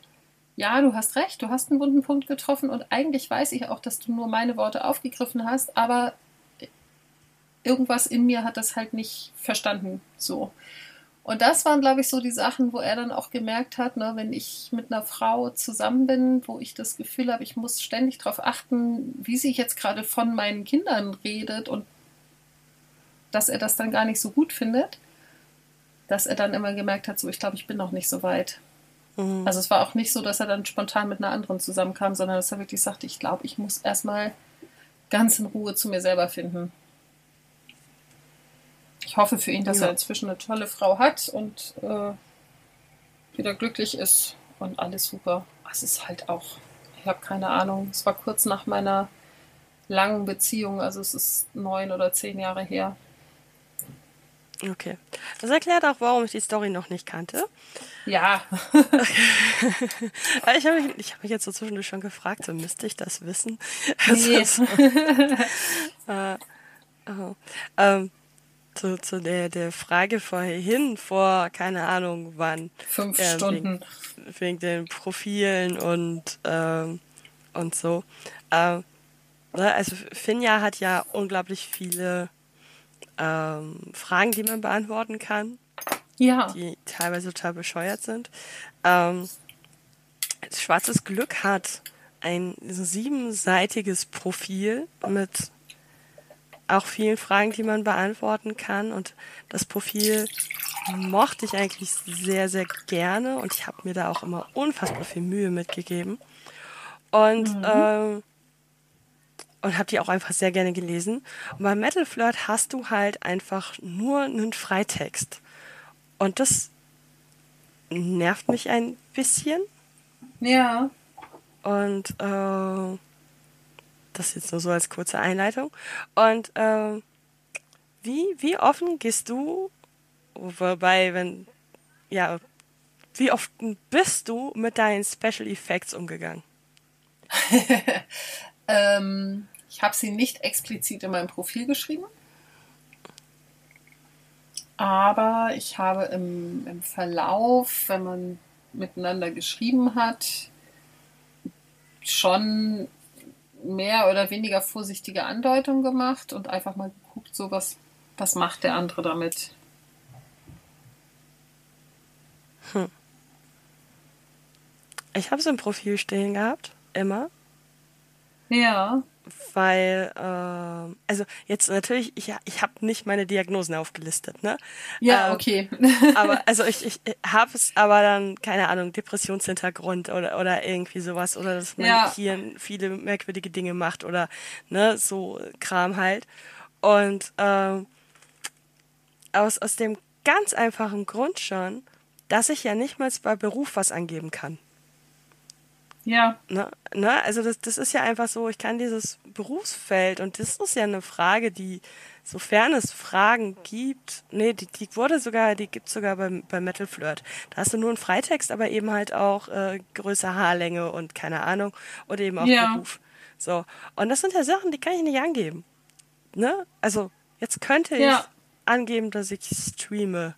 ja, du hast recht, du hast einen wunden Punkt getroffen und eigentlich weiß ich auch, dass du nur meine Worte aufgegriffen hast, aber irgendwas in mir hat das halt nicht verstanden. So. Und das waren, glaube ich, so die Sachen, wo er dann auch gemerkt hat, ne, wenn ich mit einer Frau zusammen bin, wo ich das Gefühl habe, ich muss ständig darauf achten, wie sie jetzt gerade von meinen Kindern redet und dass er das dann gar nicht so gut findet, dass er dann immer gemerkt hat, so ich glaube, ich bin noch nicht so weit. Mhm. Also es war auch nicht so, dass er dann spontan mit einer anderen zusammenkam, sondern dass er wirklich sagte, ich glaube, ich muss erstmal ganz in Ruhe zu mir selber finden. Ich hoffe für ihn, dass ja. er inzwischen eine tolle Frau hat und äh, wieder glücklich ist und alles super. Es ist halt auch, ich habe keine Ahnung, es war kurz nach meiner langen Beziehung, also es ist neun oder zehn Jahre her. Okay. Das erklärt auch, warum ich die Story noch nicht kannte. Ja. <laughs> ich habe mich, hab mich jetzt so zwischendurch schon gefragt, so müsste ich das wissen? <laughs> Nee. Also, <laughs> äh, oh. ähm, zu, zu der, der Frage vorhin, vor keine Ahnung wann. Fünf äh, Stunden. Wegen, wegen, den Profilen und, ähm, und so. Ähm, also Finja hat ja unglaublich viele ähm, Fragen, die man beantworten kann. Ja. Die teilweise total bescheuert sind. Ähm, Schwarzes Glück hat ein siebenseitiges Profil mit auch vielen Fragen, die man beantworten kann. Und das Profil mochte ich eigentlich sehr, sehr gerne und ich habe mir da auch immer unfassbar viel Mühe mitgegeben. Und mhm. ähm, und habe die auch einfach sehr gerne gelesen. Und bei Metal Flirt hast du halt einfach nur einen Freitext. Und das nervt mich ein bisschen. Ja. Und äh, das jetzt nur so als kurze Einleitung. Und äh, wie, wie offen gehst du, wobei, wenn, ja, wie oft bist du mit deinen Special Effects umgegangen? <laughs> ähm, ich habe sie nicht explizit in meinem Profil geschrieben, aber ich habe im, im Verlauf, wenn man miteinander geschrieben hat, schon mehr oder weniger vorsichtige Andeutungen gemacht und einfach mal geguckt, so was, was macht der andere damit. Hm. Ich habe es im Profil stehen gehabt, immer. Ja weil, äh, also jetzt natürlich, ich, ich habe nicht meine Diagnosen aufgelistet, ne? Ja, ähm, okay. <laughs> aber also ich, ich habe es aber dann, keine Ahnung, Depressionshintergrund oder, oder irgendwie sowas oder dass man ja. hier viele merkwürdige Dinge macht oder ne, so Kram halt. Und ähm, aus, aus dem ganz einfachen Grund schon, dass ich ja nicht mal bei Beruf was angeben kann. Ja. Ne, ne? Also das, das ist ja einfach so, ich kann dieses Berufsfeld und das ist ja eine Frage, die, sofern es Fragen gibt, nee, die, die wurde sogar, die gibt sogar bei, bei Metal Flirt. Da hast du nur einen Freitext, aber eben halt auch äh, größere Haarlänge und keine Ahnung oder eben auch ja. Beruf. So. Und das sind ja Sachen, die kann ich nicht angeben. Ne? Also, jetzt könnte ja. ich angeben, dass ich streame.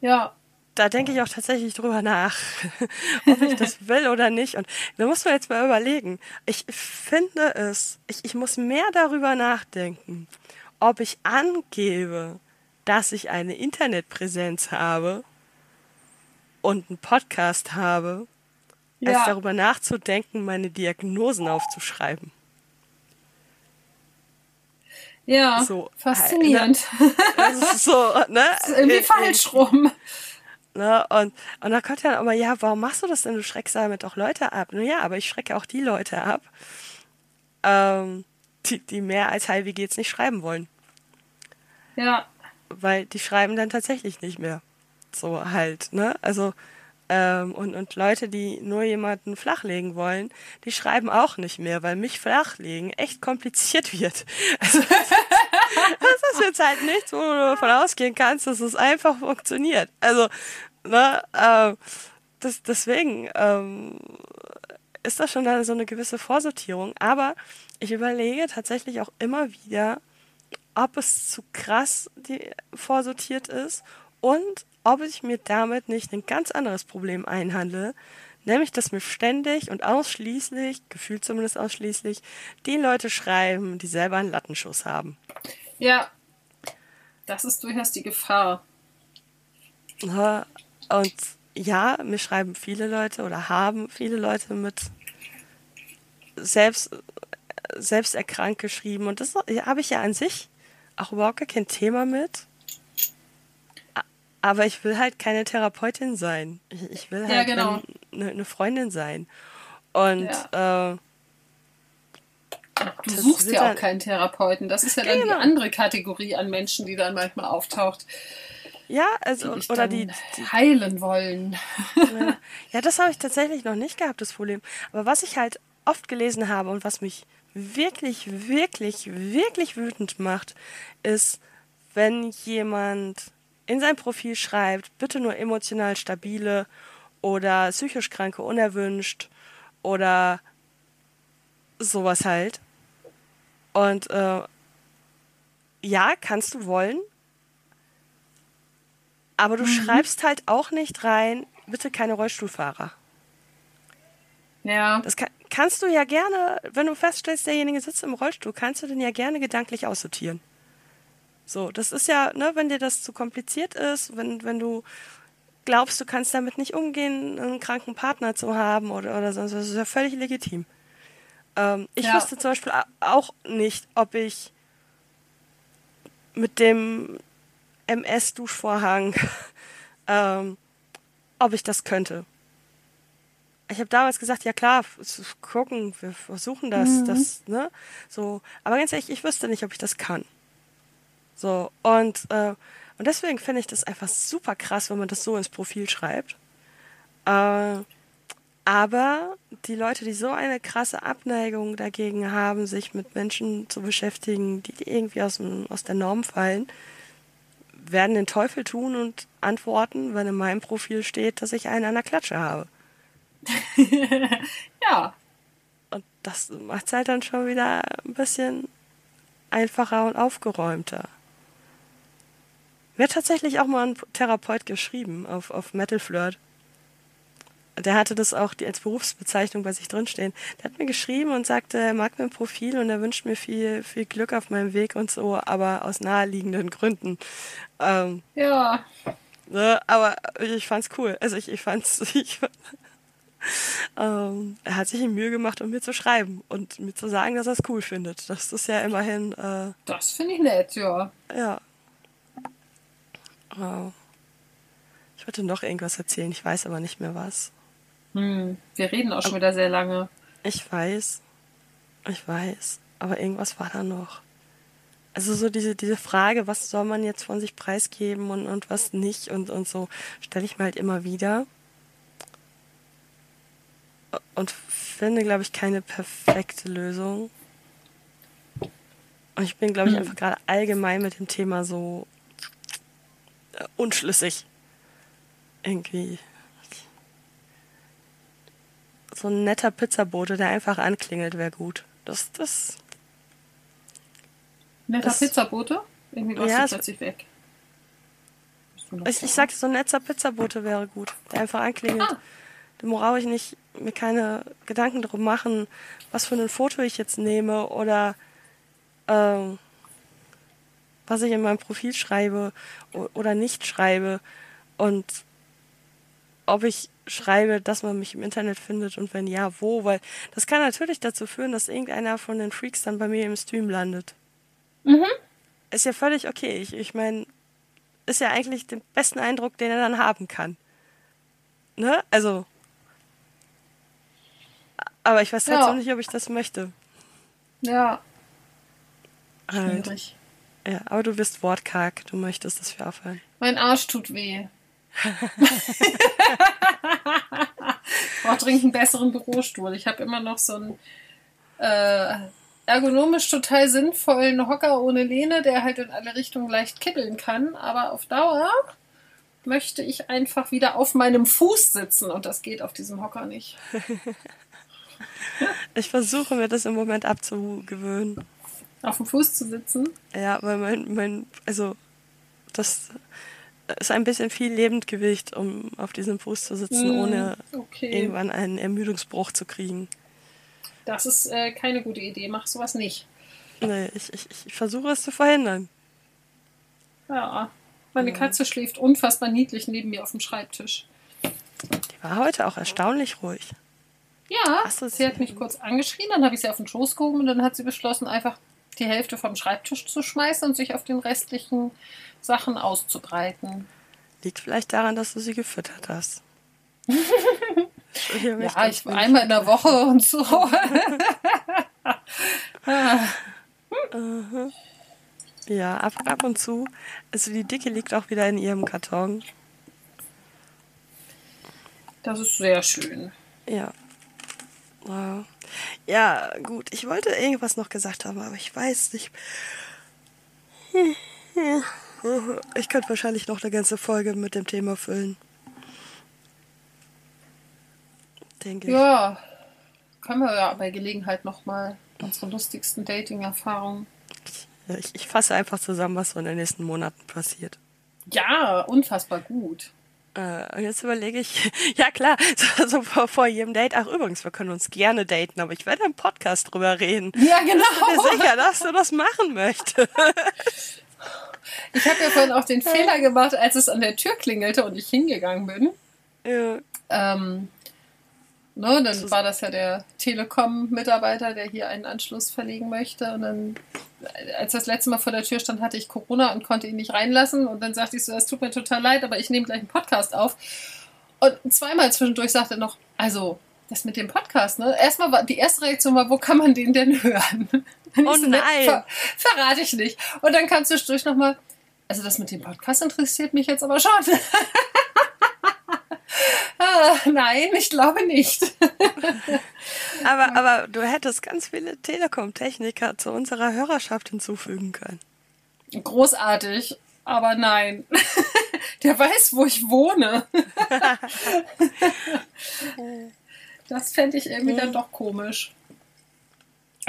Ja da denke ich auch tatsächlich drüber nach, <laughs> ob ich das will oder nicht. Und da muss man jetzt mal überlegen. Ich finde es, ich, ich muss mehr darüber nachdenken, ob ich angebe, dass ich eine Internetpräsenz habe und einen Podcast habe, ja. als darüber nachzudenken, meine Diagnosen aufzuschreiben. Ja, so, faszinierend. Ne? Das ist so, ne? Das <laughs> ist irgendwie falsch rum. Ne? Und, und dann kommt ja immer, ja, warum machst du das denn? Du schreckst damit auch Leute ab. Nun ja, aber ich schrecke auch die Leute ab, ähm, die, die mehr als HLWG jetzt nicht schreiben wollen. Ja. Weil die schreiben dann tatsächlich nicht mehr. So halt, ne? Also, ähm, und, und Leute, die nur jemanden flachlegen wollen, die schreiben auch nicht mehr, weil mich flachlegen echt kompliziert <laughs> wird. Also, das ist jetzt halt nichts, wo du davon ausgehen kannst, dass es einfach funktioniert. Also, ne, äh, das, deswegen ähm, ist das schon so eine gewisse Vorsortierung. Aber ich überlege tatsächlich auch immer wieder, ob es zu krass die vorsortiert ist und ob ich mir damit nicht ein ganz anderes Problem einhandle, nämlich dass mir ständig und ausschließlich, gefühlt zumindest ausschließlich, die Leute schreiben, die selber einen Lattenschuss haben. Ja, das ist durchaus die Gefahr. Und ja, mir schreiben viele Leute oder haben viele Leute mit selbst, selbst erkrankt geschrieben. Und das habe ich ja an sich auch überhaupt gar kein Thema mit. Aber ich will halt keine Therapeutin sein. Ich, will Ja, halt genau. eine, eine Freundin sein. Und äh, Du Das suchst ja auch dann- keinen Therapeuten. Das ist ja dann Genau. die andere Kategorie an Menschen, die dann manchmal auftaucht, ja, die also dich oder die, die heilen wollen. Ja, ja das habe ich tatsächlich noch nicht gehabt, das Problem. Aber was ich halt oft gelesen habe und was mich wirklich, wirklich, wirklich wütend macht, ist, wenn jemand in sein Profil schreibt, bitte nur emotional stabile oder psychisch Kranke unerwünscht oder sowas halt. Und äh, ja, kannst du wollen, aber du schreibst halt auch nicht rein, bitte keine Rollstuhlfahrer. Ja, Das kann, kannst du ja gerne, wenn du feststellst, derjenige sitzt im Rollstuhl, kannst du den ja gerne gedanklich aussortieren. So, das ist ja, ne, wenn dir das zu kompliziert ist, wenn, wenn du glaubst, du kannst damit nicht umgehen, einen kranken Partner zu haben oder, oder sonst, was, das ist ja völlig legitim. Ähm, ich Ja. wüsste zum Beispiel auch nicht, ob ich mit dem MS-Duschvorhang, <laughs> ähm, ob ich das könnte. Ich habe damals gesagt, ja klar, gucken, wir versuchen das, das, ne? So, aber ganz ehrlich, ich wüsste nicht, ob ich das kann. So, und, äh, und deswegen finde ich das einfach super krass, wenn man das so ins Profil schreibt. Äh, aber die Leute, die so eine krasse Abneigung dagegen haben, sich mit Menschen zu beschäftigen, die irgendwie aus, dem, aus der Norm fallen, werden den Teufel tun und antworten, wenn in meinem Profil steht, dass ich einen an der Klatsche habe. <laughs> ja, Und das macht es halt dann schon wieder ein bisschen einfacher und aufgeräumter. Mir hat tatsächlich auch mal ein Therapeut geschrieben auf, auf Metal Flirt. Der hatte das auch als Berufsbezeichnung bei sich drinstehen. Der hat mir geschrieben und sagte, er mag mein Profil und er wünscht mir viel, viel Glück auf meinem Weg und so, aber aus naheliegenden Gründen. Ähm, ja, Ne? Aber ich fand's cool. Also ich, ich fand's. <laughs> Ich, ähm, er hat sich die Mühe gemacht, um mir zu schreiben und mir zu sagen, dass er es cool findet. Das ist ja immerhin, äh, das finde ich nett, ja. ja. Wow. Ich wollte noch irgendwas erzählen, ich weiß aber nicht mehr was. Hm, wir reden auch schon wieder sehr lange. Ich weiß. Ich weiß. Aber irgendwas war da noch. Also so diese, diese Frage, was soll man jetzt von sich preisgeben und, und was nicht und, und so, stelle ich mir halt immer wieder. Und finde, glaube ich, keine perfekte Lösung. Und ich bin, glaube ich, Hm. einfach gerade allgemein mit dem Thema so unschlüssig. Irgendwie. So ein netter Pizzabote, der einfach anklingelt, wäre gut. Das, das, Netter Das- Pizzabote? Irgendwie warst Ja, du plötzlich weg. Ich, ich sagte, so ein netter Pizzabote wäre gut, der einfach anklingelt. Ah. Da brauche ich nicht mir keine Gedanken drum machen, was für ein Foto ich jetzt nehme oder ähm, was ich in meinem Profil schreibe oder nicht schreibe und ob ich schreibe, dass man mich im Internet findet und wenn ja, wo, weil das kann natürlich dazu führen, dass irgendeiner von den Freaks dann bei mir im Stream landet. Ist ja völlig okay. Ich, ich meine, ist ja eigentlich den besten Eindruck, den er dann haben kann. Ne? Also. Aber ich weiß Ja. trotzdem nicht, ob ich das möchte. Ja, Halt. schwierig. Ja, aber du bist wortkarg. Du möchtest, dass wir aufhören. Mein Arsch tut weh. Brauch dringend einen besseren Bürostuhl. Ich habe immer noch so einen äh, ergonomisch total sinnvollen Hocker ohne Lehne, der halt in alle Richtungen leicht kippeln kann. Aber auf Dauer möchte ich einfach wieder auf meinem Fuß sitzen und das geht auf diesem Hocker nicht. <laughs> Ich versuche mir das im Moment abzugewöhnen. Auf dem Fuß zu sitzen? Ja, weil mein, mein, also, das ist ein bisschen viel Lebendgewicht, um auf diesem Fuß zu sitzen, Mm, ohne okay. irgendwann einen Ermüdungsbruch zu kriegen. Das ist äh, keine gute Idee. Mach sowas nicht. Nee, ich, ich, ich versuche es zu verhindern. Ja. Meine Katze schläft unfassbar niedlich neben mir auf dem Schreibtisch. Die war heute auch erstaunlich ruhig. Ja, sie hat mich kurz angeschrien, dann habe ich sie auf den Schoß gehoben und dann hat sie beschlossen, einfach die Hälfte vom Schreibtisch zu schmeißen und sich auf den restlichen Sachen auszubreiten. Liegt vielleicht daran, dass du sie gefüttert hast. <laughs> ja, ich war einmal in der Woche und so. <laughs> ja, ab, ab und zu. Also die Dicke liegt auch wieder in ihrem Karton. Das ist sehr schön. Ja. Wow. Ja, gut. Ich wollte irgendwas noch gesagt haben, aber ich weiß nicht. <laughs> Ich könnte wahrscheinlich noch eine ganze Folge mit dem Thema füllen. Denke ich. Ja, können wir ja bei Gelegenheit nochmal unsere lustigsten Dating-Erfahrungen. Ich, ich fasse einfach zusammen, was so in den nächsten Monaten passiert. Ja, unfassbar gut. Äh, jetzt überlege ich, <laughs> ja klar, <laughs> so, so vor, vor, jedem Date, ach übrigens, wir können uns gerne daten, aber ich werde im Podcast drüber reden. Ja, genau. Bist du dir sicher, dass du das machen möchtest? <laughs> Ich habe ja vorhin auch den Fehler gemacht, als es an der Tür klingelte und ich hingegangen bin. Ja. Ähm, ne, dann war das ja der Telekom-Mitarbeiter, der hier einen Anschluss verlegen möchte. Und dann, als das letzte Mal vor der Tür stand, hatte ich Corona und konnte ihn nicht reinlassen. Und dann sagte ich so, es tut mir total leid, aber ich nehme gleich einen Podcast auf. Und zweimal zwischendurch sagte er noch, also, das mit dem Podcast, ne? Erstmal war die erste Reaktion war, wo kann man den denn <laughs> hören? oh so, nein. Ver verrate ich nicht. Und dann kam zwischendurch nochmal, also das mit dem Podcast interessiert mich jetzt aber schon. <laughs> ah, nein, ich glaube nicht. <laughs> aber, aber du hättest ganz viele Telekom-Techniker zu unserer Hörerschaft hinzufügen können. Großartig, aber nein. <laughs> Der weiß, wo ich wohne. <laughs> das fände ich irgendwie dann doch komisch.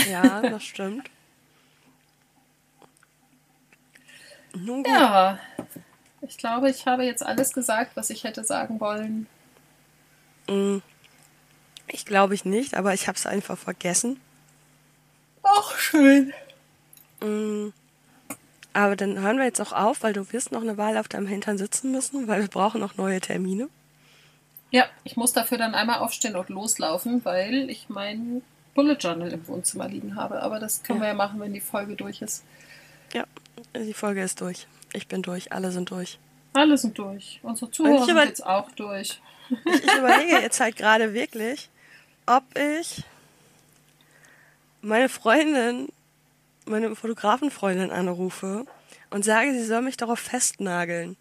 Ja, das stimmt. Ja, ich glaube, ich habe jetzt alles gesagt, was ich hätte sagen wollen. Mm. Ich glaube ich nicht, aber ich habe es einfach vergessen. Ach, schön. Mm. Aber dann hören wir jetzt auch auf, weil du wirst noch eine Wahl auf deinem Hintern sitzen müssen, weil wir brauchen noch neue Termine. Ja, ich muss dafür dann einmal aufstehen und loslaufen, weil ich mein Bullet Journal im Wohnzimmer liegen habe. Aber das können ja. wir ja machen, wenn die Folge durch ist. Ja, die Folge ist durch. Ich bin durch. Alle sind durch. Alle sind durch. Unsere Zuhörer sind jetzt auch durch. Ich, ich überlege jetzt halt gerade wirklich, ob ich meine Freundin, meine Fotografenfreundin anrufe und sage, sie soll mich darauf festnageln,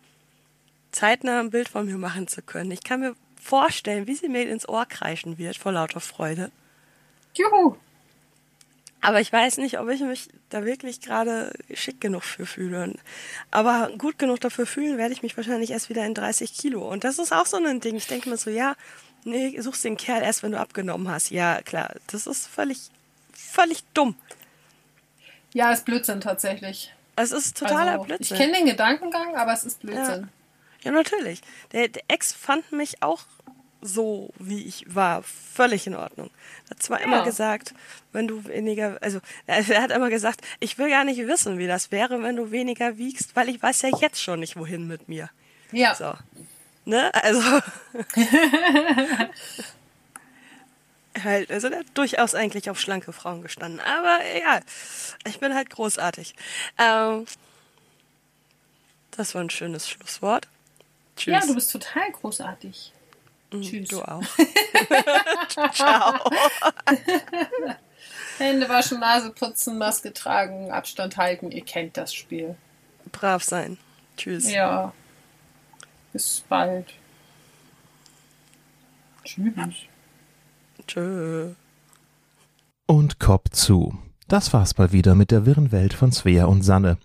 zeitnah ein Bild von mir machen zu können. Ich kann mir vorstellen, wie sie mir ins Ohr kreischen wird vor lauter Freude. Juhu! Aber ich weiß nicht, ob ich mich da wirklich gerade schick genug für fühle. Aber gut genug dafür fühlen werde ich mich wahrscheinlich erst wieder in 30 Kilo. Und das ist auch so ein Ding. Ich denke mir so, ja, nee, suchst den Kerl erst, wenn du abgenommen hast. Ja, klar, das ist völlig, völlig dumm. Ja, ist Blödsinn tatsächlich. Es ist totaler also, Blödsinn. Ich kenne den Gedankengang, aber es ist Blödsinn. Ja, ja natürlich. Der, der Ex fand mich auch so, wie ich war, völlig in Ordnung. Er hat zwar ja. immer gesagt, wenn du weniger, also er hat immer gesagt, ich will gar nicht wissen, wie das wäre, wenn du weniger wiegst, weil ich weiß ja jetzt schon nicht, wohin mit mir. Ja. So. Ne? Also. <laughs> halt, also der hat durchaus eigentlich auf schlanke Frauen gestanden. Aber egal. Ich bin halt großartig. Ähm, das war ein schönes Schlusswort. Tschüss. Ja, du bist total großartig. Mhm, Tschüss. Du auch. <laughs> Ciao. <laughs> Hände waschen, Nase putzen, Maske tragen, Abstand halten. Ihr kennt das Spiel. Brav sein. Tschüss. Ja. Bis bald. Tschüss. Tschö. Und Kopf zu. Das war's mal wieder mit der wirren Welt von Svea und Sanne.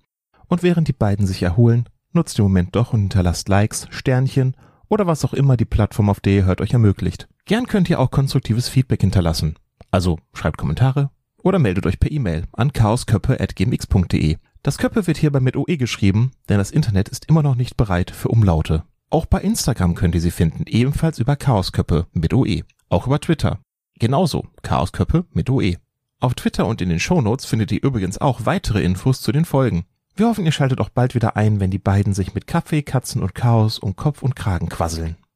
Und während die beiden sich erholen, nutzt den Moment doch und hinterlasst Likes, Sternchen oder was auch immer die Plattform, auf der ihr hört, euch ermöglicht. Gern könnt ihr auch konstruktives Feedback hinterlassen. Also schreibt Kommentare oder meldet euch per E-Mail an chaosköppe.gmx.de. Das Köppe wird hierbei mit OE geschrieben, denn das Internet ist immer noch nicht bereit für Umlaute. Auch bei Instagram könnt ihr sie finden, ebenfalls über Chaosköppe mit OE. Auch über Twitter. Genauso, Chaosköppe mit OE. Auf Twitter und in den Shownotes findet ihr übrigens auch weitere Infos zu den Folgen. Wir hoffen, ihr schaltet auch bald wieder ein, wenn die beiden sich mit Kaffee, Katzen und Chaos um Kopf und Kragen quasseln.